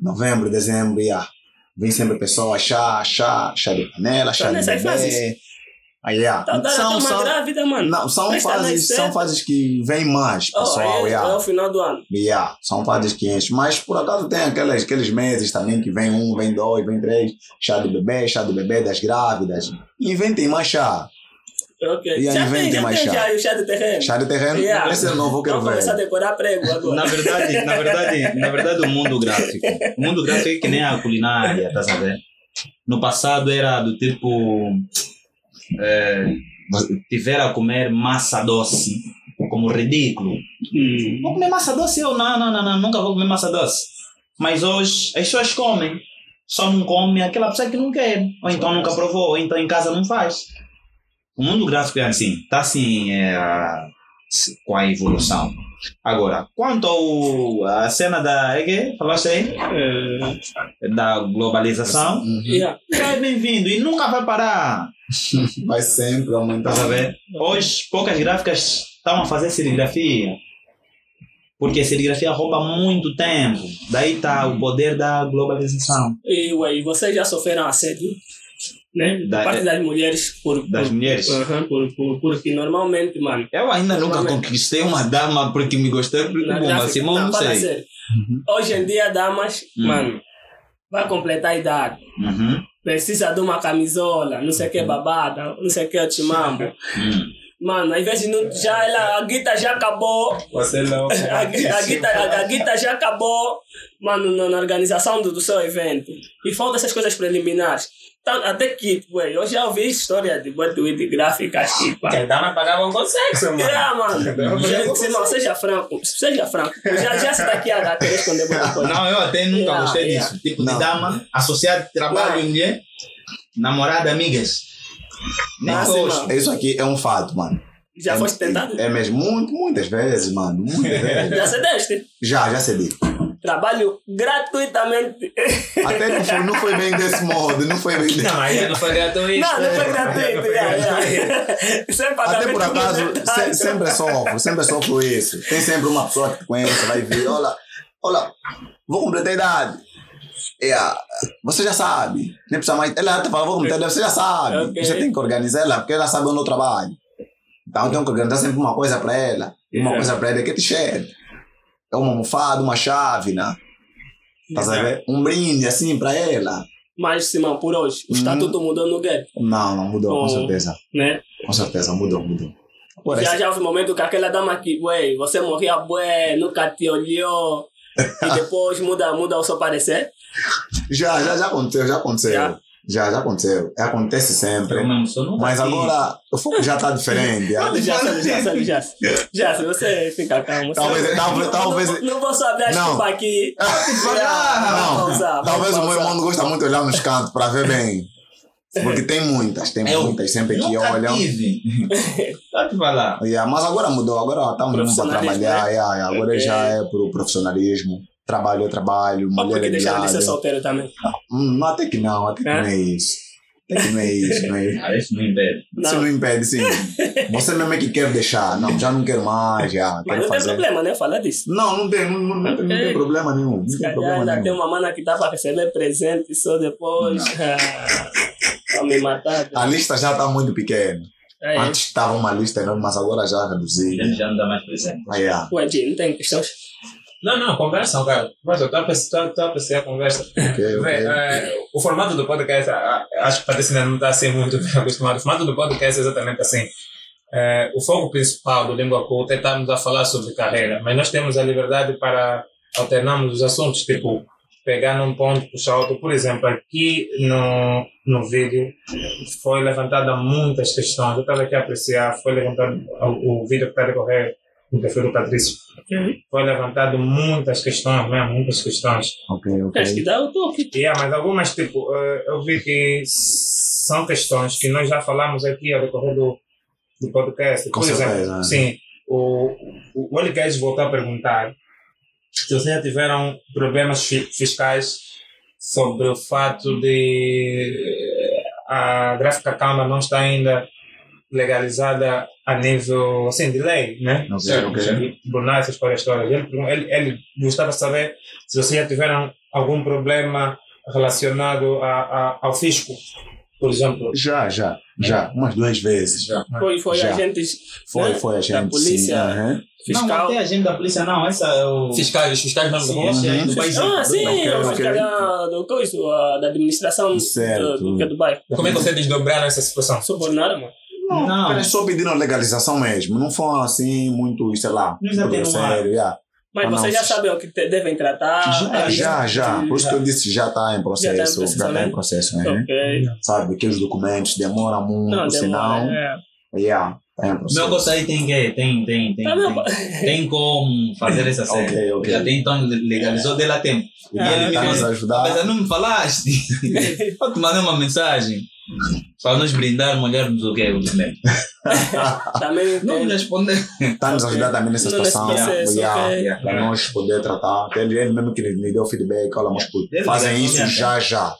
[SPEAKER 4] Novembro, dezembro, yeah. Vem sempre pessoas, chá, chá, chá de panela, chá
[SPEAKER 2] Tá
[SPEAKER 4] de bebê. Aí, yeah.
[SPEAKER 2] Tá dando
[SPEAKER 4] são,
[SPEAKER 2] até uma
[SPEAKER 4] são,
[SPEAKER 2] grávida, mano.
[SPEAKER 4] não, são
[SPEAKER 2] Mas tá
[SPEAKER 4] fases,
[SPEAKER 2] certa.
[SPEAKER 4] são fases que vêm mais,
[SPEAKER 2] Oh,
[SPEAKER 4] pessoal,
[SPEAKER 2] é,
[SPEAKER 4] yeah.
[SPEAKER 2] é o final do ano.
[SPEAKER 4] Yeah, são fases que enchem. Mas por acaso tem aqueles, aqueles meses também que vem um, vem dois, vem três, chá de bebê, chá de bebê das grávidas. Inventem mais chá.
[SPEAKER 2] Ok.
[SPEAKER 4] E aí
[SPEAKER 2] já
[SPEAKER 4] vem
[SPEAKER 2] tem,
[SPEAKER 4] mais
[SPEAKER 2] tem
[SPEAKER 4] chá.
[SPEAKER 2] já o chá de terreno.
[SPEAKER 4] Chá de terreno,
[SPEAKER 2] Yeah.
[SPEAKER 4] esse é novo, eu quero
[SPEAKER 2] Vamos começar a
[SPEAKER 4] ver.
[SPEAKER 2] decorar prego agora.
[SPEAKER 3] Na verdade, na verdade, na verdade, o mundo gráfico. O mundo gráfico é que nem a culinária, tá sabendo? No passado era do tipo. É, tiver a comer massa doce como ridículo.
[SPEAKER 2] Hum.
[SPEAKER 3] Vou comer massa doce? Eu não, não, não, não, nunca vou comer massa doce. Mas hoje as pessoas comem. Só não come aquela pessoa que não quer. Ou então nunca provou, ou então em casa não faz. O mundo gráfico é assim, está assim é, com a evolução. Agora, quanto ao, a cena da. É que falaste aí?
[SPEAKER 2] É,
[SPEAKER 3] Da globalização.
[SPEAKER 4] Uhum.
[SPEAKER 2] yeah.
[SPEAKER 3] É bem-vindo e nunca vai parar.
[SPEAKER 4] Vai sempre aumentar.
[SPEAKER 3] Hoje, poucas gráficas estão a fazer serigrafia. Porque a serigrafia rouba muito tempo. Daí está o poder da globalização.
[SPEAKER 2] E, ué, e vocês já sofreram assédio? Né? Da
[SPEAKER 3] Da-
[SPEAKER 2] parte das mulheres por.
[SPEAKER 3] Das
[SPEAKER 2] por,
[SPEAKER 3] mulheres.
[SPEAKER 2] Uhum, por, por, porque normalmente, mano.
[SPEAKER 3] Eu ainda nunca conquistei uma dama porque me gostei. Porque, bom, mas Simão não
[SPEAKER 2] fala
[SPEAKER 3] sei.
[SPEAKER 2] sério. Hoje em dia, damas,
[SPEAKER 3] Hum.
[SPEAKER 2] mano, vai completar a idade.
[SPEAKER 3] Uhum.
[SPEAKER 2] Precisa de uma camisola, não sei o que babada, não sei o que timambo.
[SPEAKER 3] Hum.
[SPEAKER 2] Mano, às vezes não, já ela, a guita já acabou,
[SPEAKER 1] Você não.
[SPEAKER 2] a, a, guita, a, a guita já acabou, mano, na, na organização do, do seu evento. E falta essas coisas preliminares. Então, até que, ué, eu já ouvi história de Bodyweed de gráficas que, pá.
[SPEAKER 1] Quem dá na pagavam com sexo, mano.
[SPEAKER 2] É, mano. Se não, seja franco. Seja franco. Já, já se tá aqui a querer esconder muita coisa.
[SPEAKER 3] Não, eu até nunca
[SPEAKER 2] Yeah,
[SPEAKER 3] gostei
[SPEAKER 2] yeah.
[SPEAKER 3] disso. Tipo
[SPEAKER 4] Não.
[SPEAKER 3] de dama, associado trabalho
[SPEAKER 2] Não.
[SPEAKER 3] e mulher, namorada, amigas. Nem
[SPEAKER 2] Ah,
[SPEAKER 3] gosto.
[SPEAKER 2] mano.
[SPEAKER 4] Isso aqui é um fato, mano.
[SPEAKER 2] Já
[SPEAKER 4] é,
[SPEAKER 2] foste tentado?
[SPEAKER 4] É mesmo, muito, muitas vezes, mano. Muitas vezes.
[SPEAKER 2] Já cedeste?
[SPEAKER 4] já, já cedi.
[SPEAKER 2] Trabalho gratuitamente.
[SPEAKER 4] Até não foi, não foi bem desse modo, não foi bem desse
[SPEAKER 1] Não, não foi gratuito.
[SPEAKER 2] Não, não foi gratuito. já, já. Sem
[SPEAKER 4] Até por acaso, se- sempre sofro, sempre sofro isso. Tem sempre uma pessoa que te conhece, vai vir, olha, olha, vou completar a idade. É, ah, você já sabe. Nem precisa mais. Ela te fala, vou completar a idade, você já sabe.
[SPEAKER 2] Ok.
[SPEAKER 4] Você tem que organizar ela, porque ela sabe onde eu trabalho. Então eu tenho que organizar sempre uma coisa para ela. Uma
[SPEAKER 2] Yeah.
[SPEAKER 4] coisa para ela é que é t-shirt. É uma almofada, uma chave, né? Estás a ver? Um brinde assim para ela.
[SPEAKER 2] Mas, Simão, por hoje, o
[SPEAKER 4] Hum.
[SPEAKER 2] estatuto mudou no gueto,
[SPEAKER 4] Não, não mudou, com
[SPEAKER 2] Oh.
[SPEAKER 4] certeza.
[SPEAKER 2] né?
[SPEAKER 4] Com certeza, mudou, mudou. Agora,
[SPEAKER 2] Já
[SPEAKER 4] esse-
[SPEAKER 2] já houve momento que aquela dama que, ué, você morria, bué, nunca te olhou. e depois muda, muda o seu parecer.
[SPEAKER 4] já, já, já aconteceu, já aconteceu.
[SPEAKER 2] Já?
[SPEAKER 4] Já, já, aconteceu. Acontece sempre.
[SPEAKER 3] Eu mesmo sou nunca
[SPEAKER 4] Mas agora, o fogo já está diferente. já.
[SPEAKER 2] Já sabe, já sabe, já Já, se você fica calmo. você-
[SPEAKER 4] Talvez- talvez- talvez-
[SPEAKER 2] Não, não vou saber a
[SPEAKER 4] Não.
[SPEAKER 2] desculpa aqui.
[SPEAKER 4] Não,
[SPEAKER 2] Vamos pausar,
[SPEAKER 4] talvez o meu irmão gosta muito de olhar nos cantos para ver bem. Porque tem muitas, tem
[SPEAKER 3] Eu
[SPEAKER 4] muitas sempre que
[SPEAKER 3] Nunca
[SPEAKER 4] olham.
[SPEAKER 3] tive. Pode falar.
[SPEAKER 4] Yeah, mas agora mudou, agora estamos mesmo para trabalhar.
[SPEAKER 2] né?
[SPEAKER 4] yeah, yeah, agora
[SPEAKER 2] Ok.
[SPEAKER 4] já é pro profissionalismo. Trabalho é trabalho,
[SPEAKER 2] Ou
[SPEAKER 4] mulher
[SPEAKER 2] porque
[SPEAKER 4] é
[SPEAKER 2] deixaram de ser solteiro também.
[SPEAKER 4] Hum, até que não, até que
[SPEAKER 2] É?
[SPEAKER 4] não é isso. Até que não é isso. Não é isso.
[SPEAKER 3] Ah, isso não impede.
[SPEAKER 4] Isso
[SPEAKER 2] Não.
[SPEAKER 4] não impede, sim. Você mesmo é que quer deixar. Não, já não quero mais, já.
[SPEAKER 2] Mas
[SPEAKER 4] Quero
[SPEAKER 2] não tem
[SPEAKER 4] fazer.
[SPEAKER 2] problema, né? Falar disso.
[SPEAKER 4] Não, não tem, não, não, não tem, não tem problema nenhum. Não tem problema
[SPEAKER 2] ainda tem
[SPEAKER 4] nenhum.
[SPEAKER 2] uma mana que dá para receber presente só depois. Ah, Pra me matar.
[SPEAKER 4] A lista já está muito pequena.
[SPEAKER 2] É.
[SPEAKER 4] Antes estava uma lista enorme, mas agora já reduziu.
[SPEAKER 3] Ele já não dá mais presente.
[SPEAKER 4] Ah, yeah.
[SPEAKER 2] Ué, Gi, não tem questões?
[SPEAKER 1] Não, não, conversam, cara. Mas eu estou a apreciar a conversa.
[SPEAKER 4] Ok, ok.
[SPEAKER 1] Vê, é, o formato do podcast, acho que para ainda não está assim muito bem acostumado. O formato do podcast é exatamente assim. É, o foco principal do Língua Culta é estarmos a falar sobre carreira, mas nós temos a liberdade para alternarmos os assuntos, tipo, pegar num ponto, puxar outro. Por exemplo, aqui no, no vídeo foi levantada muitas questões. Eu estava aqui a apreciar, foi levantado o, o vídeo que está a decorrer no perfil do Patrício. Foi levantado muitas questões, mesmo, muitas questões.
[SPEAKER 4] Ok, ok.
[SPEAKER 2] Queres que dá o toque?
[SPEAKER 1] Yeah, mas algumas, tipo, eh, eu vi que são questões que nós já falamos aqui ao decorrer do, do podcast.
[SPEAKER 4] Com
[SPEAKER 1] Por
[SPEAKER 4] certeza,
[SPEAKER 1] exemplo,
[SPEAKER 4] né?
[SPEAKER 1] sim, o, o, o voltou a perguntar se vocês já tiveram problemas fi- fiscais sobre o fato de eh, a gráfica Câmara não está ainda legalizada a nível assim, de lei, né?
[SPEAKER 4] Ok, ok.
[SPEAKER 1] Tribunal, essas coisas todas. Ele, ele, ele gostava de saber se vocês já tiveram algum problema relacionado a, a, ao fisco, por exemplo.
[SPEAKER 4] Já, já, já. Umas duas vezes.
[SPEAKER 2] Foi, foi
[SPEAKER 4] Já.
[SPEAKER 2] agentes
[SPEAKER 4] Foi,
[SPEAKER 2] né?
[SPEAKER 4] foi a gente.
[SPEAKER 2] Da polícia.
[SPEAKER 4] Sim, aham.
[SPEAKER 3] Não,
[SPEAKER 2] fiscal.
[SPEAKER 3] não tem agente da polícia, não. Essa é o.
[SPEAKER 1] Fiscais, fiscais mesmo.
[SPEAKER 3] Sim, esse aí do país.
[SPEAKER 2] Ah, sim, o fiscal da, do coisa, da administração
[SPEAKER 4] Certo.
[SPEAKER 2] do, do, que é do bairro.
[SPEAKER 1] Como é que você desdobraram essa situação?
[SPEAKER 2] Subornada, mano.
[SPEAKER 3] Não.
[SPEAKER 4] Eles só pediram legalização mesmo. Não foi assim muito, sei lá,
[SPEAKER 3] Não
[SPEAKER 4] muito sério. yeah.
[SPEAKER 2] Mas
[SPEAKER 4] Ah,
[SPEAKER 2] vocês
[SPEAKER 4] não.
[SPEAKER 2] já sabem o que te- devem tratar.
[SPEAKER 4] Já,
[SPEAKER 2] é
[SPEAKER 4] já, já. Por isso que eu
[SPEAKER 2] Já.
[SPEAKER 4] disse já está em processo. Já está em
[SPEAKER 2] também?
[SPEAKER 4] processo. né?
[SPEAKER 2] Ok.
[SPEAKER 4] Sabe, que os documentos demoram muito,
[SPEAKER 2] Não,
[SPEAKER 4] senão.
[SPEAKER 2] demora. É.
[SPEAKER 4] Yeah, processo.
[SPEAKER 3] Meu gosto aí tem que. Tem, tem, tem.
[SPEAKER 2] Ah, não,
[SPEAKER 3] tem, tem como fazer essa série.
[SPEAKER 4] Ok, ok.
[SPEAKER 3] Já tem, então legalizou dele a tempo.
[SPEAKER 4] E
[SPEAKER 2] Ah,
[SPEAKER 3] ele
[SPEAKER 4] ele
[SPEAKER 3] me
[SPEAKER 4] ajudar.
[SPEAKER 3] Mas não me falaste. Eu te mandei uma mensagem. Para nos brindar, molharmos o quê? O documento.
[SPEAKER 2] Também
[SPEAKER 3] Não me
[SPEAKER 2] tem.
[SPEAKER 3] respondeu.
[SPEAKER 4] Está nos ajudando também nessa situação.
[SPEAKER 2] processo,
[SPEAKER 4] yeah, yeah, Para nós poder tratar. Ele, ele mesmo que me deu feedback, olha, mas puto, fazem isso
[SPEAKER 3] já-
[SPEAKER 4] já.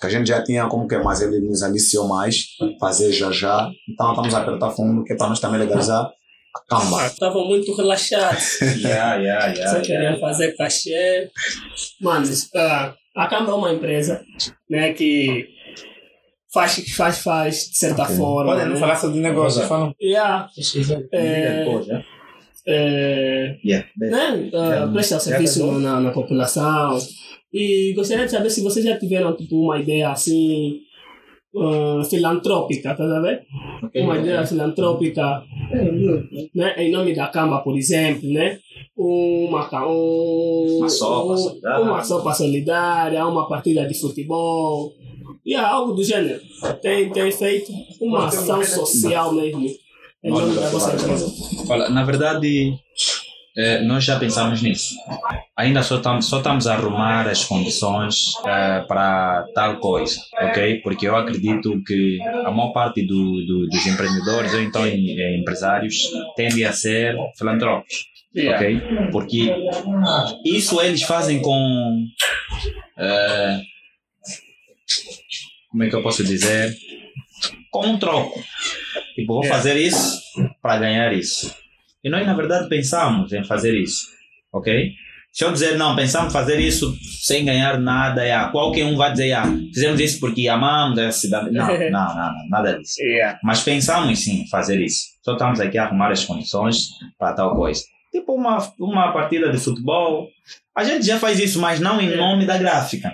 [SPEAKER 4] Que a gente já tinha como que é, mas ele nos aliciou mais, fazer já já. Então estamos a apertar fundo, que é para nós também legalizar a camba.
[SPEAKER 2] Estavam muito relaxados.
[SPEAKER 3] Yeah, yeah,
[SPEAKER 2] Só
[SPEAKER 3] yeah.
[SPEAKER 2] queriam fazer cachê. Mano, ah, a Câmara é uma empresa né, que faz, faz, faz de certa
[SPEAKER 4] Ok.
[SPEAKER 2] forma.
[SPEAKER 1] Podem não
[SPEAKER 2] né?
[SPEAKER 1] falar sobre negócio,
[SPEAKER 3] é.
[SPEAKER 1] falam.
[SPEAKER 2] Yeah, É.
[SPEAKER 3] Depois, né?
[SPEAKER 2] é,
[SPEAKER 3] Yeah.
[SPEAKER 2] né, ah, presta serviço na, na população. E gostaria de saber se vocês já tiveram tipo, uma ideia assim ah, filantrópica, tá a ver?
[SPEAKER 3] Ok.
[SPEAKER 2] Uma ideia filantrópica né, em nome da Câmara, por exemplo, né? Uma, um,
[SPEAKER 3] Uma sopa
[SPEAKER 2] um-
[SPEAKER 3] solidária.
[SPEAKER 2] uma sopa solidária, uma partida de futebol, e algo do gênero. Tem, tem feito uma ação social mesmo vossa empresa.
[SPEAKER 3] Olha, na verdade, eh, nós já pensamos nisso. Ainda só estamos só estamos a arrumar as condições eh, para tal coisa, ok? Porque eu acredito que a maior parte do, do- dos empreendedores ou então em- em empresários tende a ser filantrópicos, ok? Porque isso eles fazem com eh, como é que eu posso dizer? Com um troco. Tipo, vou fazer isso para ganhar isso. E nós, na verdade, pensamos em fazer isso, ok? Se eu dizer, não, pensamos fazer isso sem ganhar nada, yeah, qualquer um vai dizer, yeah, fizemos isso porque amamos a cidade. Não, não, não, não, nada disso.
[SPEAKER 2] Yeah.
[SPEAKER 3] Mas pensamos sim fazer isso. Só estamos aqui a arrumar as condições para tal coisa. Tipo uma, uma partida de futebol. A gente já faz isso, mas não em nome da gráfica.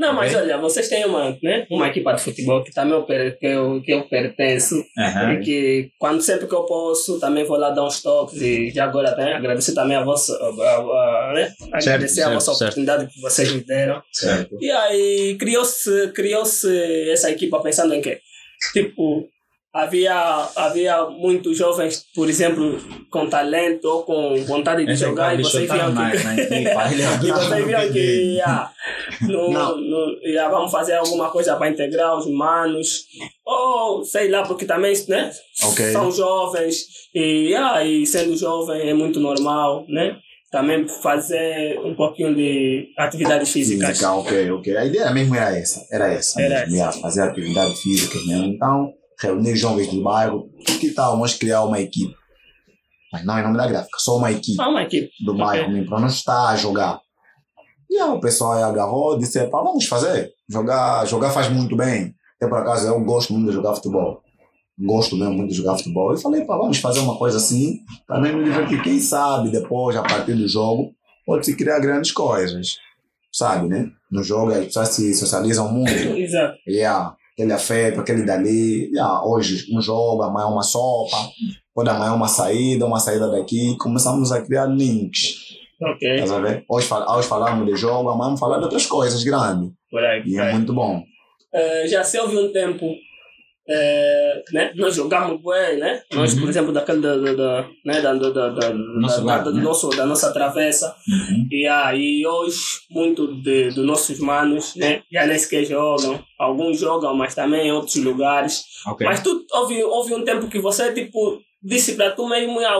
[SPEAKER 2] Não, mas
[SPEAKER 3] Ok.
[SPEAKER 2] olha, vocês têm uma, né, uma equipa de futebol que também eu, per- que eu, que eu pertenço.
[SPEAKER 3] Aham.
[SPEAKER 2] E que quando sempre que eu posso, também vou lá dar uns toques. E já agora né, agradecer também a vossa. A, a- a- né, agradecer a
[SPEAKER 3] certo,
[SPEAKER 2] vossa
[SPEAKER 3] certo.
[SPEAKER 2] oportunidade que vocês me deram.
[SPEAKER 3] Certo.
[SPEAKER 2] E aí criou-se criou essa equipa pensando em quê? Tipo, havia, havia muitos jovens, por exemplo, com talento ou com vontade de
[SPEAKER 3] Esse
[SPEAKER 2] jogar e vocês viram que. vocês no, no, vamos fazer alguma coisa para integrar os humanos, ou sei lá, porque também né,
[SPEAKER 4] Ok.
[SPEAKER 2] são jovens, e, ah, e sendo jovem é muito normal, né? Também fazer um pouquinho de atividades físicas.
[SPEAKER 4] Física, ok, ok. A ideia mesmo era essa, era essa
[SPEAKER 2] Era
[SPEAKER 4] mesmo, yeah, fazer atividade física mesmo. Então, reunir jovens do bairro, que tal nós criar uma equipe? Mas não em nome da gráfica, só uma equipe
[SPEAKER 2] Ah, uma equipe.
[SPEAKER 4] do bairro mesmo, para não estar a jogar. E aí o pessoal aí agarrou, disse, pá, vamos fazer. Jogar, jogar faz muito bem. Até por acaso eu gosto muito de jogar futebol. Gosto mesmo muito de jogar futebol. E falei, pá, vamos fazer uma coisa assim, também me divertir. Quem sabe depois, a partir do jogo, pode-se criar grandes coisas. Sabe, né? No jogo as pessoas se socializam muito.
[SPEAKER 2] Exato.
[SPEAKER 4] Yeah, aquele afeto, aquele dali. Yeah, hoje um jogo, amanhã uma sopa, depois amanhã uma saída, uma saída daqui. Começamos a criar links.
[SPEAKER 2] Ok.
[SPEAKER 4] Estás a ver? Hoje, fal- hoje falamos de jogo, amanhã vamos falar de outras coisas grandes.
[SPEAKER 2] Por aí.
[SPEAKER 4] E é muito bom.
[SPEAKER 2] Eh, já se houve um tempo, eh, né? Nós jogamos bem, né? Nós,
[SPEAKER 3] Uhum.
[SPEAKER 2] por exemplo, daquele da, da, da, né? da, da, da, da,
[SPEAKER 3] Nosso
[SPEAKER 2] da,
[SPEAKER 3] lado, né?
[SPEAKER 2] nosso, da nossa travessa.
[SPEAKER 3] Uhum.
[SPEAKER 2] E aí, hoje, muito de, dos nossos manos, né? Já nem sequer jogam. Alguns jogam, mas também em outros lugares.
[SPEAKER 3] Ok.
[SPEAKER 2] Mas tu, houve, houve um tempo que você, tipo, disse para tu mesmo, ah,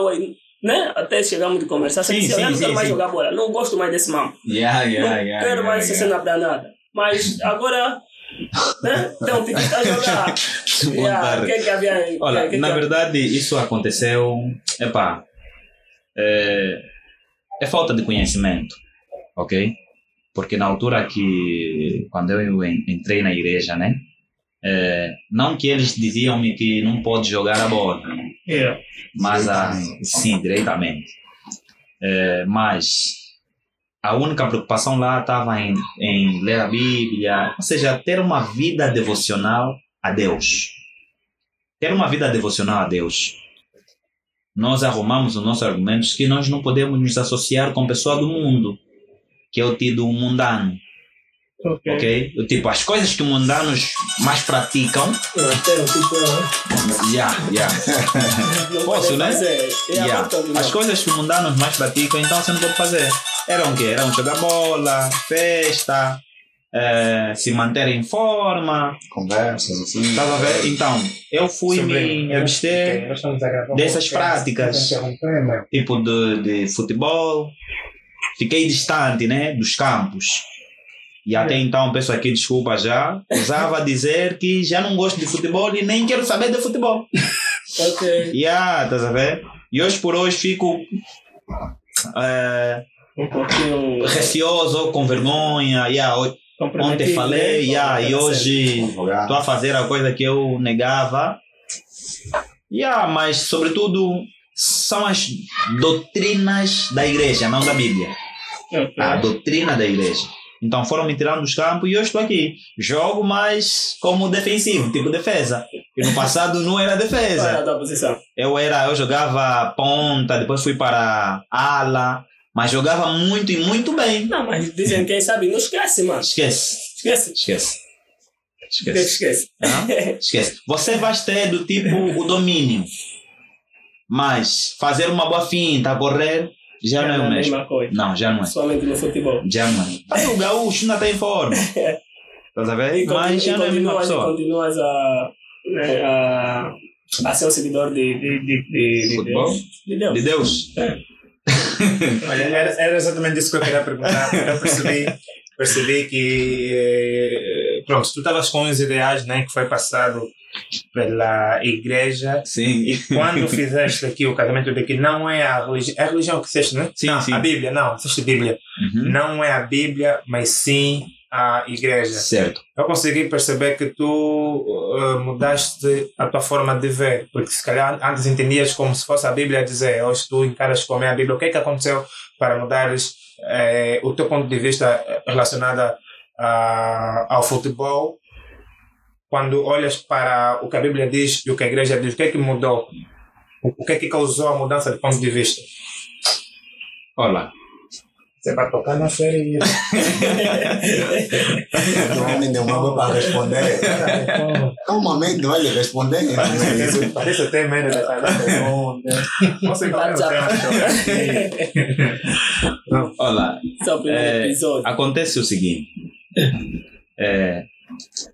[SPEAKER 2] né? Até chegamos de conversar. Você
[SPEAKER 3] Sim,
[SPEAKER 2] disse,
[SPEAKER 3] sim,
[SPEAKER 2] eu não
[SPEAKER 3] sim,
[SPEAKER 2] quero mais jogar bola. Não gosto mais desse mambo.
[SPEAKER 3] Yeah, yeah,
[SPEAKER 2] não
[SPEAKER 3] yeah,
[SPEAKER 2] quero mais essa cena danada. Mas agora, né? Tem tipo a jogar. Yeah, que é que havia?
[SPEAKER 3] Olha,
[SPEAKER 2] que é
[SPEAKER 3] na
[SPEAKER 2] que-
[SPEAKER 3] verdade, isso aconteceu. Epá, é, é falta de conhecimento, ok? Porque na altura que, quando eu en- entrei na igreja, né? É, não que eles diziam-me que não pode jogar a bola,
[SPEAKER 2] Yeah.
[SPEAKER 3] mas a,
[SPEAKER 4] Diretamente.
[SPEAKER 3] sim, diretamente. É, mas a única preocupação lá estava em, em ler a Bíblia, ou seja, ter uma vida devocional a Deus. Ter uma vida devocional a Deus. Nós arrumamos os nossos argumentos que nós não podemos nos associar com pessoa do mundo, que é o tido mundano,
[SPEAKER 2] Ok.
[SPEAKER 3] ok? O Tipo, as coisas que mundanos mais praticam,
[SPEAKER 2] Até o tipo,
[SPEAKER 3] yeah, yeah.
[SPEAKER 2] não
[SPEAKER 3] Posso, né?
[SPEAKER 2] fazer. Yeah,
[SPEAKER 3] Yeah. As coisas que os mundanos mais praticam, então você não pode fazer. Eram o quê? Eram jogar bola, festa, eh, se manter em forma.
[SPEAKER 4] Conversas, assim.
[SPEAKER 3] Estás a ver? Então, eu fui
[SPEAKER 1] Sobre-
[SPEAKER 3] me abster, dessas práticas. tipo, de, de futebol. Fiquei distante, né? Dos campos. E até então, peço aqui desculpa já, usava dizer que já não gosto de futebol e nem quero saber de futebol.
[SPEAKER 2] Ok.
[SPEAKER 3] Yeah, estás a ver? E hoje por hoje fico eh,
[SPEAKER 2] Um pouquinho.
[SPEAKER 3] receoso, com vergonha. Yeah, ontem falei,
[SPEAKER 2] né?
[SPEAKER 3] yeah, e hoje estou a fazer a coisa que eu negava. Yeah, mas, sobretudo, são as doutrinas da igreja, não da Bíblia.
[SPEAKER 2] Ok.
[SPEAKER 3] A doutrina da igreja. Então foram me tirando dos campos e eu estou aqui. Jogo mais como defensivo, tipo defesa. E no passado não era
[SPEAKER 2] era
[SPEAKER 3] defesa.
[SPEAKER 2] a tua posição?
[SPEAKER 3] Eu era, eu jogava ponta, depois fui para ala, mas jogava muito e muito bem.
[SPEAKER 2] Não, mas dizem quem sabe, não esquece, mano.
[SPEAKER 3] Esquece,
[SPEAKER 2] Esquece.
[SPEAKER 3] esquece. Esquece.
[SPEAKER 2] esquece?
[SPEAKER 3] Esquece. Você vai ter do tipo o domínio. Mas fazer uma boa finta, correr, já não é
[SPEAKER 2] a
[SPEAKER 3] o mesmo. Não, já não é.
[SPEAKER 2] Somente no futebol.
[SPEAKER 3] Já não é. Aí o gaúcho ainda está em forma. Estás a ver?
[SPEAKER 2] Continu-
[SPEAKER 3] Mas já não é a mesma
[SPEAKER 2] continuas,
[SPEAKER 3] pessoa.
[SPEAKER 2] continuas a, né, a, a ser um seguidor de, de, de, de, de
[SPEAKER 3] Futebol?
[SPEAKER 2] Deus. De Deus.
[SPEAKER 3] De Deus.
[SPEAKER 1] Olha, era, era exatamente isso que eu queria perguntar, porque eu percebi, percebi que, eh,
[SPEAKER 5] Pronto, tu estavas com uns ideais, né, que foi passado
[SPEAKER 1] pela igreja.
[SPEAKER 3] Sim.
[SPEAKER 1] E quando fizeste aqui o casamento daqui, não é a religião. É a religião que fizeste, não é?
[SPEAKER 3] Sim,
[SPEAKER 1] não,
[SPEAKER 3] sim.
[SPEAKER 1] A Bíblia, não. Fizeste Bíblia.
[SPEAKER 3] Uhum.
[SPEAKER 1] Não é a Bíblia, mas sim a igreja.
[SPEAKER 3] Certo.
[SPEAKER 1] Eu consegui perceber que tu uh, mudaste a tua forma de ver, porque se calhar antes entendias como se fosse a Bíblia a dizer, hoje tu encaras como é a Bíblia. O que é que aconteceu para mudares eh, o teu ponto de vista relacionado a, ao futebol? Quando olhas para o que a Bíblia diz e o que a igreja diz, o que é que mudou? O, que é que causou a mudança de ponto de vista?
[SPEAKER 3] Olha,
[SPEAKER 1] Você vai tocar na série.
[SPEAKER 4] O homem demorou para responder. Calmamente, vai lhe responder. Não?
[SPEAKER 1] Parece até medo pergunta. Você vai
[SPEAKER 3] olha,
[SPEAKER 2] Esse é o primeiro
[SPEAKER 3] É,
[SPEAKER 2] episódio.
[SPEAKER 3] acontece o seguinte. É,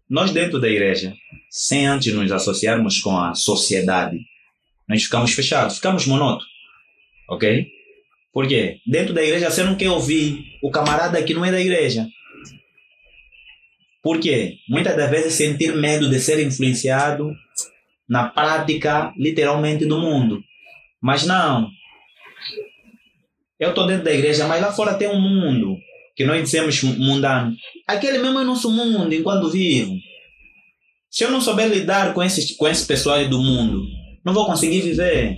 [SPEAKER 3] nós dentro da igreja, sem antes nos associarmos com a sociedade, nós ficamos fechados, ficamos monótonos. Ok? Por quê? Dentro da igreja você não quer ouvir o camarada que não é da igreja. Por quê? Muitas das vezes sentir medo de ser influenciado na prática, literalmente, do mundo. Mas não. Eu estou dentro da igreja, mas lá fora tem um mundo que nós dizemos mundano. Aquele mesmo é nosso mundo enquanto vivo. Se eu não souber lidar com esses, com esse pessoal do mundo, não vou conseguir viver.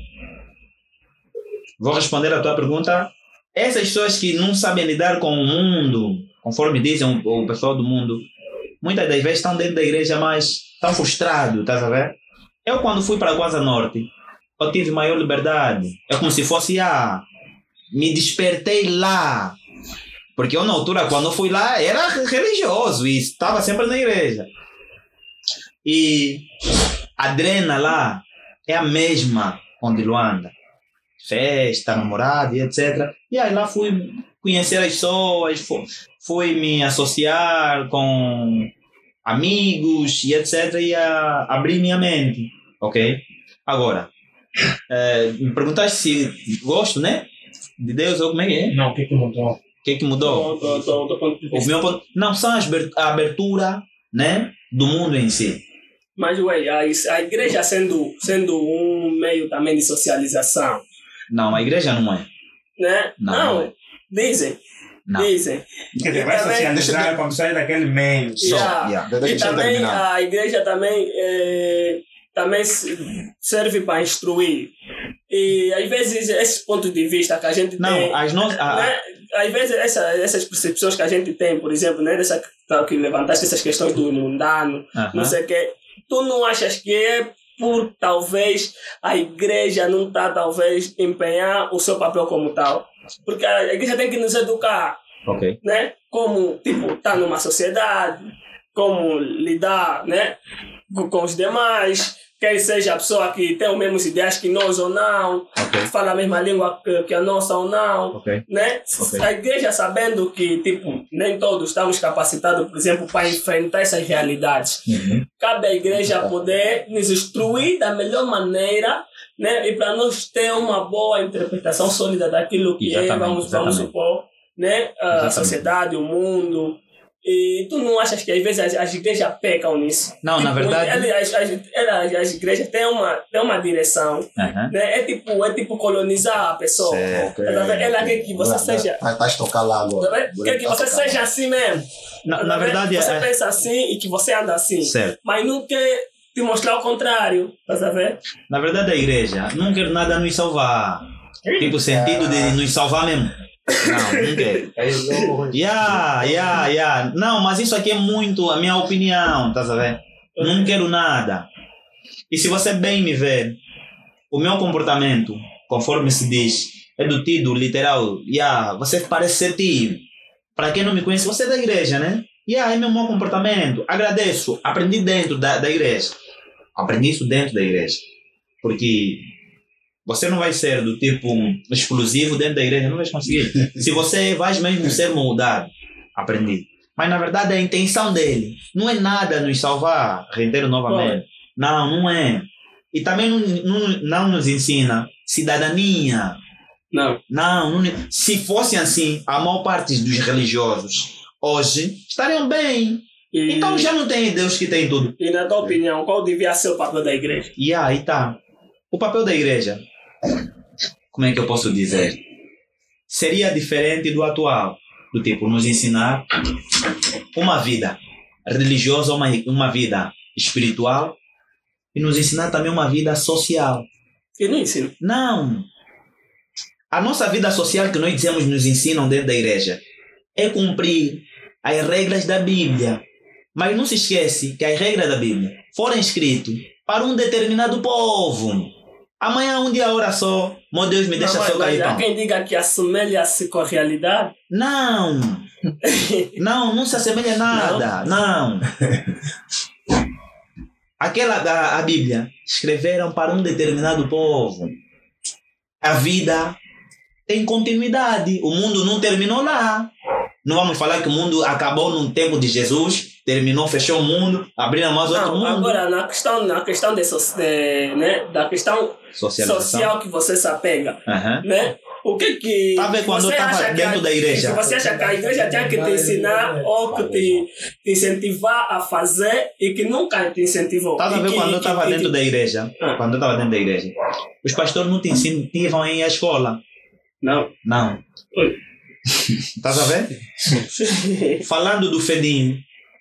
[SPEAKER 3] Vou responder a tua pergunta. Essas pessoas que não sabem lidar com o mundo, conforme dizem o, o pessoal do mundo, muitas das vezes estão dentro da igreja, mas estão frustrados, estás a ver? Eu, quando fui para Guasa Norte, eu tive maior liberdade. É como se fosse, ah, me despertei lá. Porque eu, na altura, quando fui lá, era religioso e estava sempre na igreja. E a drena lá é a mesma onde Luanda. Festa, namorada e etc. E aí lá fui conhecer as pessoas, fui, fui me associar com amigos e etc. E a, abrir minha mente. Ok? Agora, eh, me perguntaste se gosto, né? De Deus ou como é que é?
[SPEAKER 1] Não, o que mudou?
[SPEAKER 3] O que é que mudou?
[SPEAKER 2] Do, do, do, do ponto de
[SPEAKER 3] O meu ponto, não são as a abertura, né, do mundo em si.
[SPEAKER 2] Mas, ué, a, a igreja sendo, sendo um meio também de socialização,
[SPEAKER 3] Não, a igreja não é.
[SPEAKER 2] né?
[SPEAKER 3] Não,
[SPEAKER 2] Não,
[SPEAKER 3] não é.
[SPEAKER 2] dizem.
[SPEAKER 3] Não.
[SPEAKER 2] Dizem.
[SPEAKER 1] Quer dizer, vai
[SPEAKER 2] Também-
[SPEAKER 1] socializar quando sai daquele meio.
[SPEAKER 3] Só,
[SPEAKER 2] Yeah.
[SPEAKER 3] yeah.
[SPEAKER 2] E também
[SPEAKER 4] terminar.
[SPEAKER 2] a igreja também, é, também se- serve para instruir. E às vezes esse ponto de vista que a gente tem.
[SPEAKER 3] Não, as nossas. a-
[SPEAKER 2] né? Às vezes essa, essas percepções que a gente tem, por exemplo, né? Dessa, que levantaste essas questões do mundano,
[SPEAKER 3] Aham.
[SPEAKER 2] não sei o quê. Tu não achas que é por talvez a igreja não está talvez empenhar o seu papel como tal? Porque a igreja tem que nos educar
[SPEAKER 3] Ok.
[SPEAKER 2] né? Como, tipo, tá numa sociedade, como lidar, né? Com os demais, quer seja a pessoa que tem os mesmos ideais que nós ou não,
[SPEAKER 3] Ok.
[SPEAKER 2] fala a mesma língua que, que a nossa ou não,
[SPEAKER 3] Ok.
[SPEAKER 2] né?
[SPEAKER 3] Ok.
[SPEAKER 2] A igreja sabendo que, tipo, nem todos estamos capacitados, por exemplo, para enfrentar essas realidades.
[SPEAKER 3] Uhum.
[SPEAKER 2] Cabe à igreja poder nos instruir da melhor maneira, né? E para nós ter uma boa interpretação sólida daquilo que é,
[SPEAKER 3] Exatamente,
[SPEAKER 2] vamos, vamos
[SPEAKER 3] exatamente.
[SPEAKER 2] supor, né? A
[SPEAKER 3] Exatamente.
[SPEAKER 2] sociedade, o mundo. E tu não achas que às vezes as, as igrejas pecam nisso?
[SPEAKER 3] Não, na verdade-
[SPEAKER 2] ele- As, as, as igrejas têm uma, têm uma direção,
[SPEAKER 3] Aham.
[SPEAKER 2] né? É tipo, é tipo colonizar a pessoa.
[SPEAKER 3] Certo.
[SPEAKER 2] Tá vendo? Ela quer que você
[SPEAKER 4] Vai-
[SPEAKER 2] seja.
[SPEAKER 4] Vai, vai tocar lá
[SPEAKER 2] tá
[SPEAKER 4] agora.
[SPEAKER 2] Quer que você seja assim mesmo.
[SPEAKER 3] Na,
[SPEAKER 2] Tá
[SPEAKER 3] na verdade,
[SPEAKER 2] Você
[SPEAKER 3] é.
[SPEAKER 2] pensa assim e que você anda assim
[SPEAKER 3] Certo.
[SPEAKER 2] mas não quer te mostrar o contrário, tá a ver?
[SPEAKER 3] Na verdade, a igreja não quer nada nos salvar. Tipo, o sentido de nos salvar mesmo. Não, quer. Yeah, yeah, yeah. Não, mas isso aqui é muito a minha opinião, tá a ver? Não quero nada. E se você bem me ver, o meu comportamento, conforme se diz, é do tido literal. Yeah, você parece ser tio. Para quem não me conhece, você é da igreja, né? Yeah, é meu mau comportamento. Agradeço. Aprendi dentro da, da igreja. Aprendi isso dentro da igreja. Porque você não vai ser do tipo explosivo dentro da igreja, não vai conseguir. Se você vai mesmo ser moldado, aprendi. Mas na verdade a intenção dele não é nada nos salvar, reitero novamente. Não, não é. E também não, não, não nos ensina cidadania.
[SPEAKER 2] Não.
[SPEAKER 3] Não, não, se fosse assim, a maior parte dos religiosos hoje estariam bem.
[SPEAKER 2] E,
[SPEAKER 3] Então já não tem Deus que tem tudo.
[SPEAKER 2] e na tua opinião, qual devia ser o papel da igreja?
[SPEAKER 3] E aí tá. O papel da igreja, como é que eu posso dizer? Seria diferente do atual. Do tipo, nos ensinar uma vida religiosa, uma, uma vida espiritual e nos ensinar também uma vida social.
[SPEAKER 2] E não ensino.
[SPEAKER 3] Não! A nossa vida social que nós dizemos nos ensinam dentro da igreja é cumprir as regras da Bíblia. Mas não se esquece que as regras da Bíblia foram escritas para um determinado povo. Amanhã, um dia, hora só, meu Deus, me deixa
[SPEAKER 2] Não,
[SPEAKER 3] só cair pão.
[SPEAKER 2] quem diga que assemelha-se com a realidade.
[SPEAKER 3] Não! Não, não se assemelha a nada. Não. Aquela da a Bíblia escreveram para um determinado povo. A vida tem continuidade. O mundo não terminou lá. Não vamos falar que o mundo acabou no tempo de Jesus, terminou, fechou o mundo, abriram mais outro mundo.
[SPEAKER 2] agora na questão, na questão de, de, né, da questão social que você se apega,
[SPEAKER 3] Aham.
[SPEAKER 2] né? O que que
[SPEAKER 3] Tá vendo quando
[SPEAKER 2] você acha
[SPEAKER 3] dentro
[SPEAKER 2] a-
[SPEAKER 3] da igreja?
[SPEAKER 2] você acha que a igreja tinha que te ensinar ou que te, te incentivar a fazer e que nunca te incentivou?
[SPEAKER 3] Estás a ver quando eu estava
[SPEAKER 2] que-
[SPEAKER 3] dentro da igreja?
[SPEAKER 2] Ah.
[SPEAKER 3] Quando eu estava dentro da igreja, os pastores não te incentivam a ir à escola.
[SPEAKER 2] Não.
[SPEAKER 3] Não.
[SPEAKER 2] Oi.
[SPEAKER 3] Estás a ver? Falando do Fedinho,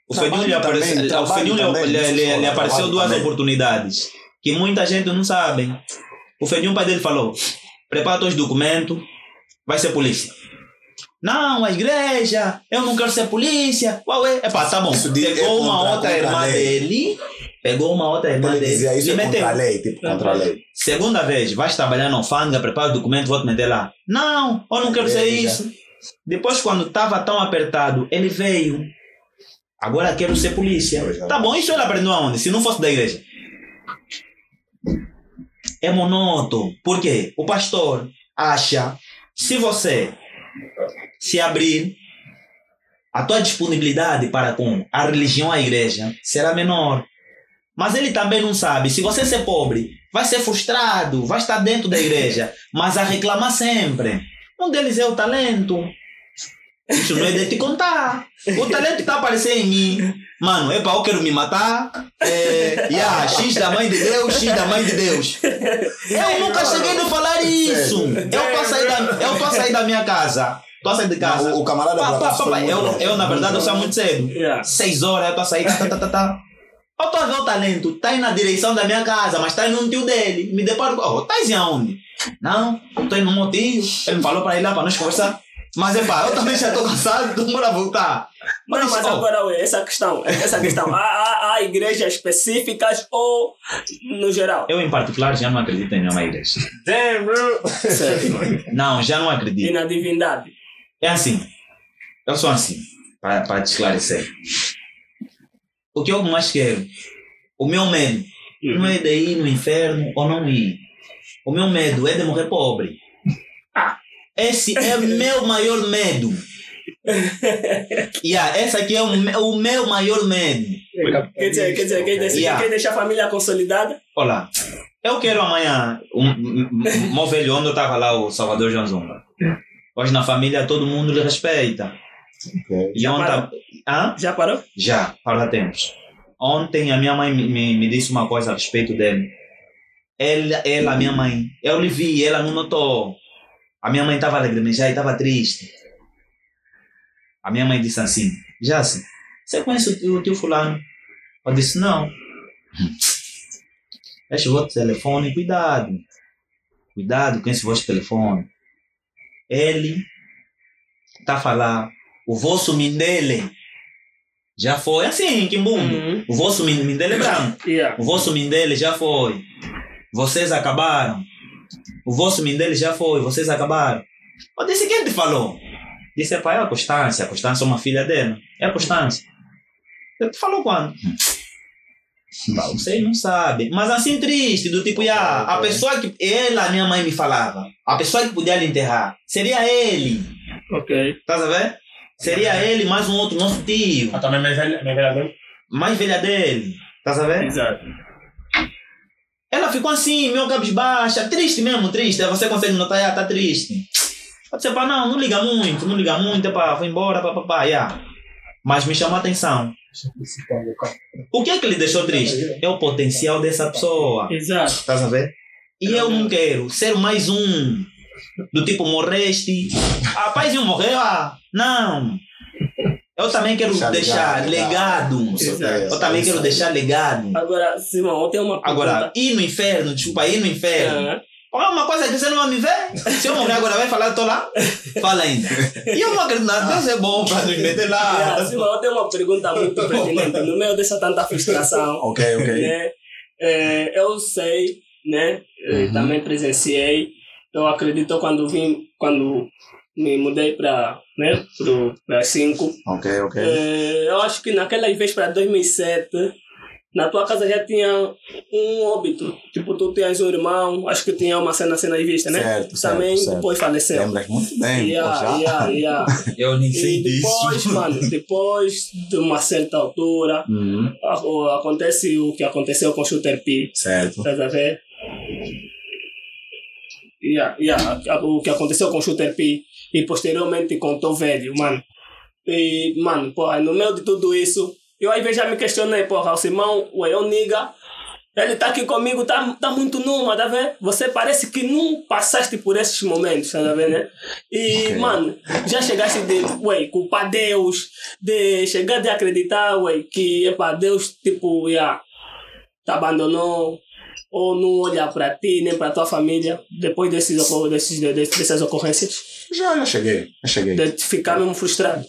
[SPEAKER 3] o Fedinho lhe, aparece, lhe- lhe, lhe- apareceu duas
[SPEAKER 4] também.
[SPEAKER 3] oportunidades que muita gente não sabe. O Fedinho, o pai dele, falou: prepara os documentos, vai ser polícia. Não, a igreja, eu não quero ser polícia. Uau, é, epá, tá bom.
[SPEAKER 4] É
[SPEAKER 3] Pegou uma outra irmã
[SPEAKER 4] lei.
[SPEAKER 3] dele, pegou uma outra irmã
[SPEAKER 4] Ele
[SPEAKER 3] dele,
[SPEAKER 4] dizia isso é
[SPEAKER 3] meteu.
[SPEAKER 4] contra a lei, tipo, contra a lei.
[SPEAKER 3] Segunda vez, vais trabalhar na alfândega, prepara o documento, vou te meter lá. Não, eu não quero ser isso. Depois, quando estava tão apertado, ele veio. Agora quero ser polícia. Tá bom, isso ele aprendeu aonde? Se não fosse da igreja. É monótono. Por quê? O pastor acha, se você se abrir, a tua disponibilidade para com a religião, a igreja, será menor. Mas ele também não sabe, se você ser pobre, vai ser frustrado, vai estar dentro da igreja, mas a reclamar sempre. Um deles é o talento. Isso não é de te contar. O talento está aparecendo em mim. Mano, epa, eu quero me matar. É, yeah, X da mãe de Deus, X da mãe de Deus. Eu nunca cheguei a falar isso. Eu tô a sair da, eu tô a sair da minha casa. Tô a sair de casa.
[SPEAKER 4] Não, o- o camarada
[SPEAKER 3] Pá, pá, Eu, eu, na verdade, eu saio muito cedo.
[SPEAKER 2] Yeah.
[SPEAKER 3] Seis horas eu tô a sair. Tá, tá, tá, tá, tá. Eu tô a ver o talento. Tá aí na direção da minha casa, mas tá indo no tio dele. Me deparo com. Oh, tá aí aonde? Não, tô indo no motivo. Ele me falou pra ir lá pra nós conversar. Mas é pá, eu também já tô cansado, então bora voltar.
[SPEAKER 2] Não, mas
[SPEAKER 3] oh,
[SPEAKER 2] agora, ué, essa questão, essa questão, há, há, há igrejas específicas ou no geral?
[SPEAKER 3] Eu, em particular, já não acredito em nenhuma igreja.
[SPEAKER 1] Damn, bro.
[SPEAKER 2] Certo.
[SPEAKER 3] Não, já não
[SPEAKER 2] E
[SPEAKER 3] acredito.
[SPEAKER 2] na divindade?
[SPEAKER 3] É assim. Eu sou assim, para, para te esclarecer. O que eu mais quero, o meu medo, não é de ir no inferno ou não ir. O meu medo é de morrer pobre. Esse é o meu maior medo. Yeah, essa aqui é o, me- o meu maior medo.
[SPEAKER 2] Quer dizer, quer dizer, quer, dizer,
[SPEAKER 3] Yeah.
[SPEAKER 2] quer deixar a família consolidada?
[SPEAKER 3] Olha, eu quero amanhã, um, um, velho onde eu estava lá, o Salvador João Zumba. Hoje na família todo mundo lhe respeita.
[SPEAKER 4] Ok.
[SPEAKER 3] E ontem. Hã?
[SPEAKER 2] Já parou?
[SPEAKER 3] Já, para tempos. Ontem a minha mãe me, me, me disse uma coisa a respeito dele. Ela, ela, minha mãe, eu lhe vi, ela não notou. A minha mãe estava alegre, já estava triste. A minha mãe disse assim: Jace, você conhece o tio, o tio Fulano? Eu disse: Não. Deixa o vosso telefone, cuidado. Cuidado com esse vosso telefone. Ele está a falar, o vosso Mindele já foi assim, Kimbundo.
[SPEAKER 2] Uhum.
[SPEAKER 3] O vosso min- Mindele é branco.
[SPEAKER 2] Yeah.
[SPEAKER 3] O vosso Mindele já foi. Vocês acabaram. O vosso Mindele já foi. Vocês acabaram. Eu disse, quem te falou? Disse, pai, é a Constância. A Constância é uma filha dela. É a Constância. Eu te falou quando? Bah, Vocês não sabem. Mas assim triste, do tipo, ah, a pessoa que ela, minha mãe me falava, a pessoa que podia lhe enterrar, seria ele.
[SPEAKER 2] Ok.
[SPEAKER 3] Estás a ver? Seria ele mais um outro nosso tio.
[SPEAKER 1] Ah, também mais velha, mais velha dele.
[SPEAKER 3] Mais velha dele. A ver?
[SPEAKER 2] Exato.
[SPEAKER 3] Ela ficou assim, meio cabisbaixa, triste mesmo, triste. Você consegue notar, ah, tá triste. Disse, pá, não, não liga muito, não liga muito, pá, vou embora, pá, pá, pá, yeah. Mas me chamou a atenção. O que é que lhe deixou triste? É o potencial dessa pessoa.
[SPEAKER 2] Exato.
[SPEAKER 3] A ver? E eu não quero ser mais um do tipo morreste. Ah, paizinho morreu? Ah, não. Eu também quero
[SPEAKER 4] Deixar
[SPEAKER 3] deixar
[SPEAKER 4] legado,
[SPEAKER 3] legado.
[SPEAKER 2] Exato.
[SPEAKER 3] Eu também quero deixar legado.
[SPEAKER 2] Agora, Simão, eu tenho uma
[SPEAKER 3] Agora,
[SPEAKER 2] pergunta.
[SPEAKER 3] ir no inferno, desculpa, ir no inferno.
[SPEAKER 2] Ah,
[SPEAKER 3] É uma coisa que você não vai me ver. Se eu morrer agora, vai falar, tô lá. Fala ainda. E eu não acredito nada. Deus é bom para nos meter lá.
[SPEAKER 2] ah, Simão, eu tenho uma pergunta muito pertinente. No meio dessa tanta frustração,
[SPEAKER 4] Ok, ok.
[SPEAKER 2] né? É, eu sei, né? eh,
[SPEAKER 4] Uhum.
[SPEAKER 2] Também presenciei. Eu acredito quando vim, quando me mudei para né, para 5.
[SPEAKER 4] Ok, ok.
[SPEAKER 2] É, eu acho que naquela vez para 2007, na tua casa já tinha um óbito. Tipo, tu tinhas um irmão, acho que tinha uma cena, cena vista, né?
[SPEAKER 4] Certo, certo,
[SPEAKER 2] Também
[SPEAKER 4] certo.
[SPEAKER 2] depois faleceu.
[SPEAKER 4] Lembras muito bem,
[SPEAKER 2] Yeah,
[SPEAKER 4] já.
[SPEAKER 2] yeah, yeah.
[SPEAKER 3] Eu nem
[SPEAKER 2] E
[SPEAKER 3] sei
[SPEAKER 2] depois,
[SPEAKER 3] disso.
[SPEAKER 2] mano, depois de uma certa altura,
[SPEAKER 4] Uhum,
[SPEAKER 2] a- o- acontece o que aconteceu com o Shooter P.
[SPEAKER 4] certo.
[SPEAKER 2] Estás a ver? Yeah, yeah, o que aconteceu com o Shooter P e posteriormente com o Tom Velho, mano. E, mano, porra, no meio de tudo isso, eu às vezes já me questionei, porra, o Simão, ué, eu niga, ele tá aqui comigo, tá, tá muito numa, tá vendo? Você parece que não passaste por esses momentos, tá vendo, né? E,
[SPEAKER 4] Ok.
[SPEAKER 2] mano, já chegaste de, ué, culpar Deus, de chegar de acreditar, ué, que, epa, Deus, tipo, yeah, te abandonou, ou não olha para ti, nem para tua família, depois desses, desses, de- dessas ocorrências,
[SPEAKER 4] Já, já cheguei, já cheguei.
[SPEAKER 2] de ficar mesmo frustrado.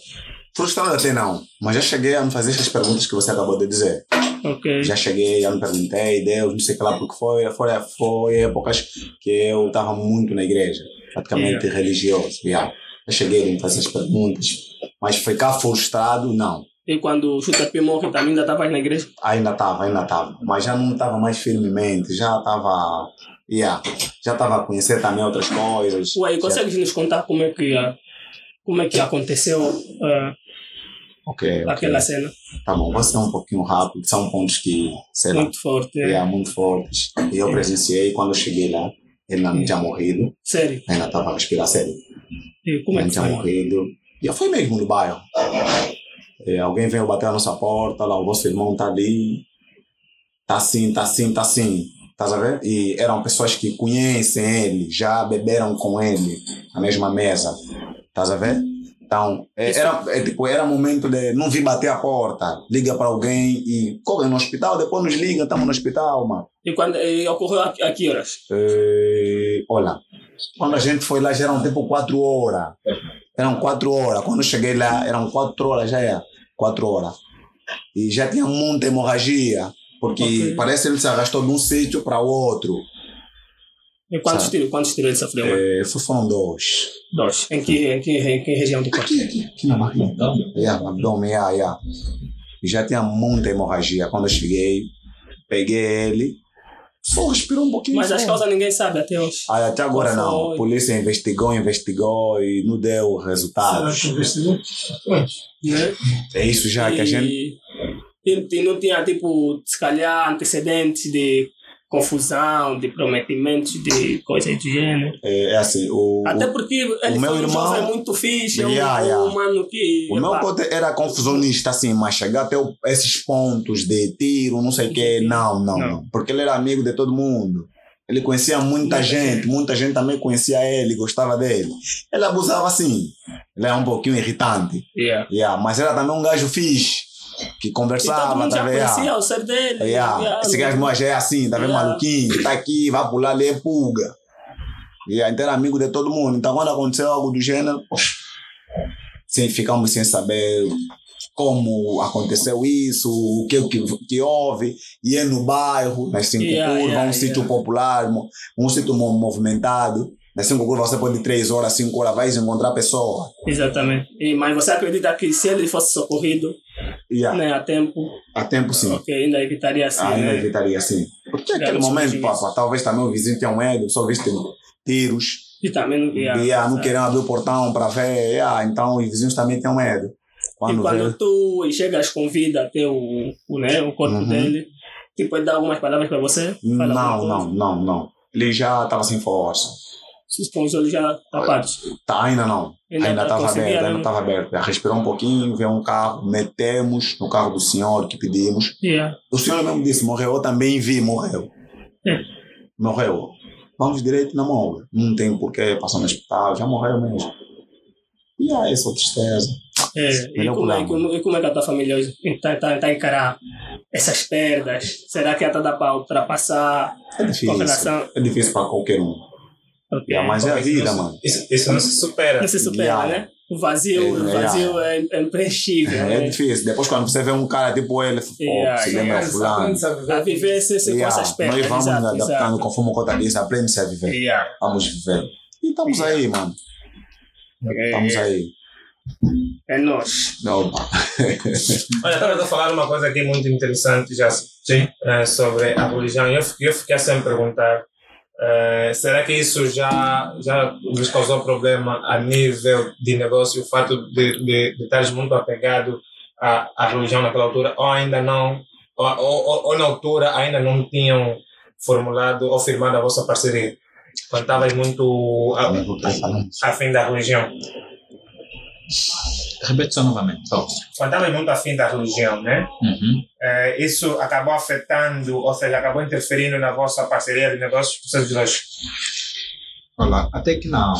[SPEAKER 4] Frustrado até não, mas já cheguei a me fazer essas perguntas que você acabou de dizer.
[SPEAKER 2] Ok.
[SPEAKER 4] Já cheguei, já me perguntei, Deus, não sei o que lá, porque foi, foi, foi épocas que eu estava muito na igreja, praticamente religioso. Já. já cheguei a me fazer essas perguntas, mas ficar frustrado, não.
[SPEAKER 2] E quando o Chuta P morre, também ainda estavas na igreja?
[SPEAKER 4] Ainda estava, ainda estava, mas já não estava mais firmemente, já estava. Yeah, já estava a conhecer também outras coisas.
[SPEAKER 2] Ué, consegues nos contar como é que, ah, como é que aconteceu ah,
[SPEAKER 4] Ok, ok.
[SPEAKER 2] aquela cena?
[SPEAKER 4] Tá bom, vou ser um pouquinho rápido, são pontos que, sei lá,
[SPEAKER 2] Muito forte.
[SPEAKER 4] é,
[SPEAKER 2] é.
[SPEAKER 4] muito fortes. E eu presenciei quando eu cheguei lá, ele não tinha morrido,
[SPEAKER 2] Sério.
[SPEAKER 4] ainda estava a respirar sério.
[SPEAKER 2] E como é
[SPEAKER 4] não
[SPEAKER 2] que
[SPEAKER 4] tinha
[SPEAKER 2] foi?
[SPEAKER 4] morrido. E eu fui mesmo no bairro. É, alguém veio bater a nossa porta, lá, o vosso irmão tá ali, tá assim, tá assim, tá assim. Estás a ver? E eram pessoas que conhecem ele, já beberam com ele na mesma mesa. Estás a ver? Então, é, era, é, tipo, era momento de não vir bater a porta, liga para alguém e corre no hospital, depois nos liga, estamos no hospital, mano.
[SPEAKER 2] E, quando, e ocorreu a, a que horas?
[SPEAKER 4] Eh, olha, quando a gente foi lá já eram tipo quatro horas. Eram quatro horas. Quando eu cheguei lá, eram quatro horas, já era. Quatro horas. E já tinha muita hemorragia. Porque
[SPEAKER 2] Ok.
[SPEAKER 4] parece que ele se arrastou de um sítio para outro.
[SPEAKER 2] E quantos
[SPEAKER 4] Sabe.
[SPEAKER 2] tiros, quantos tiros ele sofreu?
[SPEAKER 4] fo- foram dois.
[SPEAKER 2] Dois. Em que, em, que, em que região do corpo?
[SPEAKER 4] Aqui, aqui, aqui na barriga. Yeah, no abdômen, yeah, yeah. E já tinha muita hemorragia. Quando eu cheguei, peguei ele. Só respirou um pouquinho.
[SPEAKER 2] Mas as causas ninguém sabe até hoje.
[SPEAKER 4] Ah, até agora não. A polícia investigou, investigou e não deu resultados.
[SPEAKER 2] Né?
[SPEAKER 4] É isso já que a gente.
[SPEAKER 2] E não tinha, tipo, se calhar, antecedentes de confusão, de prometimentos, de coisas do gênero.
[SPEAKER 4] É, é assim, o,
[SPEAKER 2] Até porque ele
[SPEAKER 4] meu
[SPEAKER 2] foi um
[SPEAKER 4] irmão-
[SPEAKER 2] jovem muito fixe, é um,
[SPEAKER 4] Yeah,
[SPEAKER 2] um
[SPEAKER 4] yeah.
[SPEAKER 2] mano que...
[SPEAKER 4] o, o meu cote era confusionista, assim, mas chegar até o- esses pontos de tiro, não sei o quê, não, não,
[SPEAKER 2] Não.
[SPEAKER 4] não. Porque ele era amigo de todo mundo. Ele conhecia muita gente,
[SPEAKER 2] gente.
[SPEAKER 4] muita gente também conhecia ele, gostava dele. Ele abusava assim. Ele era um pouquinho irritante.
[SPEAKER 2] yeah.
[SPEAKER 4] Yeah, mas era também um gajo fixe, que conversava, tá vendo?
[SPEAKER 2] Conhecia o ser dele.
[SPEAKER 4] Yeah.
[SPEAKER 2] yeah,
[SPEAKER 4] Esse gajo moja é assim, tá vendo?
[SPEAKER 2] Yeah.
[SPEAKER 4] Maluquinho, tá aqui, vai pular ali, é pulga. Yeah, então era amigo de todo mundo. Então quando aconteceu algo do gênero, poxa, sem, ficamos sem saber como aconteceu isso, o que, que, que houve. E é no bairro, nas cinco
[SPEAKER 2] Yeah,
[SPEAKER 4] curvas,
[SPEAKER 2] yeah,
[SPEAKER 4] um sítio
[SPEAKER 2] yeah.
[SPEAKER 4] popular, mo- um sítio mo- movimentado. Cinco curvas você pode ir três horas, cinco horas, vai encontrar a pessoa.
[SPEAKER 2] Exatamente. E, mas você acredita que se ele fosse socorrido
[SPEAKER 4] Yeah.
[SPEAKER 2] né, a tempo,
[SPEAKER 4] A tempo sim.
[SPEAKER 2] ok, ainda evitaria assim,
[SPEAKER 4] ainda
[SPEAKER 2] né?
[SPEAKER 4] evitaria assim. Porque aquele
[SPEAKER 2] Garotos
[SPEAKER 4] momento, pá, talvez também o vizinho tenha um medo, só viste tiros,
[SPEAKER 2] E também não
[SPEAKER 4] e
[SPEAKER 2] via.
[SPEAKER 4] ah, não querendo abrir o portão para ver, ah, então os vizinhos também têm medo.
[SPEAKER 2] E
[SPEAKER 4] Quando
[SPEAKER 2] quando
[SPEAKER 4] vê,
[SPEAKER 2] tu chegas com vida até o, o, né, o corpo
[SPEAKER 4] Uhum.
[SPEAKER 2] dele, tipo, ele dá algumas palavras para você?
[SPEAKER 4] Não, não, não, não. Ele já estava sem força.
[SPEAKER 2] Com os olhos já tapados.
[SPEAKER 4] Tá, ainda não.
[SPEAKER 2] Ainda
[SPEAKER 4] Ainda
[SPEAKER 2] tá
[SPEAKER 4] estava aberto, ainda estava aberto. Já respirou um pouquinho, veio um carro, metemos no carro do senhor que pedimos.
[SPEAKER 2] Yeah.
[SPEAKER 4] O senhor mesmo disse, morreu, eu também vi, morreu.
[SPEAKER 2] É.
[SPEAKER 4] Morreu. Vamos direito na mão. Não tem porquê passar no hospital, já morreu mesmo. E aí, essa tristeza.
[SPEAKER 2] É, e, como é, como, e como é que a tua família está tá, tá encarar essas perdas? Será que já dá para ultrapassar
[SPEAKER 4] É difícil. É difícil para qualquer um.
[SPEAKER 2] Ok.
[SPEAKER 4] Yeah, mas é a vida, mano.
[SPEAKER 1] Isso, isso não se supera.
[SPEAKER 2] Não se supera,
[SPEAKER 4] Yeah.
[SPEAKER 2] né? O vazio,
[SPEAKER 4] É,
[SPEAKER 2] o vazio é, é impreenchível.
[SPEAKER 4] É,
[SPEAKER 2] né?
[SPEAKER 4] difícil. Depois, quando você vê um cara tipo ele,
[SPEAKER 2] Yeah,
[SPEAKER 4] se
[SPEAKER 2] yeah.
[SPEAKER 4] lembra fulano.
[SPEAKER 2] A viver se, se com
[SPEAKER 4] Yeah,
[SPEAKER 2] essas perdas.
[SPEAKER 4] Nós vamos
[SPEAKER 2] exato,
[SPEAKER 4] nos adaptando
[SPEAKER 2] exato.
[SPEAKER 4] conforme o Cota disse, aprende-se a viver.
[SPEAKER 2] Yeah.
[SPEAKER 4] Vamos viver. E estamos aí, mano. Estamos aí.
[SPEAKER 2] É nós.
[SPEAKER 4] Opa.
[SPEAKER 1] Olha, estava a falar uma coisa aqui muito interessante já sim, eh, sobre a religião. Eu, fiquei- eu fiquei sempre a perguntar: eh, será que isso já, já lhes causou problema a nível de negócio, o fato de, de, de estares muito apegado à, à religião naquela altura, ou ainda não, ou, ou, ou- na altura ainda não tinham formulado ou firmado a vossa parceria? Quando estavas muito a, afim da religião.
[SPEAKER 3] Repete só novamente. Só.
[SPEAKER 1] Quando estavas muito afim da religião, né?
[SPEAKER 3] Uhum.
[SPEAKER 1] Eh, isso acabou afetando, ou seja, acabou interferindo na vossa parceria de negócios, vocês dois.
[SPEAKER 3] Olha, até que não.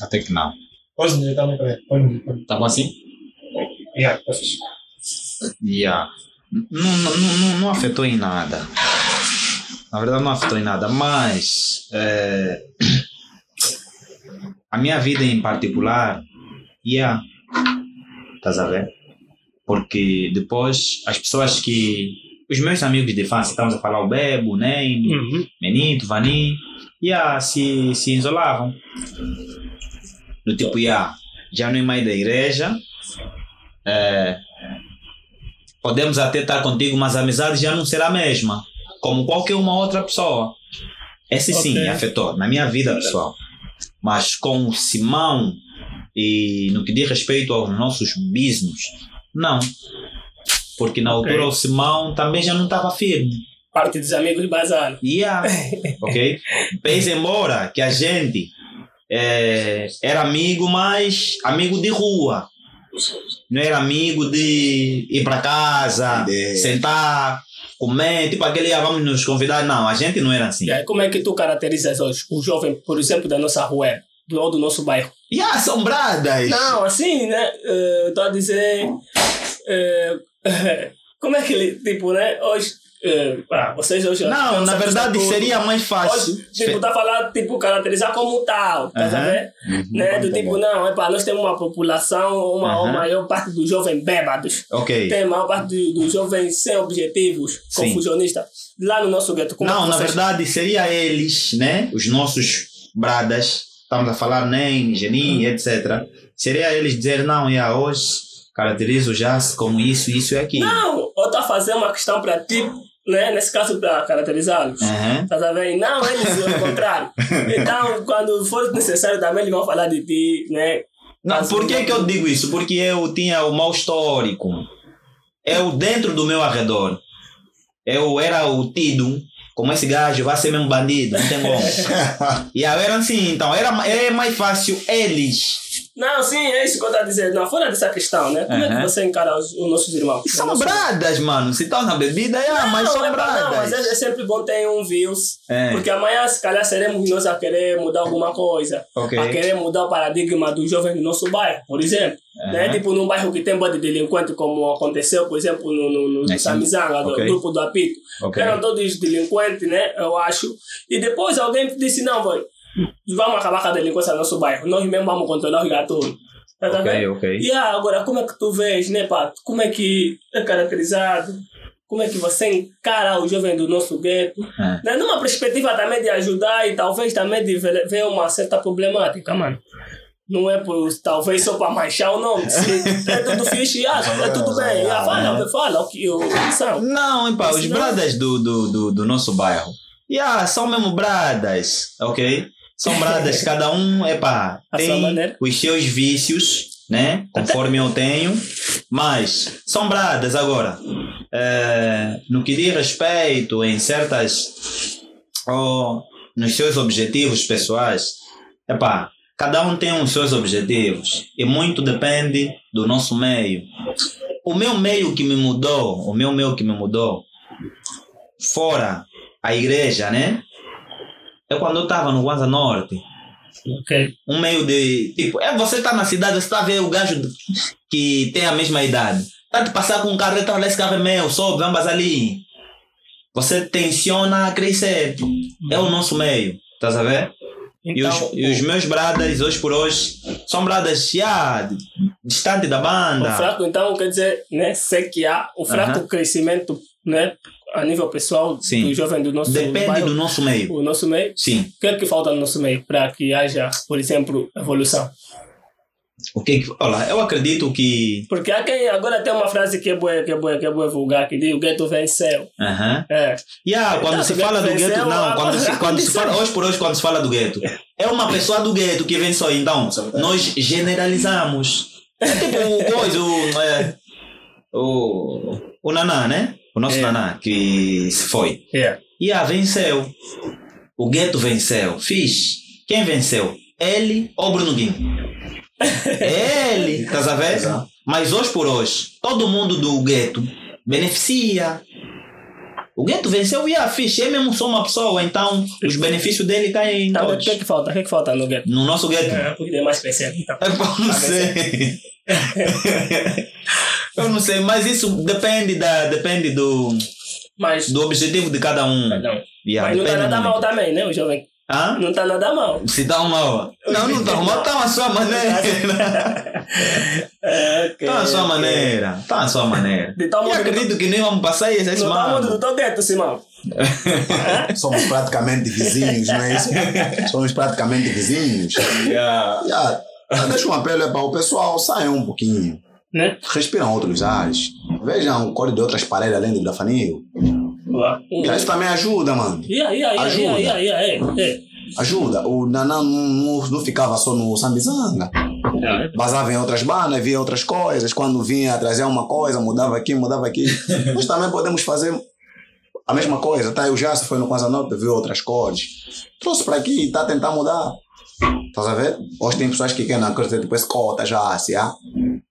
[SPEAKER 3] Até que não.
[SPEAKER 1] Pode me dar um
[SPEAKER 3] Tá bom assim?
[SPEAKER 1] Yeah.
[SPEAKER 3] Yeah. Não, não, não, não afetou em nada. Na verdade, não afetou em nada, mas eh, a minha vida em particular, yeah. Estás a ver? Porque depois as pessoas que. Os meus amigos de infância, estamos a falar o Bebo, o Neime,
[SPEAKER 2] Uhum.
[SPEAKER 3] Menito, Vani, yeah, se, se isolavam. Do tipo, yeah, já não é mais da igreja, é, podemos até estar contigo, mas a amizade já não será a mesma, como qualquer uma outra pessoa. Esse sim afetou na minha vida pessoal. Mas com o Simão e no que diz respeito aos nossos business, não. Porque na
[SPEAKER 2] Ok.
[SPEAKER 3] altura o Simão também já não estava firme.
[SPEAKER 2] Parte dos amigos basaram.
[SPEAKER 3] Yeah. ok? Pese embora que a gente é, era amigo, mas amigo de rua. Não era amigo de ir para casa,
[SPEAKER 4] Entender.
[SPEAKER 3] sentar, comer, tipo aquele ah, vamos nos convidar. Não, a gente não era assim.
[SPEAKER 2] E aí, como é que tu caracterizas hoje o jovem, por exemplo, da nossa rua, do, ou do nosso bairro?
[SPEAKER 3] E assombradas!
[SPEAKER 2] Não, assim, né? eh, Estou a dizer. eh, como é que ele, tipo, né? Hoje. eh, ah, vocês hoje.
[SPEAKER 3] Não, na verdade seria mais fácil.
[SPEAKER 2] Hoje, tipo, tá falando, tipo, caracterizar como tal, tá sabendo? Né? Do tipo, não, é para nós temos uma população, uma, maior parte dos jovens bêbados.
[SPEAKER 3] Ok.
[SPEAKER 2] Tem a maior parte do- dos jovens sem objetivos, confusionistas. Lá no nosso gueto, como
[SPEAKER 3] Não, na
[SPEAKER 2] vocês-
[SPEAKER 3] verdade seria eles, né? Os nossos bradas, estamos a falar nem, Geni, etc. Seria eles dizer, não, e hoje caracterizo já como isso, isso e aquilo.
[SPEAKER 2] Não, ou tá fazendo uma questão para ti, né? Nesse caso, para caracterizá-los.
[SPEAKER 3] Aham.
[SPEAKER 2] Tá sabendo? Não, eles o contrário. Então, quando for necessário também, eles vão falar de ti, né?
[SPEAKER 3] Não,
[SPEAKER 2] Mas-
[SPEAKER 3] por que, que eu digo isso? Porque eu tinha o mau histórico. Eu, dentro do meu arredor, eu era o tido como esse gajo vai ser mesmo bandido, não tem como. e eu era assim, então, era, é mais fácil eles.
[SPEAKER 2] Não, sim, é isso que eu estou a dizer. Não, fora dessa questão, né? Como é
[SPEAKER 3] Aham.
[SPEAKER 2] que você encara os, os nossos irmãos? Nossos-
[SPEAKER 3] bradas, mano. Se estão na bebida, é,
[SPEAKER 2] Não,
[SPEAKER 3] mas são
[SPEAKER 2] é,
[SPEAKER 3] bradas.
[SPEAKER 2] não, mas é, é sempre bom ter um views.
[SPEAKER 3] É.
[SPEAKER 2] Porque amanhã, se calhar, seremos nós a querer mudar alguma coisa.
[SPEAKER 3] Ok.
[SPEAKER 2] A querer mudar o paradigma dos jovens do nosso bairro, por exemplo. Né?
[SPEAKER 3] Aham.
[SPEAKER 2] Tipo, num bairro que tem bode de delinquente, como aconteceu, por exemplo, no, no, no
[SPEAKER 3] É.
[SPEAKER 2] Samizanga, do
[SPEAKER 3] Ok.
[SPEAKER 2] grupo do Apito.
[SPEAKER 3] Ok.
[SPEAKER 2] Eram todos delinquentes, né? Eu acho. E depois alguém disse: não, boy, vamos acabar com a delinquência no nosso bairro. Nós mesmo vamos controlar os gatunos. Tá
[SPEAKER 3] Ok,
[SPEAKER 2] vendo?
[SPEAKER 3] ok.
[SPEAKER 2] E ah, agora, como é que tu vês, né, pá? Como é que é caracterizado? Como é que você encara o jovem do nosso gueto?
[SPEAKER 3] É.
[SPEAKER 2] Né? Numa perspectiva também de ajudar e talvez também de ver ver uma certa problemática, mano. Não é por, talvez só para manchar o nome. Se é tudo fixe, ah, é tudo bem. Ah, fala, fala o que, o que são.
[SPEAKER 3] Não, epá, os bradas do, do, do, do nosso bairro. Yeah, são mesmo bradas, ok? São bradas, cada um, epá,
[SPEAKER 2] A sua
[SPEAKER 3] tem os seus vícios, né? Conforme eu tenho. Mas são bradas agora. eh, no que diz respeito em certas. Oh, nos seus objetivos pessoais, epá, cada um tem os seus objetivos e muito depende do nosso meio. O meu meio que me mudou, o meu meio que me mudou, fora a igreja, né? É quando eu estava no Guanza Norte.
[SPEAKER 2] Ok.
[SPEAKER 3] Um meio de. Tipo, é você tá na cidade, você tá vendo o gajo que tem a mesma idade. Tá te passar com um carro, tá esse carro é meu, sobe, vamos ali. Você tensiona a crescer. É o nosso meio, estás a ver? E, os,
[SPEAKER 2] Então,
[SPEAKER 3] e os meus bradas, hoje por hoje, são bradas já distante da
[SPEAKER 2] o
[SPEAKER 3] banda.
[SPEAKER 2] fraco, então, quer dizer, né, sei que há o fraco
[SPEAKER 3] Aham.
[SPEAKER 2] crescimento, né, a nível pessoal
[SPEAKER 3] Sim.
[SPEAKER 2] do jovem do nosso
[SPEAKER 3] Depende
[SPEAKER 2] bairro,
[SPEAKER 3] do nosso meio.
[SPEAKER 2] o nosso meio.
[SPEAKER 3] Sim.
[SPEAKER 2] O que é que falta no nosso meio para que haja, por exemplo, evolução?
[SPEAKER 3] O que que. Olha, eu acredito que.
[SPEAKER 2] Porque há quem agora tem uma frase que é boa, que é boa, que é boa vulgar, que diz o gueto venceu.
[SPEAKER 3] Aham.
[SPEAKER 2] É.
[SPEAKER 3] Yeah, quando
[SPEAKER 2] Então,
[SPEAKER 3] se fala do gueto, não, quando se, quando se fala, hoje por hoje, quando se fala do gueto, é uma pessoa do gueto que vem só, então, nós generalizamos. É tipo o coisa, o, é, o, o Naná, né? O nosso
[SPEAKER 2] É.
[SPEAKER 3] Naná, que se foi.
[SPEAKER 2] Yeah.
[SPEAKER 3] Yeah, venceu. O gueto venceu. Fiz. Quem venceu? Ele ou Bruno Guim? Ele, estás a ver? Mas hoje por hoje, todo mundo do gueto beneficia. O gueto venceu e a ficha. Eu mesmo sou uma pessoa, então os benefícios dele caem em
[SPEAKER 2] Então, o
[SPEAKER 3] todos.
[SPEAKER 2] que é que falta? O que é que falta no gueto?
[SPEAKER 3] No nosso gueto.
[SPEAKER 2] É, porque mais crescer. Então.
[SPEAKER 3] É bom, não sei. Eu não sei, mas isso depende, da, depende do,
[SPEAKER 2] Mas,
[SPEAKER 3] do objetivo de cada um.
[SPEAKER 2] não.
[SPEAKER 3] Yeah,
[SPEAKER 2] mas não está nada
[SPEAKER 3] muito.
[SPEAKER 2] mal também, né, o jovem?
[SPEAKER 3] Hã?
[SPEAKER 2] Não está nada mal.
[SPEAKER 3] Se dá uma. Não, não tá mal, tá a sua maneira.
[SPEAKER 2] É, ok,
[SPEAKER 3] Tá a sua
[SPEAKER 2] ok.
[SPEAKER 3] maneira. Tá a sua maneira.
[SPEAKER 2] De tal
[SPEAKER 3] Eu
[SPEAKER 2] modo que
[SPEAKER 3] acredito que nem vamos passar esse
[SPEAKER 2] Não está mundo do teu gueto, Simão.
[SPEAKER 4] Somos praticamente vizinhos, não é isso? Somos praticamente vizinhos.
[SPEAKER 3] Yeah.
[SPEAKER 4] Yeah. Ah, Deixa um apelo é para o pessoal, saiam um pouquinho.
[SPEAKER 2] Né?
[SPEAKER 4] Respiram outros ares. Vejam o código de outras paredes além do grafanil. Yeah, Isso também ajuda, mano.
[SPEAKER 2] Yeah,
[SPEAKER 4] Ajuda.
[SPEAKER 2] yeah, yeah, yeah, é,
[SPEAKER 4] Ajuda. O Nanã não, não, não ficava só no Sambizanga.
[SPEAKER 2] é.
[SPEAKER 4] Vazava em outras bandas, via outras coisas. Quando vinha trazer uma coisa, mudava aqui, mudava aqui. Nós também podemos fazer a mesma coisa. Tá? O Jasso foi no Kwanzaa Norte, viu outras cores. Trouxe para aqui e está a tentar mudar. Estás a ver? Hoje tem pessoas que querem na coisa depois cota já, se há.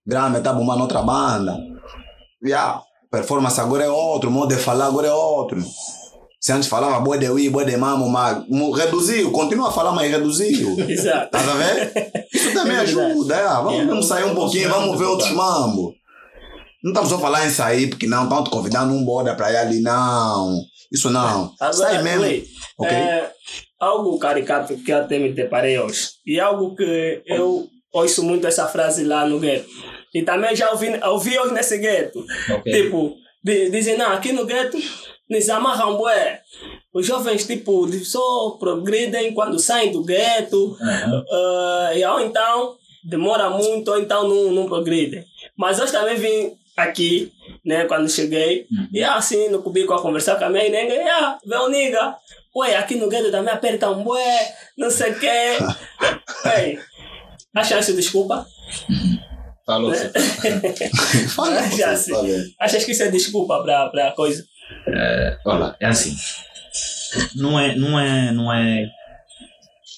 [SPEAKER 4] Grama está bombando outra banda. Yeah. Performance agora é outro, modo de falar agora é outro. Se antes falava boi de ui, boi de mamo, mas reduziu, continua a falar, mas reduziu.
[SPEAKER 2] Exato.
[SPEAKER 4] A ver? Isso também
[SPEAKER 2] É
[SPEAKER 4] ajuda. É. Vamos
[SPEAKER 2] É.
[SPEAKER 4] mesmo sair um pouquinho, vamos ver outros mambo. Não estamos só a falar em sair, porque não estão te convidando um boda para ir ali, não. Isso não. Sai
[SPEAKER 2] Agora,
[SPEAKER 4] mesmo.
[SPEAKER 2] Luí,
[SPEAKER 4] Ok?
[SPEAKER 2] é, algo caricato que até me deparei hoje. E algo que eu ouço muito essa frase lá no gueto. E também já ouvi, ouvi hoje nesse gueto.
[SPEAKER 3] Ok.
[SPEAKER 2] Tipo, di- dizem, não, aqui no gueto nos amarram bué. Os jovens, tipo, só progridem quando saem do gueto.
[SPEAKER 3] Aham.
[SPEAKER 2] Ah, e ou então demora muito, ou então não, não progridem. Mas hoje também vim aqui, né, quando cheguei,
[SPEAKER 3] Uhum.
[SPEAKER 2] e assim no cubículo a conversar com a minha nega, e ah, vê o niga, ué, aqui no gueto também aperta um bué, não sei o quê. Ei, achas isso desculpa?
[SPEAKER 3] Falou.
[SPEAKER 2] Né?
[SPEAKER 4] Fala,
[SPEAKER 2] Ah, já
[SPEAKER 4] fala.
[SPEAKER 2] Achas que isso é desculpa para pra coisa?
[SPEAKER 3] Olha, é assim. Não é, não é, não é,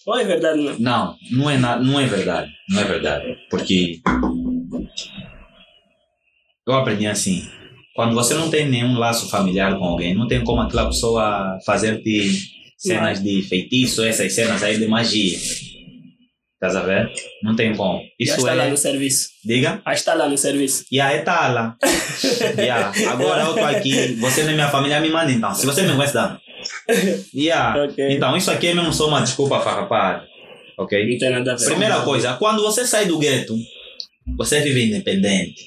[SPEAKER 2] Ou é verdade, não?
[SPEAKER 3] não, não é, na, não é verdade, não é verdade, porque eu aprendi assim, quando você não tem nenhum laço familiar com alguém, não tem como aquela pessoa fazer-te cenas de feitiço, essas cenas aí de magia, estás a ver? Não tem como.
[SPEAKER 2] Já
[SPEAKER 3] Isso
[SPEAKER 2] está lá
[SPEAKER 3] é,
[SPEAKER 2] no serviço.
[SPEAKER 3] diga,
[SPEAKER 2] Já está lá no serviço.
[SPEAKER 3] e aí tá lá. Yeah. Agora eu tô aqui, você não é minha família, me manda então. Se você me conhece, dá. Yeah.
[SPEAKER 2] Ok.
[SPEAKER 3] Então, isso aqui é mesmo só uma desculpa farrapada. Ok?
[SPEAKER 2] Não tem nada a ver.
[SPEAKER 3] Primeira coisa, quando você sai do gueto, você vive independente.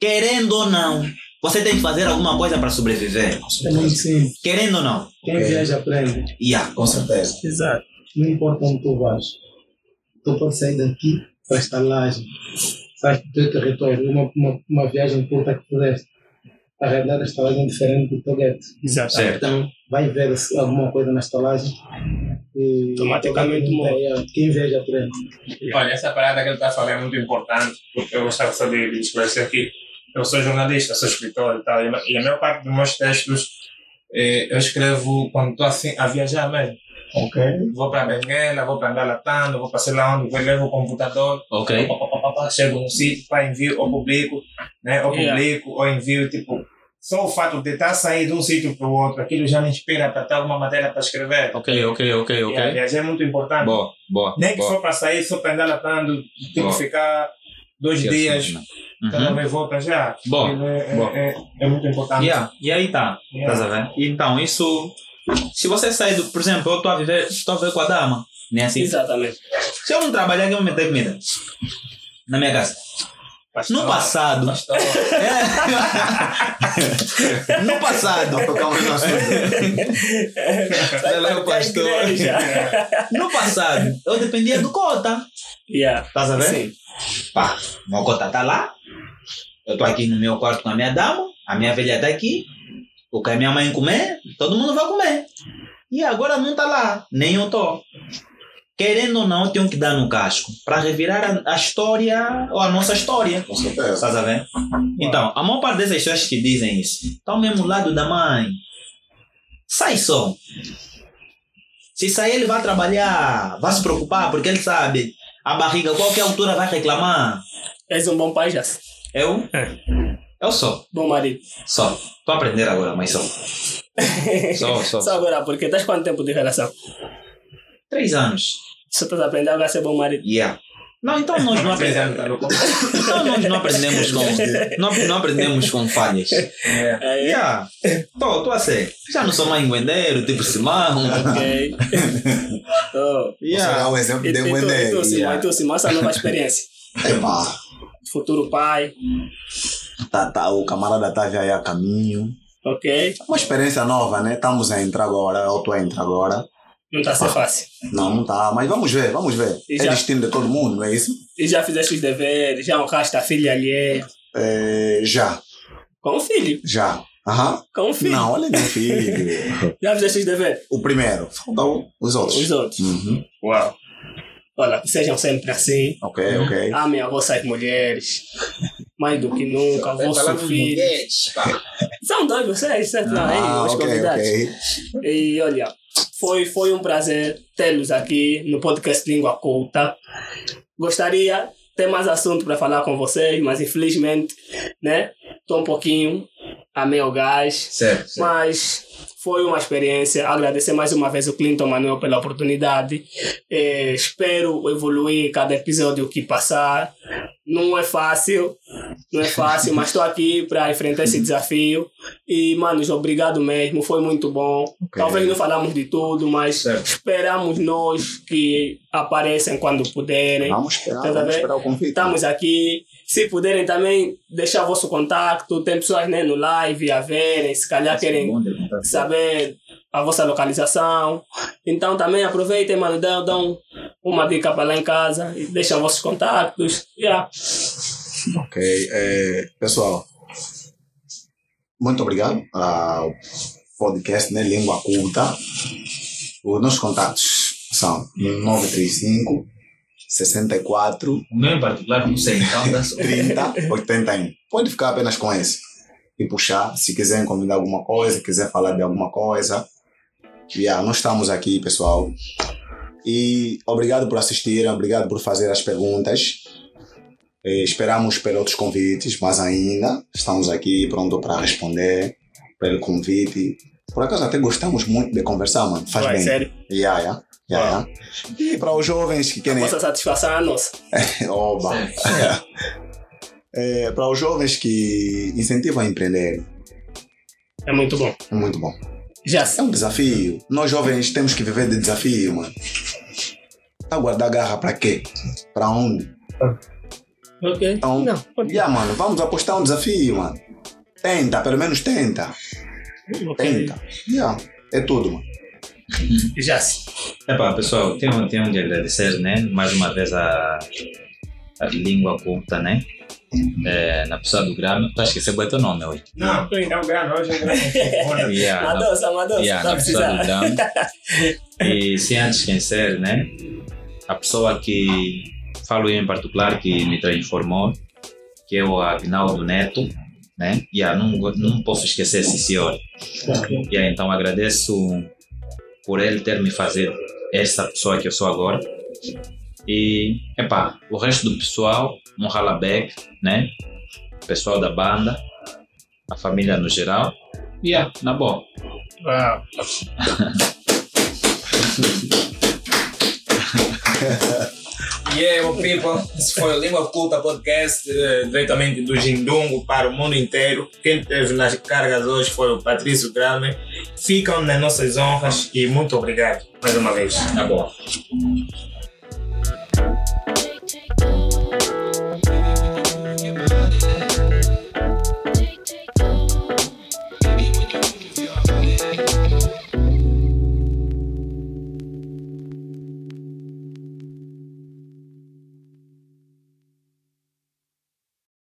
[SPEAKER 3] Querendo ou não, você tem que fazer alguma coisa para sobreviver.
[SPEAKER 6] É muito simples.
[SPEAKER 3] Querendo ou não.
[SPEAKER 6] Quem
[SPEAKER 4] Ok.
[SPEAKER 6] viaja aprende.
[SPEAKER 3] Yeah.
[SPEAKER 4] Com certeza.
[SPEAKER 2] Exato.
[SPEAKER 6] Não importa onde tu vais. Tu pode sair daqui para a estalagem. Sai do teu território. Uma, uma, uma viagem curta que fizeste. A realidade da estalagem é diferente do teu gueto.
[SPEAKER 2] Exato.
[SPEAKER 3] Certo.
[SPEAKER 6] Então, vai ver se alguma coisa na estalagem. E
[SPEAKER 2] Automaticamente muda.
[SPEAKER 6] Quem viaja aprende.
[SPEAKER 1] Olha, essa parada que ele está falando é muito importante, porque eu gostava só de, de esclarecer aqui. Eu sou jornalista, sou escritor e tal, e a- e a maior parte dos meus textos eh, eu escrevo quando estou assim a viajar mesmo. Ok. Vou para Benguela, vou para Angalatando, vou para sei lá onde, vou levo o computador.
[SPEAKER 3] Ok.
[SPEAKER 1] Pá, pá, pá, pá, pá, Chego no sítio, para envio ou publico, né? Ou
[SPEAKER 2] Yeah.
[SPEAKER 1] publico, ou envio, tipo. Só o fato de estar saindo de um sítio para o outro, aquilo já me inspira para ter alguma matéria para escrever.
[SPEAKER 3] Ok, ok, ok, ok.
[SPEAKER 1] Yeah, viajar é muito importante.
[SPEAKER 3] Boa, boa.
[SPEAKER 1] Nem que
[SPEAKER 3] boa.
[SPEAKER 1] for para sair, só para andar latando, tipo,
[SPEAKER 3] Boa.
[SPEAKER 1] ficar dois
[SPEAKER 3] Que
[SPEAKER 1] dias,
[SPEAKER 3] assim,
[SPEAKER 1] cada
[SPEAKER 3] Uhum.
[SPEAKER 1] vez volta já.
[SPEAKER 3] Boa,
[SPEAKER 1] É, é-
[SPEAKER 3] boa.
[SPEAKER 1] é- é muito importante.
[SPEAKER 3] Yeah, e aí tá.
[SPEAKER 1] Yeah.
[SPEAKER 3] Estás a ver? Então, isso. Se você sair do. Por exemplo, eu estou a viver, estou a viver com a dama. Nem assim.
[SPEAKER 2] Exatamente.
[SPEAKER 3] Se eu não trabalhar, quem vai meter comida? Na minha casa.
[SPEAKER 1] Pastor,
[SPEAKER 3] No passado.
[SPEAKER 1] pastor.
[SPEAKER 3] É. no passado.
[SPEAKER 4] Tocamos no assunto.
[SPEAKER 3] Sei lá, o pastor. No passado, eu dependia do cota.
[SPEAKER 2] Yeah.
[SPEAKER 3] A ver?
[SPEAKER 2] Sim.
[SPEAKER 3] Pá, meu cota tá lá. Eu estou aqui no meu quarto com a minha dama. A minha velha tá aqui. O que a minha mãe comer, todo mundo vai comer. E agora não tá lá. Nem eu tô. Querendo ou não, eu tenho que dar no casco. Para revirar a, a história, ou a nossa história.
[SPEAKER 4] Com certeza.
[SPEAKER 3] Estás a ver? Então, a maior parte dessas pessoas que dizem isso está ao mesmo lado da mãe. Sai só. Se sair, ele vai trabalhar, vai se preocupar, porque ele sabe a barriga, qualquer altura vai reclamar.
[SPEAKER 2] És um bom pai, já.
[SPEAKER 3] Eu? Eu sou.
[SPEAKER 2] Bom marido.
[SPEAKER 3] Só. Estou a aprender agora, mas sou. Só, só.
[SPEAKER 2] Só agora, porque estás quanto tempo de relação?
[SPEAKER 3] Três anos.
[SPEAKER 2] Só estás a aprender agora a ser bom marido.
[SPEAKER 3] Yeah. Não, então nós não aprendemos.
[SPEAKER 1] tá?
[SPEAKER 3] Então nós não aprendemos com. Não, não aprendemos com falhas.
[SPEAKER 1] É.
[SPEAKER 2] É,
[SPEAKER 3] Yeah. Tô, tô a ser. Já não sou mais enguendeiro, tipo Simão.
[SPEAKER 2] Ok. oh.
[SPEAKER 4] Você
[SPEAKER 3] Yeah.
[SPEAKER 4] dá um exemplo
[SPEAKER 2] E,
[SPEAKER 4] de
[SPEAKER 2] e,
[SPEAKER 4] um
[SPEAKER 2] e tu,
[SPEAKER 4] Enem.
[SPEAKER 2] Simão, e tu, Simão, essa nova experiência.
[SPEAKER 4] Epá,
[SPEAKER 2] Futuro pai.
[SPEAKER 4] Tá, tá, o camarada tá já aí a caminho.
[SPEAKER 2] Ok.
[SPEAKER 4] Uma experiência nova, né? Estamos a entrar agora, eu estou a entrar agora.
[SPEAKER 2] Não está a ser fácil.
[SPEAKER 4] Não, não tá, mas vamos ver, vamos ver.
[SPEAKER 2] E
[SPEAKER 4] É
[SPEAKER 2] já-
[SPEAKER 4] destino de todo mundo, não é isso?
[SPEAKER 2] E já fizeste os deveres, já honraste a filha alheia.
[SPEAKER 4] É, já,
[SPEAKER 2] Com o filho.
[SPEAKER 4] já. Aham.
[SPEAKER 2] Com o filho.
[SPEAKER 4] Não, olha meu filho.
[SPEAKER 2] Já fizeste os deveres?
[SPEAKER 4] o primeiro, faltam os outros.
[SPEAKER 2] Os outros.
[SPEAKER 4] Uhum.
[SPEAKER 2] Uau. Olha, que sejam sempre assim.
[SPEAKER 4] Ok, ok.
[SPEAKER 2] Amem a vossas mulheres. Mais do que nunca, vosso filho. São dois vocês, certo? Não, hein?
[SPEAKER 4] Ah,
[SPEAKER 2] Os
[SPEAKER 4] ok,
[SPEAKER 2] convidados.
[SPEAKER 4] ok.
[SPEAKER 2] E olha, foi, foi um prazer tê-los aqui no podcast Língua Culta. Gostaria de ter mais assunto para falar com vocês, mas infelizmente, né? Estou um pouquinho a meio gás.
[SPEAKER 3] Certo, certo.
[SPEAKER 2] Mas foi uma experiência. Agradecer mais uma vez o Clinton Manuel pela oportunidade. Eh, espero evoluir cada episódio que passar. Não é fácil, não é fácil, mas estou aqui para enfrentar esse desafio. E, manos, obrigado mesmo, foi muito bom. Talvez não falamos de tudo, mas
[SPEAKER 3] Certo.
[SPEAKER 2] esperamos nós que apareçam quando puderem.
[SPEAKER 4] Vamos esperar,
[SPEAKER 2] Tá
[SPEAKER 4] vamos
[SPEAKER 2] bem?
[SPEAKER 4] esperar o convite.
[SPEAKER 2] Estamos aqui. Se puderem também deixar vosso contato, tem pessoas né, no live a verem, se calhar querem saber a vossa localização. Então também aproveitem, mano, dão, dão uma dica para lá em casa e deixam vossos contatos. Yeah.
[SPEAKER 4] Ok, é, pessoal, muito obrigado ao podcast né, Língua Culta. Os nossos contatos são 935 64
[SPEAKER 3] O meu em particular, não sei, então dá só.
[SPEAKER 4] 30 81. Pode ficar apenas com esse e puxar. Se quiserem convidar alguma coisa, quiser falar de alguma coisa. Yeah, nós estamos aqui, pessoal. E obrigado por assistirem, obrigado por fazer as perguntas. Eh, esperamos por outros convites, mas ainda estamos aqui pronto para responder pelo convite. Por acaso até gostamos muito de conversar, mano. Faz
[SPEAKER 2] Vai,
[SPEAKER 4] bem.
[SPEAKER 2] sério.
[SPEAKER 4] Yeah, yeah, yeah, yeah. E para os jovens que querem.
[SPEAKER 2] Vossa satisfação é a nossa.
[SPEAKER 4] Oba!
[SPEAKER 3] Certo.
[SPEAKER 4] É, para os jovens que incentivam a empreender,
[SPEAKER 2] É muito bom.
[SPEAKER 4] é muito bom.
[SPEAKER 2] Já
[SPEAKER 4] É um desafio. Nós jovens temos que viver de desafio, mano. Tá guardar garra para quê? Para onde?
[SPEAKER 2] Ok.
[SPEAKER 4] Então,
[SPEAKER 2] Não, pode
[SPEAKER 4] yeah, mano, vamos apostar um desafio, mano. Tenta, pelo menos tenta.
[SPEAKER 2] Ok.
[SPEAKER 4] Tenta. Yeah, é tudo, mano.
[SPEAKER 2] Já se.
[SPEAKER 3] Epá, pessoal, tenho, tenho de agradecer, né? Mais uma vez a, a língua culta, né? É, na pessoa do Grêmio. Tu esqueceu o teu nome hoje?
[SPEAKER 1] Não, tu ainda é um grande, hoje é grande.
[SPEAKER 3] Yeah, na-. Yeah,
[SPEAKER 2] tá
[SPEAKER 3] pessoa do. E sem antes esquecer, né? A pessoa que falo eu em particular que me transformou, que é o Agnaldo Neto, né? Yeah, não, não posso esquecer esse senhor. Yeah, então agradeço por ele ter me fazer essa pessoa que eu sou agora. E, epá, o resto do pessoal, um ralaback, né? Pessoal da banda, a família no geral. E yeah, na boa.
[SPEAKER 2] Wow.
[SPEAKER 1] Yeah, my people, esse foi o Língua Culta Podcast, eh, diretamente do Jindungo para o mundo inteiro. Quem teve nas cargas hoje foi o Patrício Grame. Ficam nas nossas honras e muito obrigado mais uma vez.
[SPEAKER 3] Na boa.